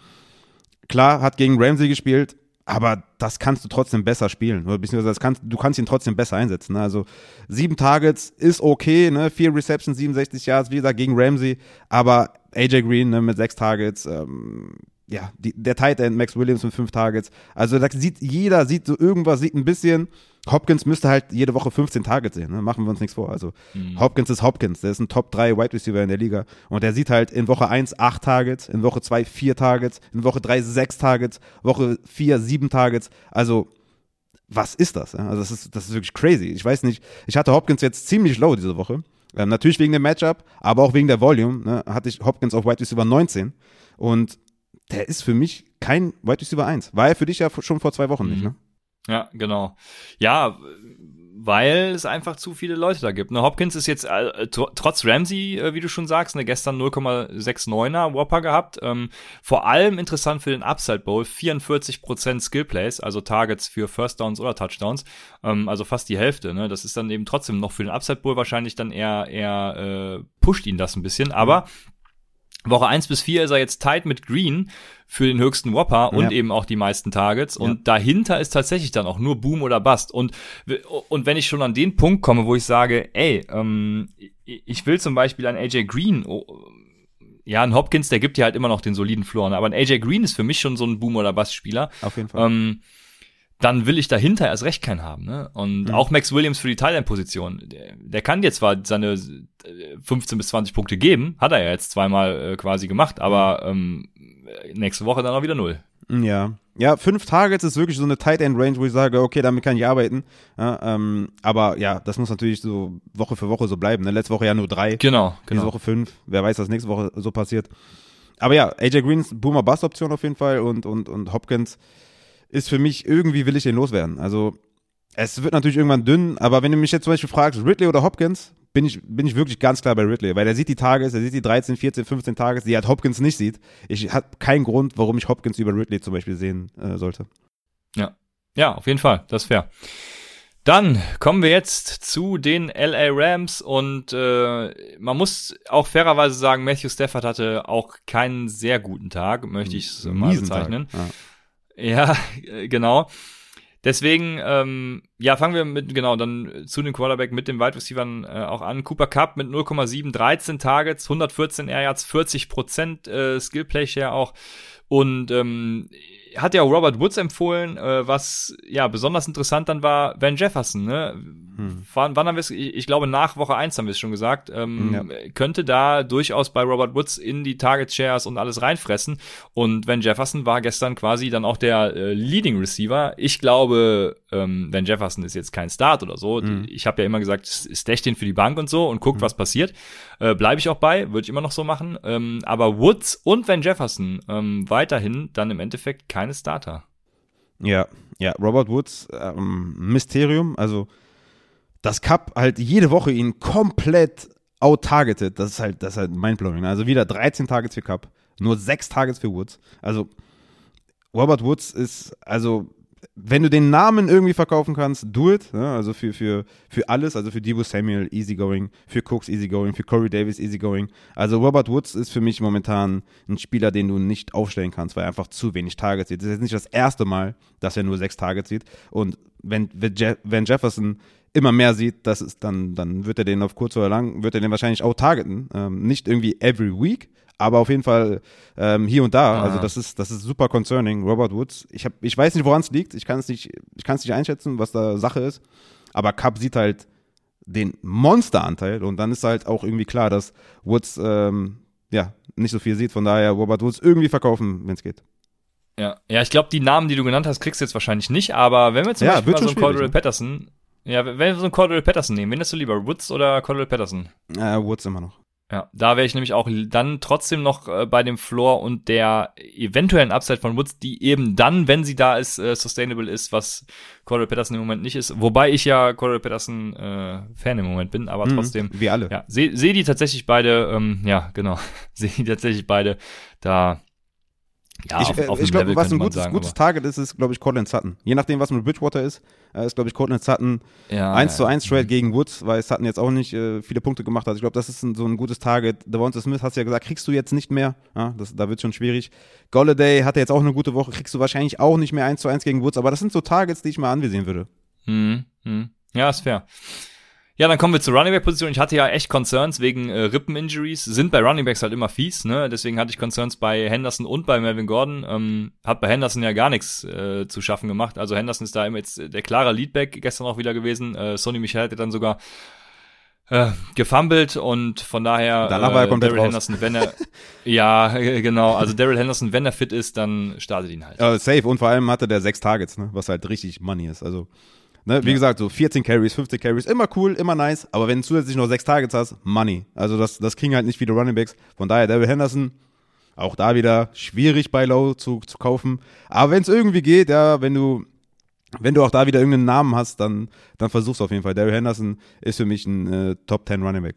klar, hat gegen Ramsey gespielt, aber das kannst du trotzdem besser spielen. Oder beziehungsweise das kannst, du kannst ihn trotzdem besser einsetzen. Ne? Also sieben Targets ist okay, ne? vier Receptions, 67 Yards, wie gesagt, gegen Ramsey, aber AJ Green ne, mit sechs Targets, ähm, ja, die, der Tight End Max Williams mit fünf Targets. Also da sieht jeder, sieht so irgendwas, sieht ein bisschen, Hopkins müsste halt jede Woche 15 Targets sehen, ne? machen wir uns nichts vor. Also mhm. Hopkins ist Hopkins, der ist ein Top 3 Wide Receiver in der Liga und der sieht halt in Woche 1 8 Targets, in Woche 2 4 Targets, in Woche 3 6 Targets, Woche 4 7 Targets. Also was ist das? Also das ist, das ist wirklich crazy. Ich weiß nicht, ich hatte Hopkins jetzt ziemlich low diese Woche. Ähm, natürlich wegen dem Matchup, aber auch wegen der Volume ne, hatte ich Hopkins auf Wide Receiver 19 und der ist für mich kein Wide Receiver 1. War er für dich ja schon vor zwei Wochen mhm. nicht, ne? Ja, genau. Ja, weil es einfach zu viele Leute da gibt. Ne, Hopkins ist jetzt äh, trotz Ramsey, äh, wie du schon sagst, ne, gestern 0,69er Whopper gehabt. Ähm, vor allem interessant für den Upside Bowl, 44% Skill Plays, also Targets für First Downs oder Touchdowns, ähm, also fast die Hälfte. Ne? Das ist dann eben trotzdem noch für den Upside Bowl wahrscheinlich dann eher, eher äh, pusht ihn das ein bisschen. Aber Woche 1 bis 4 ist er jetzt tight mit Green für den höchsten Whopper und ja. eben auch die meisten Targets. Und ja. dahinter ist tatsächlich dann auch nur Boom oder Bust. Und, und wenn ich schon an den Punkt komme, wo ich sage, ey, ähm, ich will zum Beispiel an AJ Green, oh, ja, ein Hopkins, der gibt ja halt immer noch den soliden Floor, ne? aber ein AJ Green ist für mich schon so ein Boom oder Bust Spieler. Auf jeden Fall. Ähm, dann will ich dahinter erst recht keinen haben. Ne? Und mhm. auch Max Williams für die Thailand-Position. Der, der, kann dir zwar seine 15 bis 20 Punkte geben, hat er ja jetzt zweimal äh, quasi gemacht, aber ähm, nächste Woche dann auch wieder null. Ja. Ja, fünf Targets ist wirklich so eine Tight End Range, wo ich sage, okay, damit kann ich arbeiten. Ja, ähm, aber ja, das muss natürlich so Woche für Woche so bleiben. Ne? Letzte Woche ja nur drei. Genau, genau. Diese Woche fünf. Wer weiß, was nächste Woche so passiert. aber ja, AJ Greens Boomer Bust Option auf jeden Fall und, und, und Hopkins ist für mich, irgendwie will ich den loswerden. Also es wird natürlich irgendwann dünn, aber wenn du mich jetzt zum Beispiel fragst, Ridley oder Hopkins, bin ich, bin ich wirklich ganz klar bei Ridley, weil er sieht die Tages, er sieht die 13, 14, 15 Tages, die halt Hopkins nicht sieht. Ich habe keinen Grund, warum ich Hopkins über Ridley zum Beispiel sehen äh, sollte. Ja. Ja, auf jeden Fall, das ist fair. Dann kommen wir jetzt zu den LA Rams und äh, man muss auch fairerweise sagen, Matthew Stafford hatte auch keinen sehr guten Tag, möchte ich es mal bezeichnen. Ja. Ja, [laughs] genau. Deswegen, ähm, ja, fangen wir mit, genau, dann zu den Quarterback mit den Wide Receivers äh, auch an. Cooper Cup mit 0,7, 13 Targets, 114 Air Yards, 40 Prozent äh, Skill Play Share auch. Und ähm, hat ja Robert Woods empfohlen, äh, was ja besonders interessant dann war, Van Jefferson, ne? Hm. Wann, wann haben wir es, ich, ich, glaube nach Woche eins haben wir es schon gesagt, ähm, ja. könnte da durchaus bei Robert Woods in die Target Shares und alles reinfressen. Und Van Jefferson war gestern quasi dann auch der äh, Leading Receiver. Ich glaube, ähm, Van Jefferson ist jetzt kein Start oder so. Hm. Ich habe ja immer gesagt, stech den für die Bank und so und guckt, hm. was passiert. Äh, Bleibe ich auch bei, würde ich immer noch so machen. Ähm, aber Woods und Van Jefferson ähm, weiterhin dann im Endeffekt keine Starter. Ja, ja, Robert Woods, ähm, Mysterium, also dass Cup halt jede Woche ihn komplett out-targeted, das ist halt, das ist halt mindblowing. Also wieder 13 Targets für Cup, nur 6 Targets für Woods. Also Robert Woods ist, also wenn du den Namen irgendwie verkaufen kannst, do it. Ne? Also für, für, für alles, also für Debo Samuel easygoing, für Cooks easygoing, für Corey Davis easygoing. Also Robert Woods ist für mich momentan ein Spieler, den du nicht aufstellen kannst, weil er einfach zu wenig Targets sieht. Das ist jetzt nicht das erste Mal, dass er nur sechs Targets sieht. Und wenn, wenn Jefferson immer mehr sieht, das ist dann, dann wird er den auf kurz oder lang, wird er den wahrscheinlich auch targeten. Ähm, nicht irgendwie every week, aber auf jeden Fall ähm, hier und da. Ah. Also das ist, das ist super concerning. Robert Woods. Ich hab, ich weiß nicht, woran es liegt. Ich kann es nicht, ich kann es nicht einschätzen, was da Sache ist. Aber Cup sieht halt den Monsteranteil und dann ist halt auch irgendwie klar, dass Woods ähm, ja nicht so viel sieht. Von daher Robert Woods irgendwie verkaufen, wenn es geht. Ja, ja, ich glaube, die Namen, die du genannt hast, kriegst du jetzt wahrscheinlich nicht. Aber wenn wir zum ja, Beispiel mal so einen Cordell ne? Patterson, ja, wenn wir so einen Cordell Patterson nehmen, wen hast du lieber, Woods oder Cordell Patterson? Äh, Woods immer noch. Ja, da wäre ich nämlich auch dann trotzdem noch äh, bei dem Floor und der eventuellen Upside von Woods, die eben dann, wenn sie da ist, äh, sustainable ist, was Cordell Patterson im Moment nicht ist. Wobei ich ja Cordell Patterson äh, Fan im Moment bin, aber mhm, trotzdem. Wie alle. Ja, sehe seh die tatsächlich beide, ähm, ja, genau, [laughs] sehe die tatsächlich beide da ja, ich, auf, auf ich glaube, was ein gutes, sagen, gutes Target ist, ist, glaube ich, Cortland Sutton. Je nachdem, was mit Bridgewater ist, äh, ist, glaube ich, Cortland Sutton ja, 1 zu 1 Trade mhm. gegen Woods, weil Sutton jetzt auch nicht äh, viele Punkte gemacht hat. Ich glaube, das ist ein, so ein gutes Target. Devonta Smith, hast du ja gesagt, kriegst du jetzt nicht mehr. Ja, das, da wird schon schwierig. Golladay hatte jetzt auch eine gute Woche, kriegst du wahrscheinlich auch nicht mehr 1 zu 1 gegen Woods, aber das sind so Targets, die ich mal anvisieren würde. Mhm. Mhm. Ja, ist fair. Ja, dann kommen wir zur Running Back Position. Ich hatte ja echt Concerns wegen äh, Rippen Injuries. Sind bei Running Backs halt immer fies, ne? Deswegen hatte ich Concerns bei Henderson und bei Melvin Gordon. Ähm, hat bei Henderson ja gar nichts äh, zu schaffen gemacht. Also Henderson ist da immer jetzt der klare Leadback gestern auch wieder gewesen. Äh, Sonny Michel hatte dann sogar äh, gefummelt und von daher Danach war er äh, komplett Daryl Henderson, wenn er [laughs] ja genau, also Daryl Henderson, wenn er fit ist, dann startet ihn halt. Uh, safe und vor allem hatte der sechs Targets, ne? was halt richtig Money ist. Also Ne, wie ja. gesagt, so 14 Carries, 15 Carries, immer cool, immer nice, aber wenn du zusätzlich noch sechs Targets hast, Money. Also das, das kriegen halt nicht viele Running Backs. Von daher, David Henderson, auch da wieder schwierig bei Low zu, zu kaufen. Aber wenn es irgendwie geht, ja, wenn du, wenn du auch da wieder irgendeinen Namen hast, dann, dann versuch's auf jeden Fall. David Henderson ist für mich ein äh, Top 10 Running Back.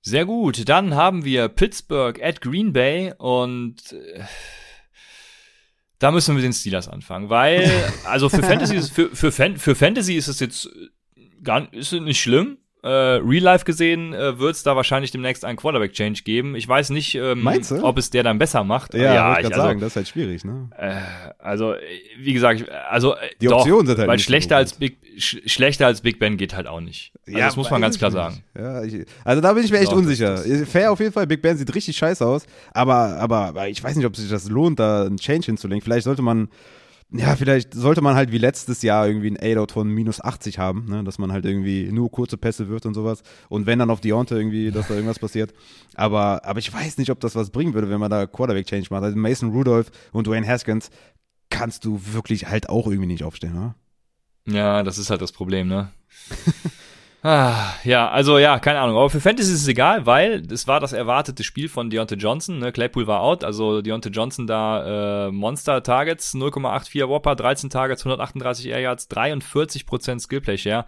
Sehr gut, dann haben wir Pittsburgh at Green Bay und äh da müssen wir mit den Steelers anfangen, weil, [laughs] also für Fantasy ist, für, für, Fan, für Fantasy ist es jetzt gar ist nicht schlimm. Äh, Real Life gesehen äh, wird es da wahrscheinlich demnächst einen Quarterback-Change geben. Ich weiß nicht, ähm, ob es der dann besser macht. Ja, ja ich, ich also, sagen, das ist halt schwierig, ne? Äh, also, wie gesagt, also äh, die Optionen sind halt weil schlechter so als Big sch schlechter als Big Ben geht halt auch nicht. Also ja, das muss man ganz klar sagen. Ja, ich, also da bin ich mir echt doch, unsicher. Fair auf jeden Fall, Big Ben sieht richtig scheiße aus, aber, aber, aber ich weiß nicht, ob sich das lohnt, da einen Change hinzulegen. Vielleicht sollte man ja, vielleicht sollte man halt wie letztes Jahr irgendwie ein A-Dot von minus 80 haben, ne? dass man halt irgendwie nur kurze Pässe wirft und sowas. Und wenn dann auf Deontay irgendwie, dass da irgendwas passiert. Aber, aber ich weiß nicht, ob das was bringen würde, wenn man da Quarterback-Change macht. Also Mason Rudolph und Dwayne Haskins kannst du wirklich halt auch irgendwie nicht aufstellen, ne? Ja, das ist halt das Problem, ne? [laughs] Ah, ja, also ja, keine Ahnung. Aber für Fantasy ist es egal, weil es war das erwartete Spiel von Deontay Johnson. Ne? Claypool war out, also Deontay Johnson da äh, Monster Targets, 0,84 Whopper, 13 Targets, 138 Air Yards, 43% Skillplay Share.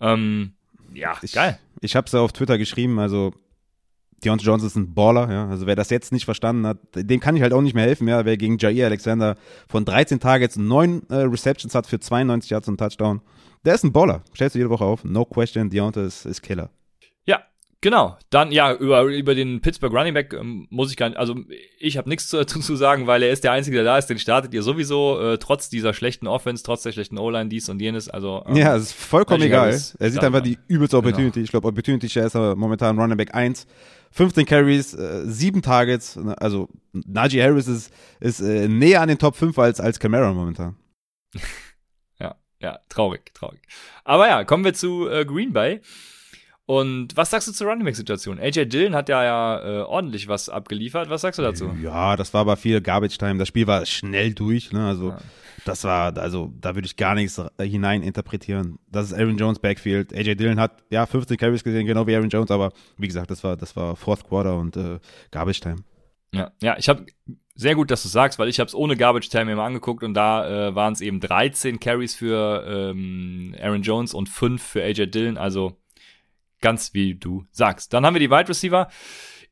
Ähm, ja, Ich, geil. Ich habe es ja auf Twitter geschrieben, also Deontay Johnson ist ein Baller, ja. Also wer das jetzt nicht verstanden hat, dem kann ich halt auch nicht mehr helfen, ja. Wer gegen Jair Alexander von 13 Targets 9 äh, Receptions hat für 92 Yards und Touchdown, der ist ein Baller. Stellst du jede Woche auf. No question, Deontay ist, ist Killer. Ja, genau. Dann, ja, über, über den Pittsburgh Running Back ähm, muss ich gar nicht, also ich habe nichts dazu [laughs] zu sagen, weil er ist der Einzige, der da ist, den startet ihr sowieso, äh, trotz dieser schlechten Offense, trotz der schlechten O-Line, dies und jenes, also. Ähm, Ja, es ist vollkommen egal. Harris Er sieht einfach die übelste Opportunity. Ich glaube, Opportunity Share ist aber momentan Running Back 1. 15 Carries, äh, 7 Targets. ne, Also Najee Harris ist, ist äh, näher an den Top 5 als, als Camara momentan. [laughs] Ja, traurig, traurig. Aber ja, kommen wir zu äh, Green Bay. Und was sagst du zur Running Back-Situation? AJ Dillon hat ja, ja äh, ordentlich was abgeliefert. Was sagst du dazu? Ja, das war aber viel Garbage Time. Das Spiel war schnell durch. Ne? Also Ja. das war, also da würde ich gar nichts äh, hinein interpretieren. Das ist Aaron Jones Backfield. AJ Dillon hat ja 15 Carries gesehen, genau wie Aaron Jones, aber wie gesagt, das war, das war Fourth Quarter und äh, Garbage Time. Ja, ja, ich habe sehr gut, dass du sagst, weil ich habe es ohne Garbage Time immer angeguckt und da äh, waren es eben 13 Carries für ähm, Aaron Jones und 5 für AJ Dillon, also ganz wie du sagst. Dann haben wir die Wide Receiver.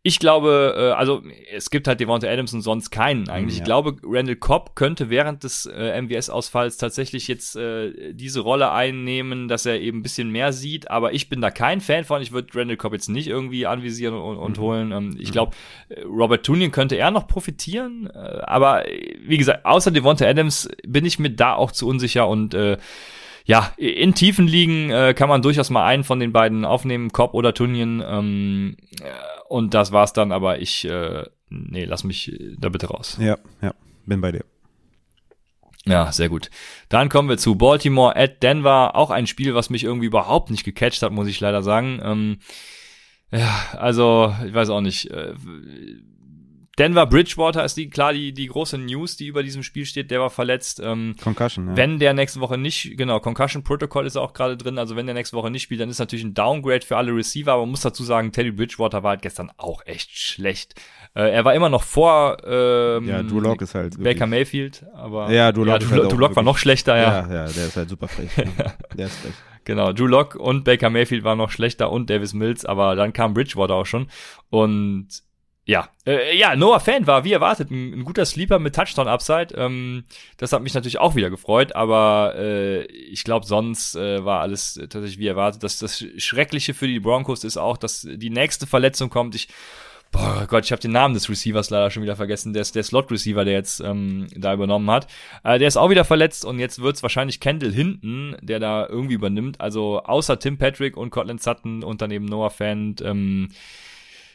Ich glaube, äh, also es gibt halt Devonta Adams und sonst keinen eigentlich. Ja. Ich glaube, Randall Cobb könnte während des äh, MWS-Ausfalls tatsächlich jetzt äh, diese Rolle einnehmen, dass er eben ein bisschen mehr sieht. Aber ich bin da kein Fan von. Ich würde Randall Cobb jetzt nicht irgendwie anvisieren und, und holen. Ähm, ich glaube, äh, Robert Tunian könnte eher noch profitieren. Äh, aber äh, wie gesagt, außer Devonta Adams bin ich mir da auch zu unsicher und äh, ja, in tiefen Ligen äh, kann man durchaus mal einen von den beiden aufnehmen, Cobb oder Tunien. Ähm, äh, und das war's dann, aber ich, äh, nee, lass mich da bitte raus. Ja, ja, bin bei dir. Ja, sehr gut. Dann kommen wir zu Baltimore at Denver. Auch ein Spiel, was mich irgendwie überhaupt nicht gecatcht hat, muss ich leider sagen. Ähm, ja, also, ich weiß auch nicht. Äh, Denver Bridgewater ist die, klar die, die große News, die über diesem Spiel steht. Der war verletzt. Ähm, Concussion, ja. wenn der nächste Woche nicht, genau, Concussion Protocol ist auch gerade drin, also wenn der nächste Woche nicht spielt, dann ist natürlich ein Downgrade für alle Receiver, aber man muss dazu sagen, Teddy Bridgewater war halt gestern auch echt schlecht. Äh, er war immer noch vor ähm, ja, Drew Lock ist halt Baker Mayfield, aber Ja, Drew Lock ist Drew, halt Drew Lock war noch schlechter, ja. ja, ja, der ist halt super frech. ja. [laughs] Der ist frech. Genau, Drew Lock und Baker Mayfield waren noch schlechter und Davis Mills, aber dann kam Bridgewater auch schon und ja, äh, ja, Noah Fan war wie erwartet ein, ein guter Sleeper mit Touchdown Upside. Ähm, das hat mich natürlich auch wieder gefreut, aber äh, ich glaube sonst äh, war alles tatsächlich wie erwartet. Das, das Schreckliche für die Broncos ist auch, dass die nächste Verletzung kommt. Ich Boah Gott, ich habe den Namen des Receivers leider schon wieder vergessen. Der ist der Slot-Receiver, der jetzt ähm, da übernommen hat. Äh, der ist auch wieder verletzt und jetzt wird's wahrscheinlich Kendall Hinton, der da irgendwie übernimmt. Also außer Tim Patrick und Cortland Sutton und daneben Noah Fant, ähm,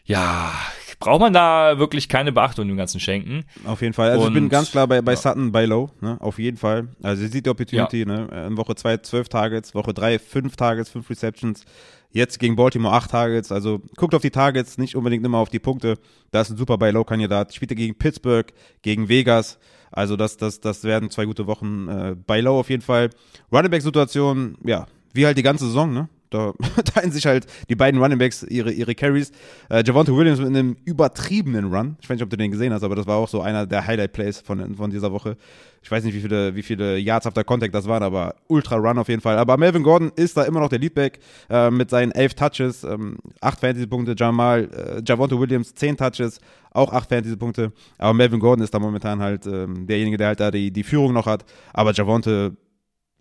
ja, braucht man da wirklich keine Beachtung dem Ganzen schenken. Auf jeden Fall. Also ich bin Und- ganz klar bei, bei ja. Sutton bei Low, ne? Auf jeden Fall. Also ihr seht die Opportunity, ne? In Woche 2 12 Targets, Woche 3 5 Targets, 5 Receptions. Jetzt gegen Baltimore 8 Targets. Also guckt auf die Targets, nicht unbedingt immer auf die Punkte. Da ist ein super bei Low-Kandidat. Spielt er gegen Pittsburgh, gegen Vegas. Also das, das, das werden zwei gute Wochen äh, bei Low auf jeden Fall. Running Back-Situation, ja, wie halt die ganze Saison, ne? Da [laughs] teilen sich halt die beiden Running Backs ihre, ihre Carries. Äh, Javante Williams mit einem übertriebenen Run. Ich weiß nicht, ob du den gesehen hast, aber das war auch so einer der Highlight-Plays von, von dieser Woche. Ich weiß nicht, wie viele, wie viele Yards after Contact das waren, aber Ultra Run auf jeden Fall. Aber Melvin Gordon ist da immer noch der Leadback äh, mit seinen elf Touches, ähm, acht Fantasy-Punkte. Jamal, äh, Javante Williams zehn Touches, auch acht Fantasy-Punkte. Aber Melvin Gordon ist da momentan halt ähm, derjenige, der halt da die, die Führung noch hat. Aber Javante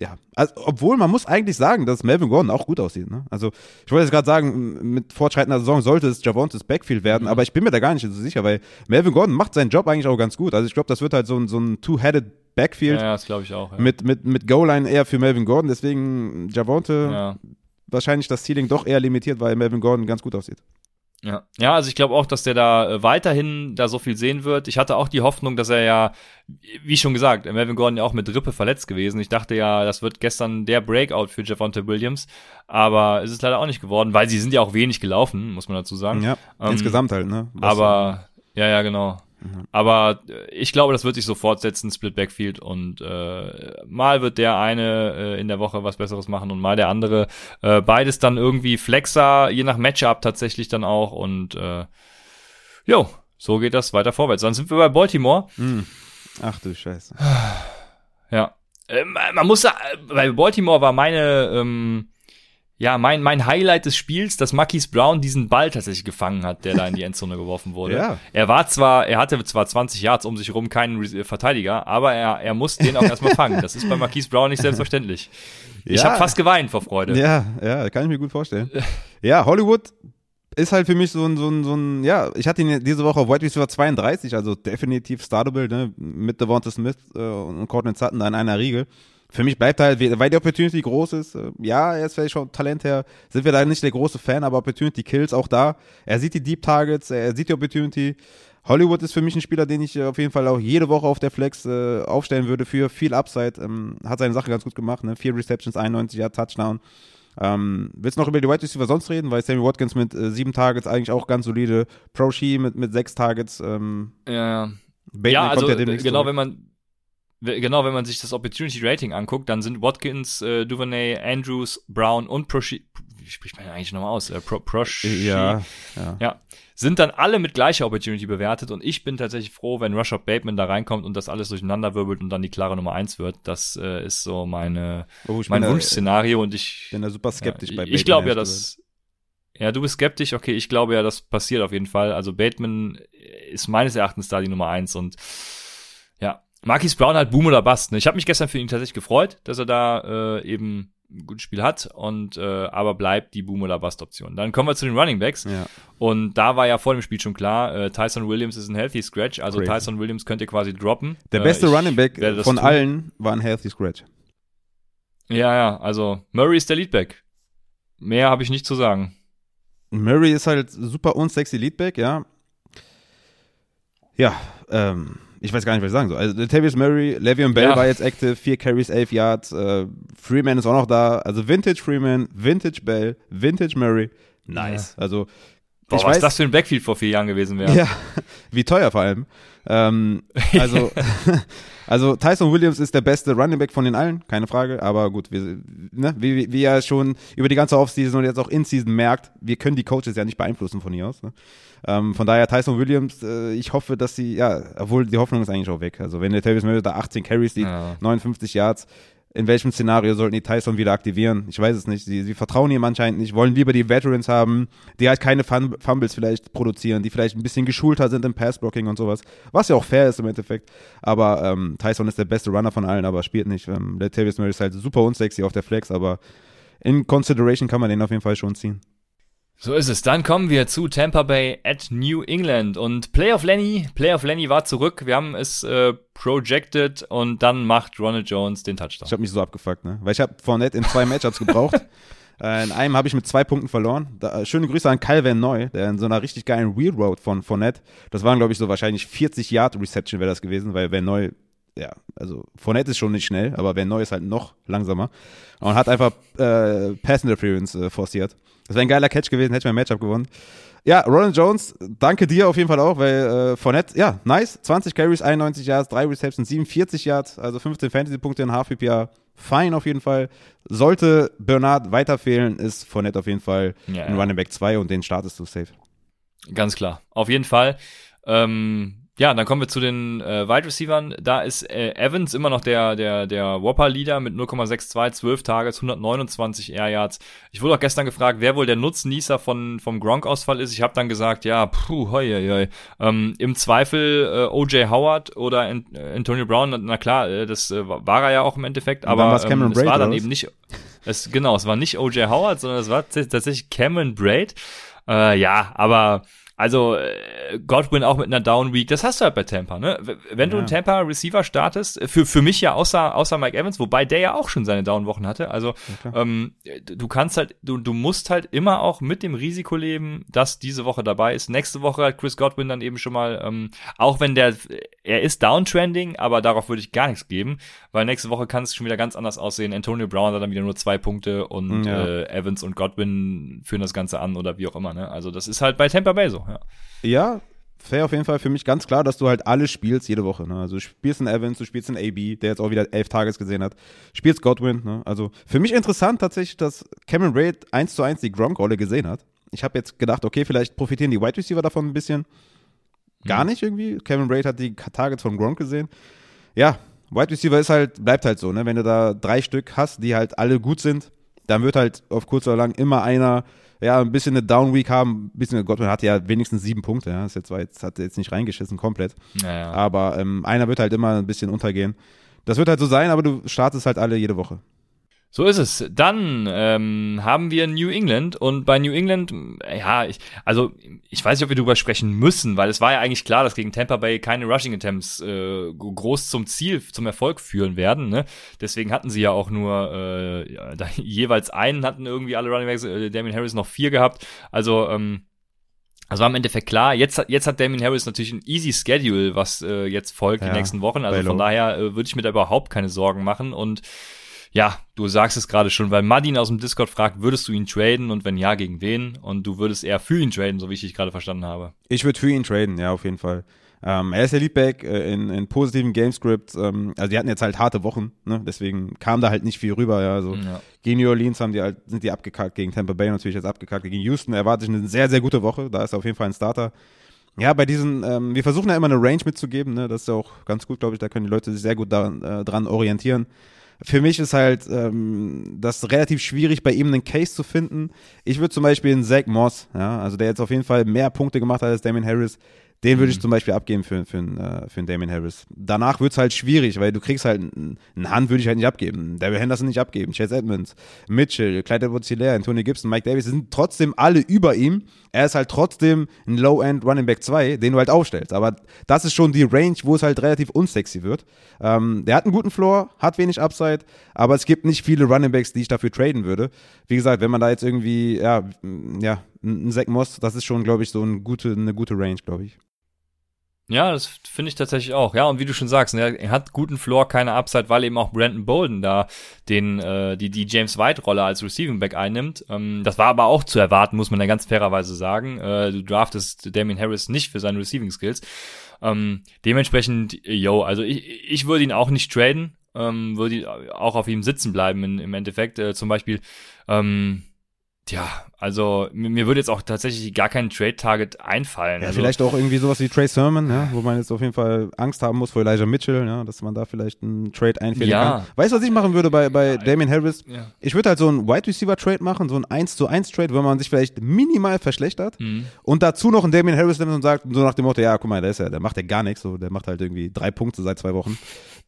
ja, also, obwohl man muss eigentlich sagen, dass Melvin Gordon auch gut aussieht. Ne? Also ich wollte jetzt gerade sagen, mit fortschreitender Saison sollte es Javontes Backfield werden, aber ich bin mir da gar nicht so sicher, weil Melvin Gordon macht seinen Job eigentlich auch ganz gut. Also ich glaube, das wird halt so ein, so ein Two-Headed Backfield Ja, das glaube ich auch. Ja. mit, mit, mit Goal-Line eher für Melvin Gordon. Deswegen Javonte ja. wahrscheinlich das Ceiling doch eher limitiert, weil Melvin Gordon ganz gut aussieht. Ja, ja, also ich glaube auch, dass der da äh, weiterhin da so viel sehen wird. Ich hatte auch die Hoffnung, dass er ja, wie schon gesagt, Melvin Gordon ja auch mit Rippe verletzt gewesen. Ich dachte ja, das wird gestern der Breakout für Javonte Williams, aber es ist leider auch nicht geworden, weil sie sind ja auch wenig gelaufen, muss man dazu sagen. Ja, Ähm, insgesamt halt. Ne? Was- Aber ja, ja, genau. Aber äh, ich glaube, das wird sich so fortsetzen, Split Backfield und äh, mal wird der eine äh, in der Woche was Besseres machen und mal der andere. Äh, beides dann irgendwie Flexer, je nach Matchup tatsächlich dann auch und äh, jo, so geht das weiter vorwärts. Dann sind wir bei Baltimore. Hm. Ach du Scheiße. [sighs] Ja. Äh, man muss sagen, bei Baltimore war meine ähm, ja, mein, mein Highlight des Spiels, dass Marquis Brown diesen Ball tatsächlich gefangen hat, der da in die Endzone geworfen wurde. [laughs] Ja. Er war zwar, er hatte zwar 20 Yards um sich herum keinen Re Verteidiger, aber er, er muss den auch erstmal fangen. Das ist bei Marquis Brown nicht selbstverständlich. [laughs] Ich Ja. habe fast geweint vor Freude. Ja, ja, kann ich mir gut vorstellen. Ja, Hollywood ist halt für mich so ein, so ein, so ein, ja, ich hatte ihn diese Woche auf White Receiver 32, also definitiv startable, ne, mit Devonta Smith äh, und Cortland Sutton da in einer Riege. Für mich bleibt halt, weil die Opportunity groß ist, äh, ja, er ist vielleicht schon Talent her, sind wir da nicht der große Fan, aber Opportunity Kills auch da. Er sieht die Deep Targets, er sieht die Opportunity. Hollywood ist für mich ein Spieler, den ich äh, auf jeden Fall auch jede Woche auf der Flex äh, aufstellen würde für viel Upside. Ähm, hat seine Sache ganz gut gemacht, ne? Vier Receptions, 91 Jahre Touchdown. Ähm, willst du noch über die Wide Receiver sonst reden? Weil Sammy Watkins mit äh, sieben Targets eigentlich auch ganz solide. Pro Shee mit, mit sechs Targets. Ähm, Ja, ja. Bateman ja, also ja äh, genau, zurück. wenn man genau, wenn man sich das Opportunity Rating anguckt, dann sind Watkins, äh, Duvernay, Andrews, Brown und Proshi, wie spricht man eigentlich nochmal aus? Äh, Pro, Proshi, Ja, ja. ja, sind dann alle mit gleicher Opportunity bewertet und ich bin tatsächlich froh, wenn Rashad Bateman da reinkommt und das alles durcheinander wirbelt und dann die klare Nummer eins wird. Das äh, ist so meine Oh, mein Wunschszenario und ich bin da super skeptisch ja, bei Bateman, ich glaube ja, dass ja, du bist skeptisch, okay, ich glaube ja, das passiert auf jeden Fall. Also Bateman ist meines Erachtens da die Nummer eins und Marquis Brown hat Boom oder Bust. Ne? Ich habe mich gestern für ihn tatsächlich gefreut, dass er da äh, eben ein gutes Spiel hat und äh, aber bleibt die Boom oder Bust Option. Dann kommen wir zu den Running Backs Ja. und da war ja vor dem Spiel schon klar, äh, Tyson Williams ist ein healthy scratch, also Crazy. Tyson Williams könnt ihr quasi droppen. Der Äh, beste ich Running Back von tun. allen war ein Healthy Scratch. Ja, ja, also Murray ist der Leadback. Mehr habe ich nicht zu sagen. Murray ist halt super unsexy Leadback, ja. Ja, ähm, ich weiß gar nicht, was ich sagen soll. Also Latavius Murray, Le'Veon Bell Ja. war jetzt active, vier Carries, elf Yards, äh, Freeman ist auch noch da. Also Vintage Freeman, Vintage Bell, Vintage Murray, nice. Also Boah, ich was weiß, das für ein Backfield vor vier Jahren gewesen wäre. ja, [laughs] wie teuer vor allem. Ähm, [laughs] also, also Tyson Williams ist der beste Running Back von den allen, keine Frage. Aber gut, wir, ne, wie, wie, er schon über die ganze Offseason und jetzt auch In-Season merkt, wir können die Coaches ja nicht beeinflussen von hier aus. Ne? Ähm, von daher Tyson Williams, äh, ich hoffe, dass sie, ja, obwohl die Hoffnung ist eigentlich auch weg. Also wenn der Tavis Murray da 18 Carries sieht, Ja. 59 Yards, in welchem Szenario sollten die Tyson wieder aktivieren? Ich weiß es nicht. Sie, sie vertrauen ihm anscheinend nicht, wollen lieber die Veterans haben, die halt keine Fum Fumbles vielleicht produzieren, die vielleicht ein bisschen geschulter sind im Passblocking und sowas. Was ja auch fair ist im Endeffekt. Aber ähm, Tyson ist der beste Runner von allen, aber spielt nicht. Ähm, der Tavis Murray ist halt super unsexy auf der Flex, aber in Consideration kann man den auf jeden Fall schon ziehen. So ist es. Dann kommen wir zu Tampa Bay at New England. Und Playoff Lenny, Playoff Lenny war zurück. Wir haben es äh, projected und dann macht Ronald Jones den Ich Touchdown. habe mich so abgefuckt, ne? Weil ich habe Fournette in zwei Matchups gebraucht. [laughs] Äh, in einem habe ich mit zwei Punkten verloren. Da, äh, schöne Grüße an Kyle Van Neu, der in so einer richtig geilen Wheel Road von Fournette. Das waren, glaube ich, so wahrscheinlich 40 Yard Reception wäre das gewesen, weil Van Neu, ja, also Fournette ist schon nicht schnell, aber Van Neu ist halt noch langsamer. Und hat einfach äh, Pass Interference äh, forciert. Das wäre ein geiler Catch gewesen, hätte ich mein Matchup gewonnen. Ja, Ronald Jones, danke dir auf jeden Fall auch, weil äh, Fournette, ja, nice. 20 Carries, 91 Yards, 3 Receptions, 47 Yards, also 15 Fantasy-Punkte in half PPA. Fein auf jeden Fall. Sollte Bernard weiter fehlen, ist Fournette auf jeden Fall Ja, ein ja. Running Back 2 und den startest du safe. Ganz klar. Auf jeden Fall. Ähm, ja, dann kommen wir zu den äh, Wide Receivern. Da ist äh, Evans immer noch der, der, der Whopper-Leader mit 0,62, 12 Tages, 129 Air Yards. Ich wurde auch gestern gefragt, wer wohl der Nutznießer von, vom Gronk-Ausfall ist. Ich habe dann gesagt, ja, puh, hoi, hoi, hoi. Ähm, Im Zweifel äh, O.J. Howard oder An äh, Antonio Brown. Na klar, äh, das äh, war er ja auch im Endeffekt, aber ähm, es war dann eben nicht, es, genau, es war nicht O.J. Howard, sondern es war tats- tatsächlich Cameron Braid. Äh, ja, aber also äh, Godwin auch mit einer Down Week, das hast du halt bei Tampa, ne? Wenn du Ja. einen Tampa Receiver startest, äh, für für mich ja außer außer Mike Evans, wobei der ja auch schon seine Down Wochen hatte, also ähm, du kannst halt du du musst halt immer auch mit dem Risiko leben, dass diese Woche dabei ist. Nächste Woche hat Chris Godwin dann eben schon mal ähm, auch wenn der er ist downtrending, aber darauf würde ich gar nichts geben, weil nächste Woche kann es schon wieder ganz anders aussehen. Antonio Brown hat dann wieder nur zwei Punkte und Ja. äh, Evans und Godwin führen das Ganze an oder wie auch immer, ne? Also das ist halt bei Tampa Bay so, ja. Ja, fair auf jeden Fall für mich ganz klar, dass du halt alle spielst jede Woche. Ne? Also du spielst einen Evans, du spielst einen AB, der jetzt auch wieder elf Tages gesehen hat, spielst Godwin. Ne? Also für mich interessant tatsächlich, dass Cameron Braid eins zu eins die Gronk-Rolle gesehen hat. Ich habe jetzt gedacht, okay, vielleicht profitieren die Wide Receiver davon ein bisschen. Gar mhm. nicht irgendwie. Cameron Braid hat die Targets von Gronk gesehen. Ja, Wide Receiver ist halt, bleibt halt so, ne? Wenn du da drei Stück hast, die halt alle gut sind, dann wird halt auf kurz oder lang immer einer ja, ein bisschen eine Down Week haben. Ein bisschen, Gottman hatte ja wenigstens sieben Punkte. Ja. Das jetzt war jetzt, hat jetzt nicht reingeschissen komplett. Naja. Aber ähm, einer wird halt immer ein bisschen untergehen. Das wird halt so sein, aber du startest halt alle jede Woche. So ist es. Dann ähm, haben wir New England und bei New England, ja, ich, also ich weiß nicht, ob wir darüber sprechen müssen, weil es war ja eigentlich klar, dass gegen Tampa Bay keine Rushing Attempts äh, groß zum Ziel, zum Erfolg führen werden. Ne? Deswegen hatten sie ja auch nur äh, ja, [laughs] jeweils einen hatten irgendwie alle Running Backs, äh, Damien Harris noch vier gehabt. Also ähm, also war im Endeffekt klar, jetzt, jetzt hat Damien Harris natürlich ein easy Schedule, was äh, jetzt folgt ja, die nächsten Wochen. Also von daher äh, würde ich mir da überhaupt keine Sorgen machen. Und ja, du sagst es gerade schon, weil Madin aus dem Discord fragt, würdest du ihn traden und wenn ja, gegen wen? Und du würdest eher für ihn traden, so wie ich dich gerade verstanden habe. Ich würde für ihn traden, ja, auf jeden Fall. Ähm, er ist der Leadback äh, in, in positiven Gamescripts. Ähm, also die hatten jetzt halt harte Wochen, ne? deswegen kam da halt nicht viel rüber. Ja, also ja. gegen New Orleans haben die halt, sind die abgekackt, gegen Tampa Bay natürlich jetzt abgekackt. Gegen Houston erwarte ich eine sehr, sehr gute Woche. Da ist er auf jeden Fall ein Starter. Ja, bei diesen, ähm, wir versuchen ja immer eine Range mitzugeben, ne? das ist ja auch ganz gut, glaube ich, da können die Leute sich sehr gut daran, äh, dran orientieren für mich ist halt ähm, das relativ schwierig, bei ihm einen Case zu finden. Ich würde zum Beispiel einen Zach Moss, ja, also der jetzt auf jeden Fall mehr Punkte gemacht hat als Damien Harris, den würde ich mhm. zum Beispiel abgeben für, für, äh, für einen Damien Harris. Danach wird es halt schwierig, weil du kriegst halt, einen Hand würde ich halt nicht abgeben. Daryl Henderson nicht abgeben, Chase Edmonds, Mitchell, Clyde edwards Anthony Gibson, Mike Davis, sind trotzdem alle über ihm. Er ist halt trotzdem ein Low-End Running Back 2, den du halt aufstellst. Aber das ist schon die Range, wo es halt relativ unsexy wird. Ähm, der hat einen guten Floor, hat wenig Upside, aber es gibt nicht viele Running Backs, die ich dafür traden würde. Wie gesagt, wenn man da jetzt irgendwie, ja, ja, ein Zach Moss, das ist schon, glaube ich, so eine gute, eine gute Range, glaube ich. Ja, das finde ich tatsächlich auch. Ja, und wie du schon sagst, ne, er hat guten Floor, keine Upside, weil eben auch Brandon Bolden da den, äh, die, die James White-Rolle als Receiving Back einnimmt. Ähm, das war aber auch zu erwarten, muss man ja ganz fairerweise sagen. Äh, du draftest Damien Harris nicht für seine Receiving Skills. Ähm, dementsprechend, yo, also ich, ich würde ihn auch nicht traden, ähm, würde auch auf ihm sitzen bleiben in, im Endeffekt. Äh, zum Beispiel, ähm, Tja, also mir, mir würde jetzt auch tatsächlich gar kein Trade-Target einfallen. Ja, also, vielleicht auch irgendwie sowas wie Trey Sermon, ja, wo man jetzt auf jeden Fall Angst haben muss vor Elijah Mitchell, ja, dass man da vielleicht einen Trade einfällt. ja. kann. Weißt du, was ich machen würde bei, bei Damien Harris? Ich würde halt so einen Wide Receiver Trade machen, so ein 1 zu 1 Trade, wo man sich vielleicht minimal verschlechtert mhm. und dazu noch einen Damien Harris nimmt und sagt, so nach dem Motto, ja, guck mal, der ist ja, der macht ja gar nichts, so, der macht halt irgendwie drei Punkte seit zwei Wochen.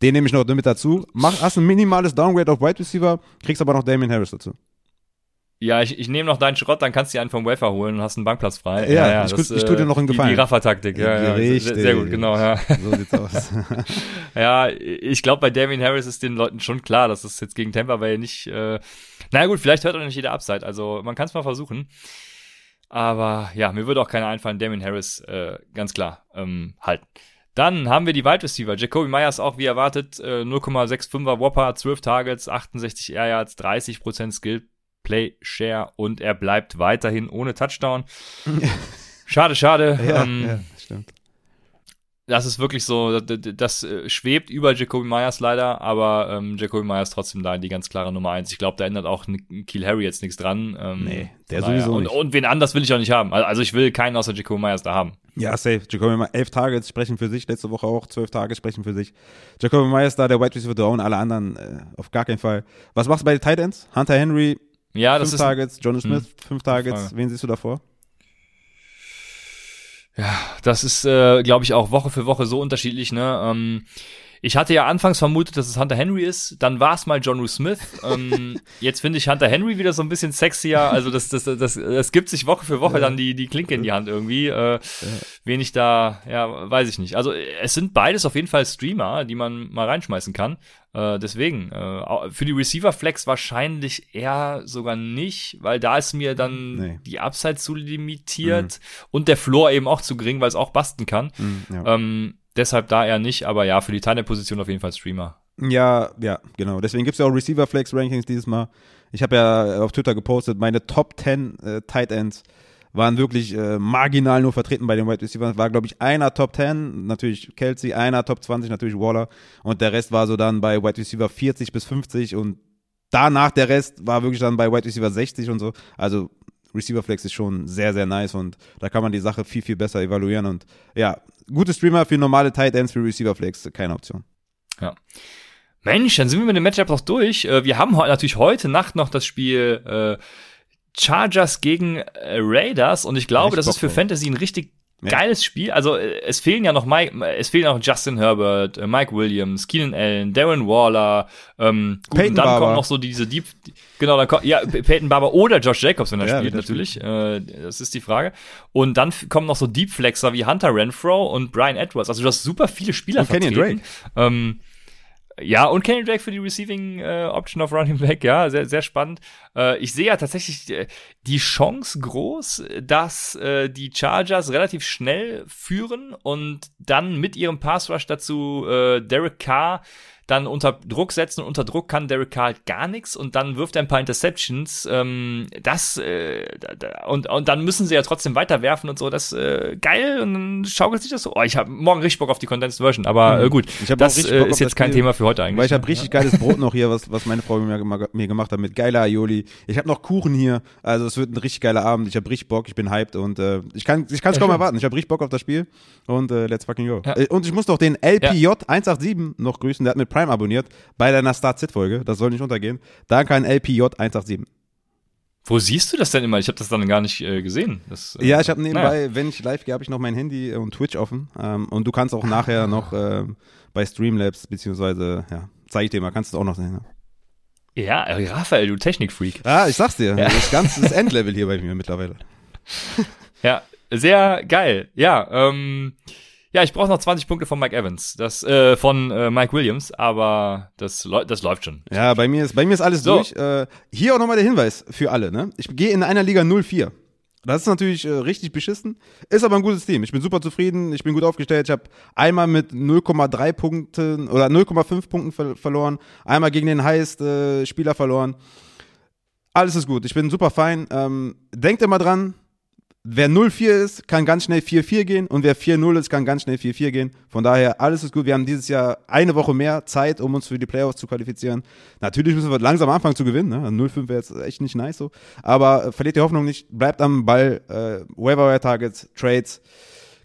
Den nehme ich noch mit dazu. Mach, hast ein minimales Downgrade auf Wide Receiver, kriegst aber noch Damien Harris dazu. Ja, ich, ich nehme noch deinen Schrott, dann kannst du dir einen vom Wafer holen und hast einen Bankplatz frei. Ja, ja, ja ich, das, ich tue dir noch einen Gefallen. Die, die Raffer-Taktik, ja, ja, Richtig. Sehr, gut, genau, ja. So sieht's aus. [laughs] ja, ich glaube, bei Damien Harris ist den Leuten schon klar, dass es jetzt gegen Tampa Bay nicht, äh, naja gut, vielleicht hört auch nicht jeder Upside, also man kann es mal versuchen. Aber ja, mir würde auch keiner einfallen, Damien Harris, äh, ganz klar, ähm, halten. Dann haben wir die Wide Receiver. Jacoby Myers auch wie erwartet, äh, 0,65er Whopper, 12 Targets, 68 Air Yards, 30% Skill Play Share und er bleibt weiterhin ohne Touchdown. [laughs] Schade, schade. Ja, ähm, ja stimmt. Das ist wirklich so, das, das äh, schwebt über Jacoby Myers leider, aber ähm, Jacoby Myers trotzdem da die ganz klare Nummer eins. Ich glaube, da ändert auch Kiel Harry jetzt nichts dran. Ähm, nee, der sowieso und, nicht. Und wen anders will ich auch nicht haben. Also ich will keinen außer Jacoby Myers da haben. Ja, safe. Jacoby Myers, elf Tage sprechen für sich, letzte Woche auch zwölf Tage sprechen für sich. Jacoby Myers da, der White Receiver Down, alle anderen äh, auf gar keinen Fall. Was machst du bei den Tight Ends? Hunter Henry, ja, das fünf ist. Targets, Jonas hm. Smith, mh, fünf Targets. Wen siehst du davor? Ja, das ist, äh, glaube ich, auch Woche für Woche so unterschiedlich, ne? Ähm, ich hatte ja anfangs vermutet, dass es Hunter Henry ist, dann war es mal John Smith. [laughs] Ähm, jetzt finde ich Hunter Henry wieder so ein bisschen sexier. Also das, das, das, das gibt sich Woche für Woche ja. dann die, die Klinke in die Hand irgendwie. Äh, ja. Wen ich da, ja, weiß ich nicht. Also es sind beides auf jeden Fall Streamer, die man mal reinschmeißen kann. Äh, deswegen, äh, für die Receiver Flex wahrscheinlich eher sogar nicht, weil da ist mir dann nee. die Upside zu limitiert mhm. und der Floor eben auch zu gering, weil es auch basten kann. Mhm, ja. ähm, deshalb da eher nicht, aber ja, für die Teilposition auf jeden Fall Streamer. Ja, ja, genau. Deswegen gibt es ja auch Receiver Flex Rankings dieses Mal. Ich habe ja auf Twitter gepostet, meine Top 10 äh, Tight Ends waren wirklich äh, marginal nur vertreten bei den Wide Receivers. War, glaube ich, einer Top 10, natürlich Kelsey, einer Top 20, natürlich Waller. Und der Rest war so dann bei Wide Receiver 40 bis 50 und danach der Rest war wirklich dann bei Wide Receiver 60 und so. Also Receiver Flex ist schon sehr, sehr nice und da kann man die Sache viel, viel besser evaluieren. Und ja, gute Streamer für normale Tight Ends für Receiver Flex, keine Option. Ja. Mensch, dann sind wir mit dem Matchup noch durch. Äh, wir haben natürlich heute Nacht noch das Spiel äh, Chargers gegen äh, Raiders und ich glaube, das ist für Fantasy ein richtig ja. geiles Spiel. Also äh, es fehlen ja noch Mike, es fehlen auch Justin Herbert, äh, Mike Williams, Keenan Allen, Darren Waller, ähm, gut, und dann Barber. kommen noch so diese Deep, genau, dann kommt, ja, Peyton Barber oder Josh Jacobs, wenn er ja, spielt, natürlich. Äh, das ist die Frage. Und dann kommen noch so Deep Flexer wie Hunter Renfro und Brian Edwards. Also du hast super viele Spieler und vertreten. Kenny Drake. Ähm, ja, und Kenny Drake für die Receiving äh, Option of Running Back, ja, sehr, sehr spannend. Äh, ich sehe ja tatsächlich äh, die Chance groß, dass äh, die Chargers relativ schnell führen und dann mit ihrem Pass Rush dazu äh, Derek Carr dann unter Druck setzen und unter Druck kann Derek Carr halt gar nichts und dann wirft er ein paar Interceptions. Ähm, das äh, und, und dann müssen sie ja trotzdem weiterwerfen und so. Das äh, geil und dann schaukelt sich das so. Oh, ich habe morgen richtig Bock auf die Condensed Version, aber äh, gut. Ich das äh, ist jetzt kein Thema für heute eigentlich. Weil ich habe richtig geiles Brot noch hier, was, was meine Frau mir, mir gemacht hat mit geiler Aioli. Ich habe noch Kuchen hier, also es wird ein richtig geiler Abend. Ich habe richtig Bock, ich bin hyped und äh, ich kann ich es ja, kaum erwarten. Ich habe richtig Bock auf das Spiel und äh, let's fucking go. Ja. Äh, und ich muss doch den LPJ ja. 187 noch grüßen, der hat mit Prime abonniert bei deiner Start-Sit-Folge. Das soll nicht untergehen. Danke an LPJ 187. Wo siehst du das denn immer? Ich habe das dann gar nicht äh, gesehen. Das, äh, ja, ich habe nebenbei, naja. wenn ich live gehe, habe ich noch mein Handy und Twitch offen. Ähm, und du kannst auch nachher noch äh, bei Streamlabs, beziehungsweise, ja, zeige ich dir mal, kannst du auch noch sehen. Ja, ja äh, Raphael, du Technikfreak. Ja, ich sag's dir. Ja. Das ist ganz das Endlevel hier bei mir mittlerweile. [laughs] ja, sehr geil. Ja, ähm, ja, ich brauche noch 20 Punkte von Mike Evans, das äh, von äh, Mike Williams, aber das, das läuft schon. Ja, bei mir ist bei mir ist alles so. durch. Äh, hier auch nochmal der Hinweis für alle. Ne? Ich gehe in einer Liga 0-4. Das ist natürlich äh, richtig beschissen, ist aber ein gutes Team. Ich bin super zufrieden, ich bin gut aufgestellt. Ich habe einmal mit 0,3 Punkten oder 0,5 Punkten ver verloren, einmal gegen den Highest äh, Spieler verloren. Alles ist gut, ich bin super fein. Ähm, denkt immer dran, wer 0-4 ist, kann ganz schnell 4-4 gehen und wer 4-0 ist, kann ganz schnell 4-4 gehen. Von daher, alles ist gut. Wir haben dieses Jahr eine Woche mehr Zeit, um uns für die Playoffs zu qualifizieren. Natürlich müssen wir langsam anfangen zu gewinnen. Ne? 0-5 wäre jetzt echt nicht nice so. Aber äh, verliert die Hoffnung nicht, bleibt am Ball, äh, Waiver Targets, Trades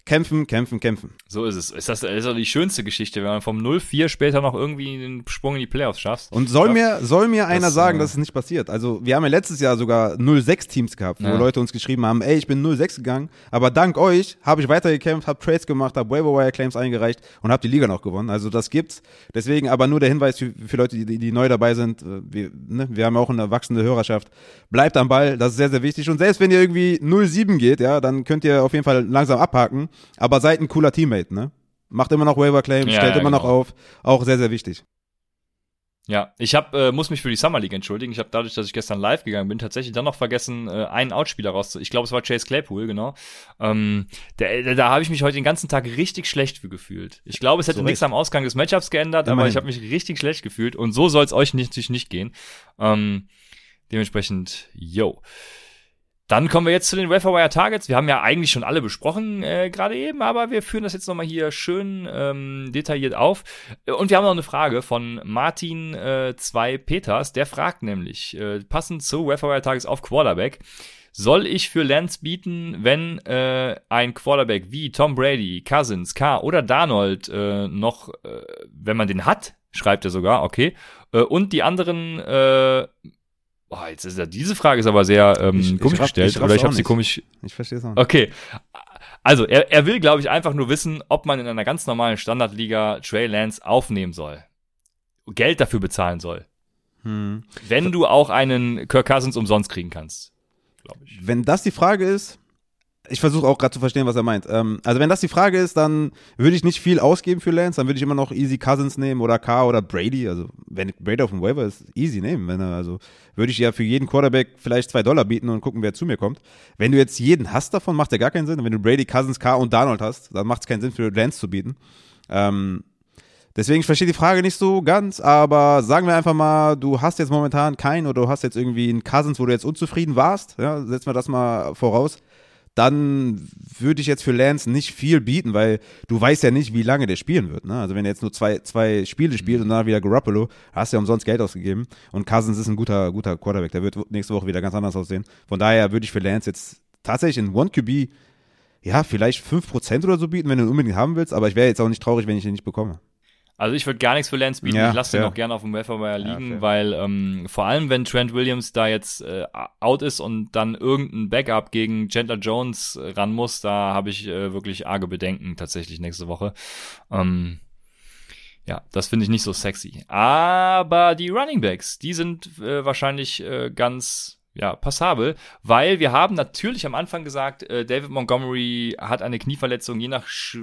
kämpfen, kämpfen, kämpfen. So ist es. Ist das, ist doch die schönste Geschichte, wenn man vom 0-4 später noch irgendwie einen Sprung in die Playoffs schafft. Und soll mir, soll mir einer das, sagen, äh, dass es nicht passiert? Also, wir haben ja letztes Jahr sogar 0-6 Teams gehabt, wo ja. Leute uns geschrieben haben, ey, ich bin 0-6 gegangen, aber dank euch habe ich weitergekämpft, habe Trades gemacht, habe Waiver Wire Claims eingereicht und habe die Liga noch gewonnen. Also, das gibt's. Deswegen aber nur der Hinweis für, für Leute, die, die neu dabei sind. Äh, wir, ne, wir haben auch eine wachsende Hörerschaft. Bleibt am Ball, das ist sehr, sehr wichtig. Und selbst wenn ihr irgendwie 0-7 geht, ja, dann könnt ihr auf jeden Fall langsam abhaken. Aber seid ein cooler Teammate, ne? Macht immer noch Waiver Claims, ja, stellt ja, immer genau. noch auf. Auch sehr, sehr wichtig. Ja, ich hab, äh, muss mich für die Summer League entschuldigen. Ich habe dadurch, dass ich gestern live gegangen bin, tatsächlich dann noch vergessen, äh, einen Outspieler rauszu. Ich glaube, es war Chase Claypool, genau. Ähm, der, der, da habe ich mich heute den ganzen Tag richtig schlecht für gefühlt. Ich glaube, es hätte so nichts am Ausgang des Matchups geändert, Immerhin. aber ich habe mich richtig schlecht gefühlt und so soll es euch nicht, natürlich nicht gehen. Ähm, dementsprechend, yo. Dann kommen wir jetzt zu den Wire Targets. Wir haben ja eigentlich schon alle besprochen äh, gerade eben, aber wir führen das jetzt nochmal hier schön ähm, detailliert auf. Und wir haben noch eine Frage von Martin äh, 2 Peters. Der fragt nämlich, äh, passend zu Wire Targets auf Quarterback, soll ich für Lance bieten, wenn äh, ein Quarterback wie Tom Brady, Cousins, K oder Darnold äh, noch, äh, wenn man den hat, schreibt er sogar, okay, äh, und die anderen äh, Boah, jetzt ist ja, diese Frage ist aber sehr ähm, ich, komisch ich raff, gestellt. Ich oder ich habe sie komisch. Ich verstehe es auch nicht. Okay. Also, er, er will, glaube ich, einfach nur wissen, ob man in einer ganz normalen Standardliga Trey Lance aufnehmen soll. Geld dafür bezahlen soll. Hm. Wenn du auch einen Kirk Cousins umsonst kriegen kannst, glaube ich. Wenn das die Frage ist, ich versuche auch gerade zu verstehen, was er meint. Ähm, also wenn das die Frage ist, dann würde ich nicht viel ausgeben für Lance, dann würde ich immer noch Easy Cousins nehmen oder K oder Brady. Also wenn Brady auf dem Waiver ist, easy nehmen. Wenn er, also würde ich ja für jeden Quarterback vielleicht zwei Dollar bieten und gucken, wer zu mir kommt. Wenn du jetzt jeden hast davon, macht der gar keinen Sinn. Wenn du Brady, Cousins, K und Donald hast, dann macht es keinen Sinn für Lance zu bieten. Ähm, Deswegen, ich verstehe die Frage nicht so ganz, aber sagen wir einfach mal, du hast jetzt momentan keinen oder du hast jetzt irgendwie einen Cousins, wo du jetzt unzufrieden warst, ja, setzen wir das mal voraus dann würde ich jetzt für Lance nicht viel bieten, weil du weißt ja nicht, wie lange der spielen wird. Ne? Also wenn er jetzt nur zwei, zwei Spiele spielt und dann wieder Garoppolo, hast du ja umsonst Geld ausgegeben. Und Cousins ist ein guter, guter Quarterback, der wird nächste Woche wieder ganz anders aussehen. Von daher würde ich für Lance jetzt tatsächlich in One QB ja, vielleicht 5% oder so bieten, wenn du ihn unbedingt haben willst, aber ich wäre jetzt auch nicht traurig, wenn ich ihn nicht bekomme. Also ich würde gar nichts für Lance bieten. Ja, ich lasse den auch gerne auf dem Welfare liegen, ja, weil ähm, vor allem, wenn Trent Williams da jetzt äh, out ist und dann irgendein Backup gegen Chandler Jones ran muss, da habe ich äh, wirklich arge Bedenken tatsächlich nächste Woche. Ähm, ja, das finde ich nicht so sexy. Aber die Running Backs, die sind äh, wahrscheinlich äh, ganz ja, passabel, weil wir haben natürlich am Anfang gesagt, äh, David Montgomery hat eine Knieverletzung, je nach sch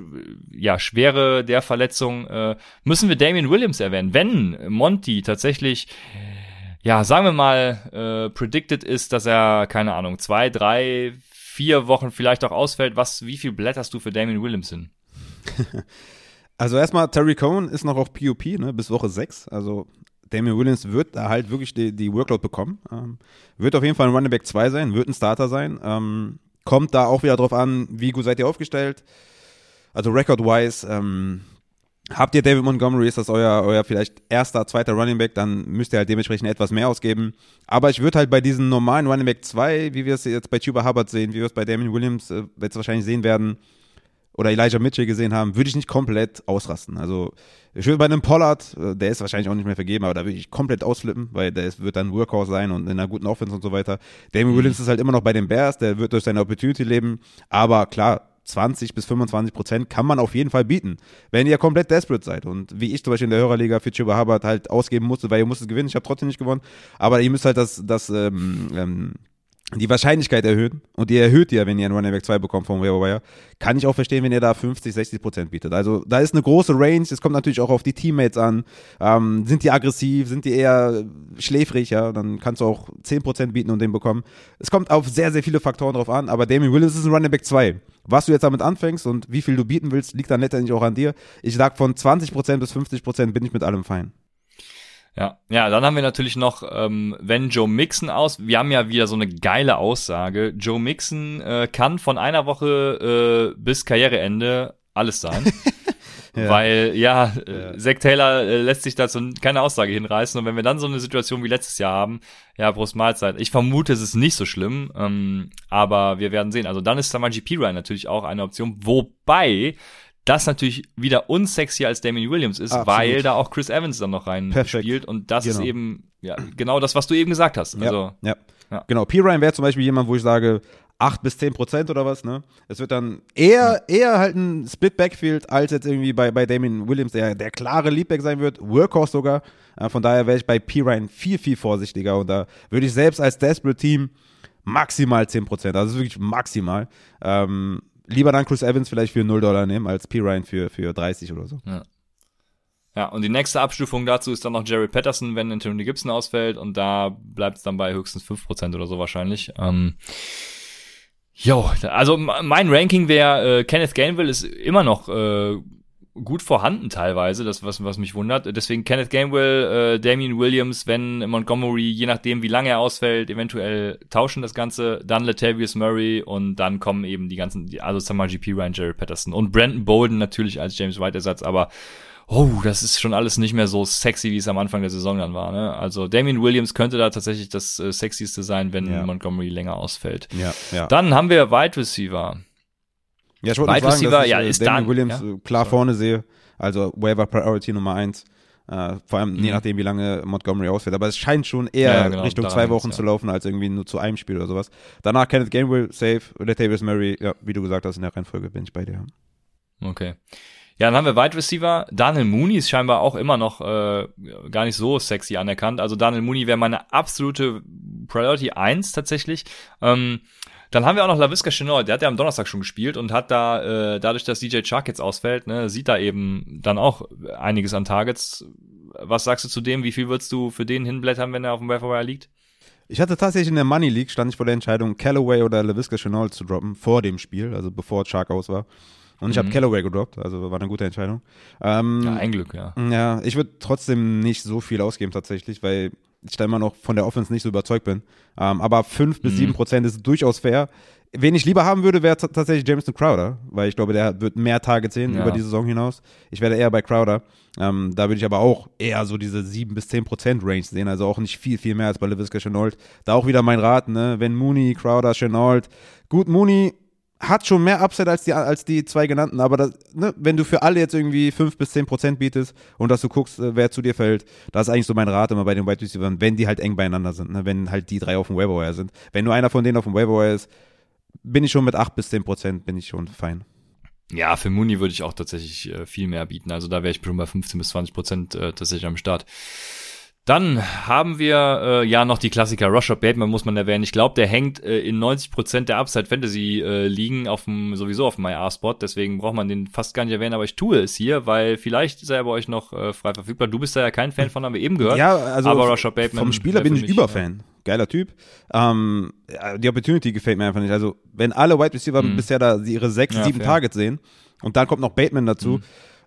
ja, Schwere der Verletzung äh, müssen wir Damien Williams erwähnen. Wenn Monty tatsächlich, ja, sagen wir mal, äh, predicted ist, dass er, keine Ahnung, zwei, drei, vier Wochen vielleicht auch ausfällt, was, wie viel blätterst du für Damien Williams hin? [laughs] Also erstmal, Terry Cohen ist noch auf POP, ne, bis Woche 6. Also Damian Williams wird da halt wirklich die, die Workload bekommen. Ähm, wird auf jeden Fall ein Running Back 2 sein, wird ein Starter sein. Ähm, kommt da auch wieder drauf an, wie gut seid ihr aufgestellt. Also record-wise, ähm, habt ihr David Montgomery, ist das euer, euer vielleicht erster, zweiter Running Back, dann müsst ihr halt dementsprechend etwas mehr ausgeben. Aber ich würde halt bei diesen normalen Running Back 2, wie wir es jetzt bei Tuba Hubbard sehen, wie wir es bei Damien Williams äh, jetzt wahrscheinlich sehen werden, oder Elijah Mitchell gesehen haben, würde ich nicht komplett ausrasten. Also ich würde bei einem Pollard, äh, der ist wahrscheinlich auch nicht mehr vergeben, aber da würde ich komplett ausflippen, weil der wird dann Workhorse sein und in einer guten Offense und so weiter. Damien mhm. Williams ist halt immer noch bei den Bears, der wird durch seine Opportunity leben, aber klar, 20 bis 25 Prozent kann man auf jeden Fall bieten, wenn ihr komplett desperate seid. Und wie ich zum Beispiel in der Hörerliga für Chuba Hubbard halt ausgeben musste, weil ihr musstet gewinnen, ich habe trotzdem nicht gewonnen, aber ihr müsst halt das, das ähm, ähm, die Wahrscheinlichkeit erhöhen und die erhöht ihr, wenn ihr einen Running Back 2 bekommt vom Waiver Wire, kann ich auch verstehen, wenn ihr da 50, 60 Prozent bietet. Also da ist eine große Range, es kommt natürlich auch auf die Teammates an. Ähm, sind die aggressiv, sind die eher schläfrig, ja, dann kannst du auch 10 Prozent bieten und den bekommen. Es kommt auf sehr, sehr viele Faktoren drauf an, aber Damien Williams ist ein Running Back 2. Was du jetzt damit anfängst und wie viel du bieten willst, liegt dann letztendlich auch an dir. Ich sag von 20 Prozent bis 50 Prozent bin ich mit allem fein. Ja, ja, dann haben wir natürlich noch, ähm, wenn Joe Mixon aus, wir haben ja wieder so eine geile Aussage. Joe Mixon äh, kann von einer Woche äh, bis Karriereende alles sein. [laughs] ja. Weil, ja, äh, Zach Taylor äh, lässt sich dazu keine Aussage hinreißen. Und wenn wir dann so eine Situation wie letztes Jahr haben, ja, Brust Mahlzeit. Ich vermute, es ist nicht so schlimm, ähm, aber wir werden sehen. Also dann ist Samaji P. Ryan natürlich auch eine Option, wobei das natürlich wieder unsexy als Damien Williams ist, Absolut. weil da auch Chris Evans dann noch rein Perfekt. spielt und das genau. ist eben ja genau das, was du eben gesagt hast. Also, ja, ja. ja. genau. P. Ryan wäre zum Beispiel jemand, wo ich sage, 8 bis 10 Prozent oder was, ne? Es wird dann eher, eher halt ein Split Backfield als jetzt irgendwie bei, bei Damien Williams, der der klare Leadback sein wird, Workhorse sogar. Äh, von daher wäre ich bei P. Ryan viel, viel vorsichtiger und da würde ich selbst als Desperate Team maximal 10 Prozent, also wirklich maximal. Ähm, lieber dann Chris Evans vielleicht für 0 Dollar nehmen, als P. Ryan für, für 30 oder so. Ja. Ja, und die nächste Abstufung dazu ist dann noch Jerry Patterson, wenn Anthony Gibson ausfällt und da bleibt es dann bei höchstens 5% oder so wahrscheinlich. Ähm, jo, also mein Ranking wäre, äh, Kenneth Gainwell ist immer noch äh, gut vorhanden teilweise, das was, was mich wundert. Deswegen Kenneth Gainwell, äh, Damien Williams, wenn Montgomery, je nachdem wie lange er ausfällt, eventuell tauschen das Ganze, dann Latavius Murray und dann kommen eben die ganzen, also Samaji P. Ryan, Jerry Patterson und Brandon Bolden natürlich als James White Ersatz, aber oh, das ist schon alles nicht mehr so sexy, wie es am Anfang der Saison dann war. Ne? Also Damien Williams könnte da tatsächlich das äh, sexyste sein, wenn ja. Montgomery länger ausfällt. Ja, ja. Dann haben wir Wide Receiver. Ja, ich wollte sagen, dass ich, ja, äh, ist Damien dann, Williams ja? Äh, klar Sorry. vorne sehe. Also Waiver Priority Nummer eins. Uh, vor allem mhm. je nachdem, wie lange Montgomery ausfällt. Aber es scheint schon eher ja, genau, Richtung zwei Wochen ja. zu laufen, als irgendwie nur zu einem Spiel oder sowas. Danach Kenneth Gainwell, safe, Latavius Murray, ja, wie du gesagt hast, in der Reihenfolge bin ich bei dir. Okay. Ja, dann haben wir Wide Receiver. Daniel Mooney ist scheinbar auch immer noch äh, gar nicht so sexy anerkannt. Also Daniel Mooney wäre meine absolute Priority 1 tatsächlich. Ähm, dann haben wir auch noch LaVisca Chenol, der hat ja am Donnerstag schon gespielt und hat da, äh, dadurch, dass DJ Chark jetzt ausfällt, ne, sieht da eben dann auch einiges an Targets. Was sagst du zu dem? Wie viel würdest du für den hinblättern, wenn er auf dem Wire liegt? Ich hatte tatsächlich in der Money League, stand ich vor der Entscheidung, Callaway oder LaVisca Chenol zu droppen, vor dem Spiel, also bevor Chark aus war. Und ich mhm. habe Callaway gedroppt, also war eine gute Entscheidung. Ähm, ja, ein Glück, ja. Ja, ich würde trotzdem nicht so viel ausgeben tatsächlich, weil ich da immer noch von der Offense nicht so überzeugt bin. Ähm, aber 5 bis 7 Prozent ist durchaus fair. Wen ich lieber haben würde, wäre tatsächlich Jameson Crowder, weil ich glaube, der wird mehr Targets sehen Ja. über die Saison hinaus. Ich werde eher bei Crowder. Ähm, da würde ich aber auch eher so diese 7 bis 10 Prozent Range sehen, also auch nicht viel, viel mehr als bei LaVisca Chenault. Da auch wieder mein Rat, ne? wenn Mooney, Crowder, Chenault, gut, Mooney hat schon mehr Upside als die, als die zwei genannten, aber das, ne, wenn du für alle jetzt irgendwie 5 bis 10 Prozent bietest und dass du guckst, äh, wer zu dir fällt, das ist eigentlich so mein Rat immer bei den Wide Receivers, wenn die halt eng beieinander sind, ne, wenn halt die drei auf dem Waiver sind. Wenn nur einer von denen auf dem Waiver ist, bin ich schon mit 8 bis 10 Prozent, bin ich schon fein. Ja, für Mooney würde ich auch tatsächlich äh, viel mehr bieten. Also da wäre ich schon bei 15 bis 20 Prozent äh, tatsächlich am Start. Dann haben wir äh, ja noch die Klassiker. Rusher Bateman muss man erwähnen. Ich glaube, der hängt äh, in 90 Prozent der Upside Fantasy äh, liegen auf dem sowieso auf dem MyR-Spot. Deswegen braucht man den fast gar nicht erwähnen. Aber ich tue es hier, weil vielleicht ist er bei euch noch äh, frei verfügbar. Du bist da ja kein Fan von, haben wir eben gehört. Ja, also aber Rashad Bateman vom Spieler bin ich mich, Überfan. Geiler Typ. Ähm, ja, die Opportunity gefällt mir einfach nicht. Also, wenn alle Wide Receiver bisher da ihre sechs, Mhm. Ja, sieben fair. Targets sehen und dann kommt noch Bateman dazu, Mhm.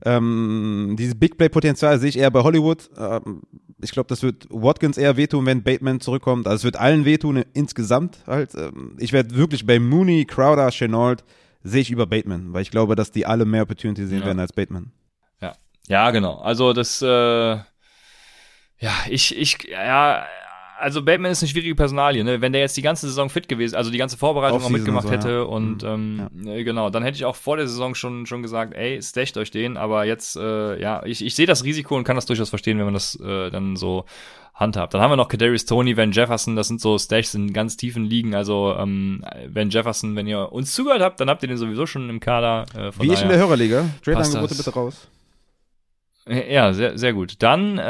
ähm, dieses Big Play-Potenzial sehe ich eher bei Hollywood. Ähm, ich glaube, das wird Watkins eher wehtun, wenn Bateman zurückkommt. Also, es wird allen wehtun insgesamt halt. Ähm, ich werde wirklich bei Mooney, Crowder, Chenault sehe ich über Bateman, weil ich glaube, dass die alle mehr Opportunity sehen Ja. werden als Bateman. Ja, ja, genau. Also das, äh, ja, ich, ich, ja, also Bateman ist eine schwierige Personalie, ne? Wenn der jetzt die ganze Saison fit gewesen, also die ganze Vorbereitung auch mitgemacht so, hätte ja. und ähm, äh, genau, dann hätte ich auch vor der Saison schon schon gesagt, ey, stecht euch den, aber jetzt, äh, ja, ich, ich sehe das Risiko und kann das durchaus verstehen, wenn man das äh, dann so handhabt. Dann haben wir noch Kadarius Tony, Van Jefferson, das sind so Stashs in ganz tiefen Ligen, also ähm, Van Jefferson, wenn ihr uns zugehört habt, dann habt ihr den sowieso schon im Kader. Äh, von Wie ich in der Hörerliga. Trade-Angebote bitte raus. Ja, sehr, sehr gut. Dann äh,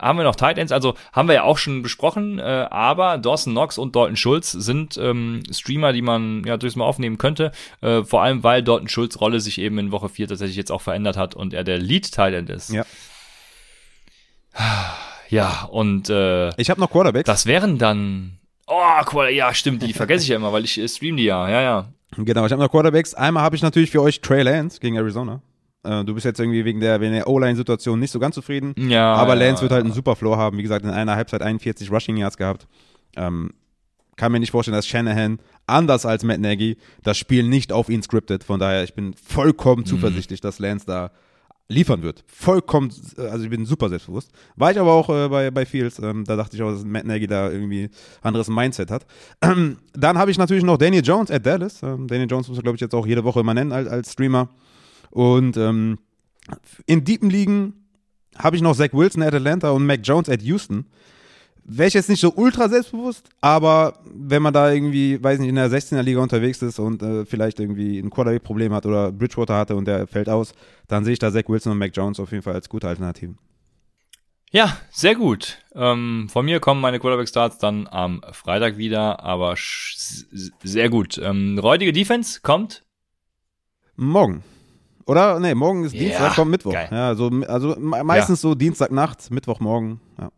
haben wir noch Tight Ends, also haben wir ja auch schon besprochen, äh, aber Dawson Knox und Dalton Schulz sind ähm, Streamer, die man ja durchaus mal aufnehmen könnte, äh, vor allem weil Dalton Schulz Rolle sich eben in Woche 4 tatsächlich jetzt auch verändert hat und er der Lead Tight End ist. Ja. Ja, und äh, Ich habe noch Quarterbacks. das wären dann Oh, ja, stimmt, die vergesse ich ja immer, weil ich äh, stream die ja. Ja, ja. Genau, ich habe noch Quarterbacks. Einmal habe ich natürlich für euch Trey Lance gegen Arizona. Äh, du bist jetzt irgendwie wegen der, wegen der O-Line-Situation nicht so ganz zufrieden. Ja, aber ja, Lance wird halt ja. einen super Floor haben. Wie gesagt, in einer Halbzeit 41 Rushing Yards gehabt. Ähm, kann mir nicht vorstellen, dass Shanahan, anders als Matt Nagy, das Spiel nicht auf ihn scriptet. Von daher, ich bin Mhm. vollkommen zuversichtlich, dass Lance da liefern wird. Vollkommen, äh, also ich bin super selbstbewusst. War ich aber auch äh, bei, bei Fields. Ähm, da dachte ich auch, dass Matt Nagy da irgendwie anderes Mindset hat. [clears throat] Dann habe ich natürlich noch Daniel Jones at Dallas. Ähm, Daniel Jones muss man, glaube ich, jetzt auch jede Woche immer nennen als, als Streamer. Und ähm, in Deepen Ligen habe ich noch Zach Wilson at Atlanta und Mac Jones at Houston. Wäre ich jetzt nicht so ultra selbstbewusst, aber wenn man da irgendwie, weiß nicht, in der 16er Liga unterwegs ist und äh, vielleicht irgendwie ein Quarterback-Problem hat oder Bridgewater hatte und der fällt aus, dann sehe ich da Zach Wilson und Mac Jones auf jeden Fall als gute Alternativen. Ja, sehr gut. Ähm, von mir kommen meine Quarterback-Starts dann am Freitag wieder, aber sehr gut. Ähm, räudige Defense kommt. Morgen. Oder? Nee, morgen ist Ja, Dienstag, kommt Mittwoch. geil. Ja, so, also me- meistens so Dienstagnacht, Mittwochmorgen. Ja.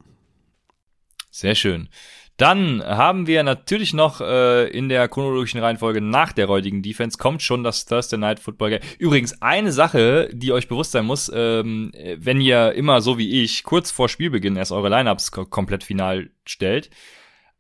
Sehr schön. Dann haben wir natürlich noch äh, in der chronologischen Reihenfolge nach der räudigen Defense kommt schon das Thursday Night Football Game. Übrigens eine Sache, die euch bewusst sein muss, ähm, wenn ihr immer so wie ich kurz vor Spielbeginn erst eure Lineups ko komplett final stellt.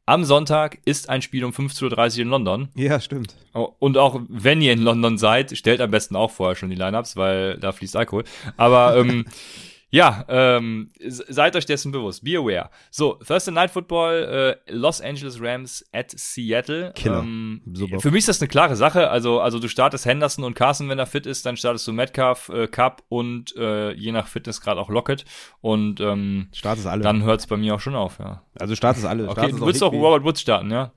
Am Sonntag ist ein Spiel um 15.30 Uhr in London. ja, stimmt. Oh, Und auch wenn ihr in London seid, stellt am besten auch vorher schon die Lineups, weil da fließt Alkohol. Aber ähm, [laughs] ja, ähm, se- seid euch dessen bewusst. Be aware. So, Thursday Night Football, äh, Los Angeles Rams at Seattle. Killer. Ähm, Super. für mich ist das eine klare Sache. Also, also du startest Henderson und Carson, wenn er fit ist, dann startest du Metcalf, äh, Cup und äh, je nach Fitnessgrad auch Lockett. Und ähm, Start ist alle. dann hört's bei mir auch schon auf, ja. also Start ist alle. Okay, Start ist du willst auch. Robert Woods starten, ja?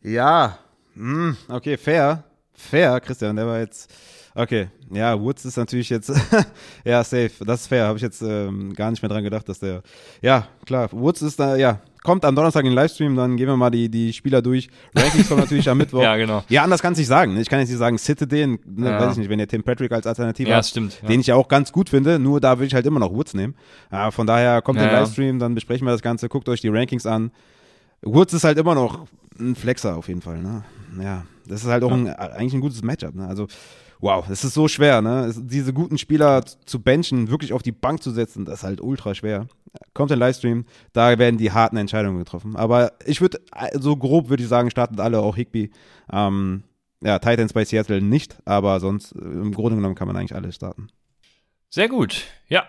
Ja, hm, okay, fair. Fair, Christian, der war jetzt. Okay, ja, Woods ist natürlich jetzt. [laughs] ja, safe. Das ist fair. Habe ich jetzt ähm, gar nicht mehr dran gedacht, dass der. Ja, klar. Woods ist da, ja. Kommt am Donnerstag in den Livestream, dann gehen wir mal die, die Spieler durch. Rankings kommen natürlich am [laughs] Mittwoch. Ja, genau. Ja, anders kann es nicht sagen. ne? Ich kann jetzt nicht sagen, sitte den, ne, Ja. weiß ich nicht, wenn ihr Tim Patrick als Alternative Ja, habt, das stimmt. Ja. den ich ja auch ganz gut finde, nur da würde ich halt immer noch Woods nehmen. Ja, von daher kommt Ja, der ja. Livestream, dann besprechen wir das Ganze, guckt euch die Rankings an. Woods ist halt immer noch ein Flexer auf jeden Fall. Ne? Ja, das ist halt auch ein, eigentlich ein gutes Matchup. Ne? Also wow, es ist so schwer, ne? Es, diese guten Spieler zu benchen, wirklich auf die Bank zu setzen, das ist halt ultra schwer. Kommt ein Livestream, da werden die harten Entscheidungen getroffen. Aber ich würde, so grob würde ich sagen, startet alle auch Higby. Ähm, ja, Titans bei Seattle nicht, aber sonst im Grunde genommen kann man eigentlich alle starten. Sehr gut. Ja,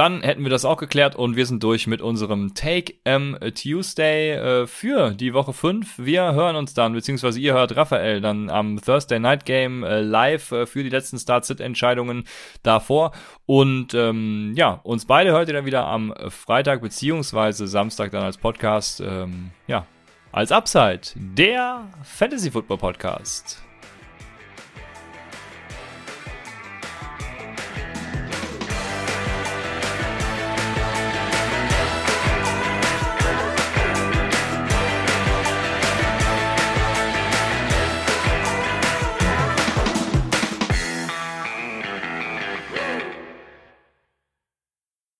dann hätten wir das auch geklärt und wir sind durch mit unserem Take M Tuesday äh, für die Woche 5. Wir hören uns dann, beziehungsweise ihr hört Raphael dann am Thursday Night Game äh, live äh, für die letzten Start-Sit-Entscheidungen davor. Und ähm, ja, uns beide hört ihr dann wieder am Freitag, beziehungsweise Samstag dann als Podcast, ähm, ja, als Upside, der Fantasy Football Podcast.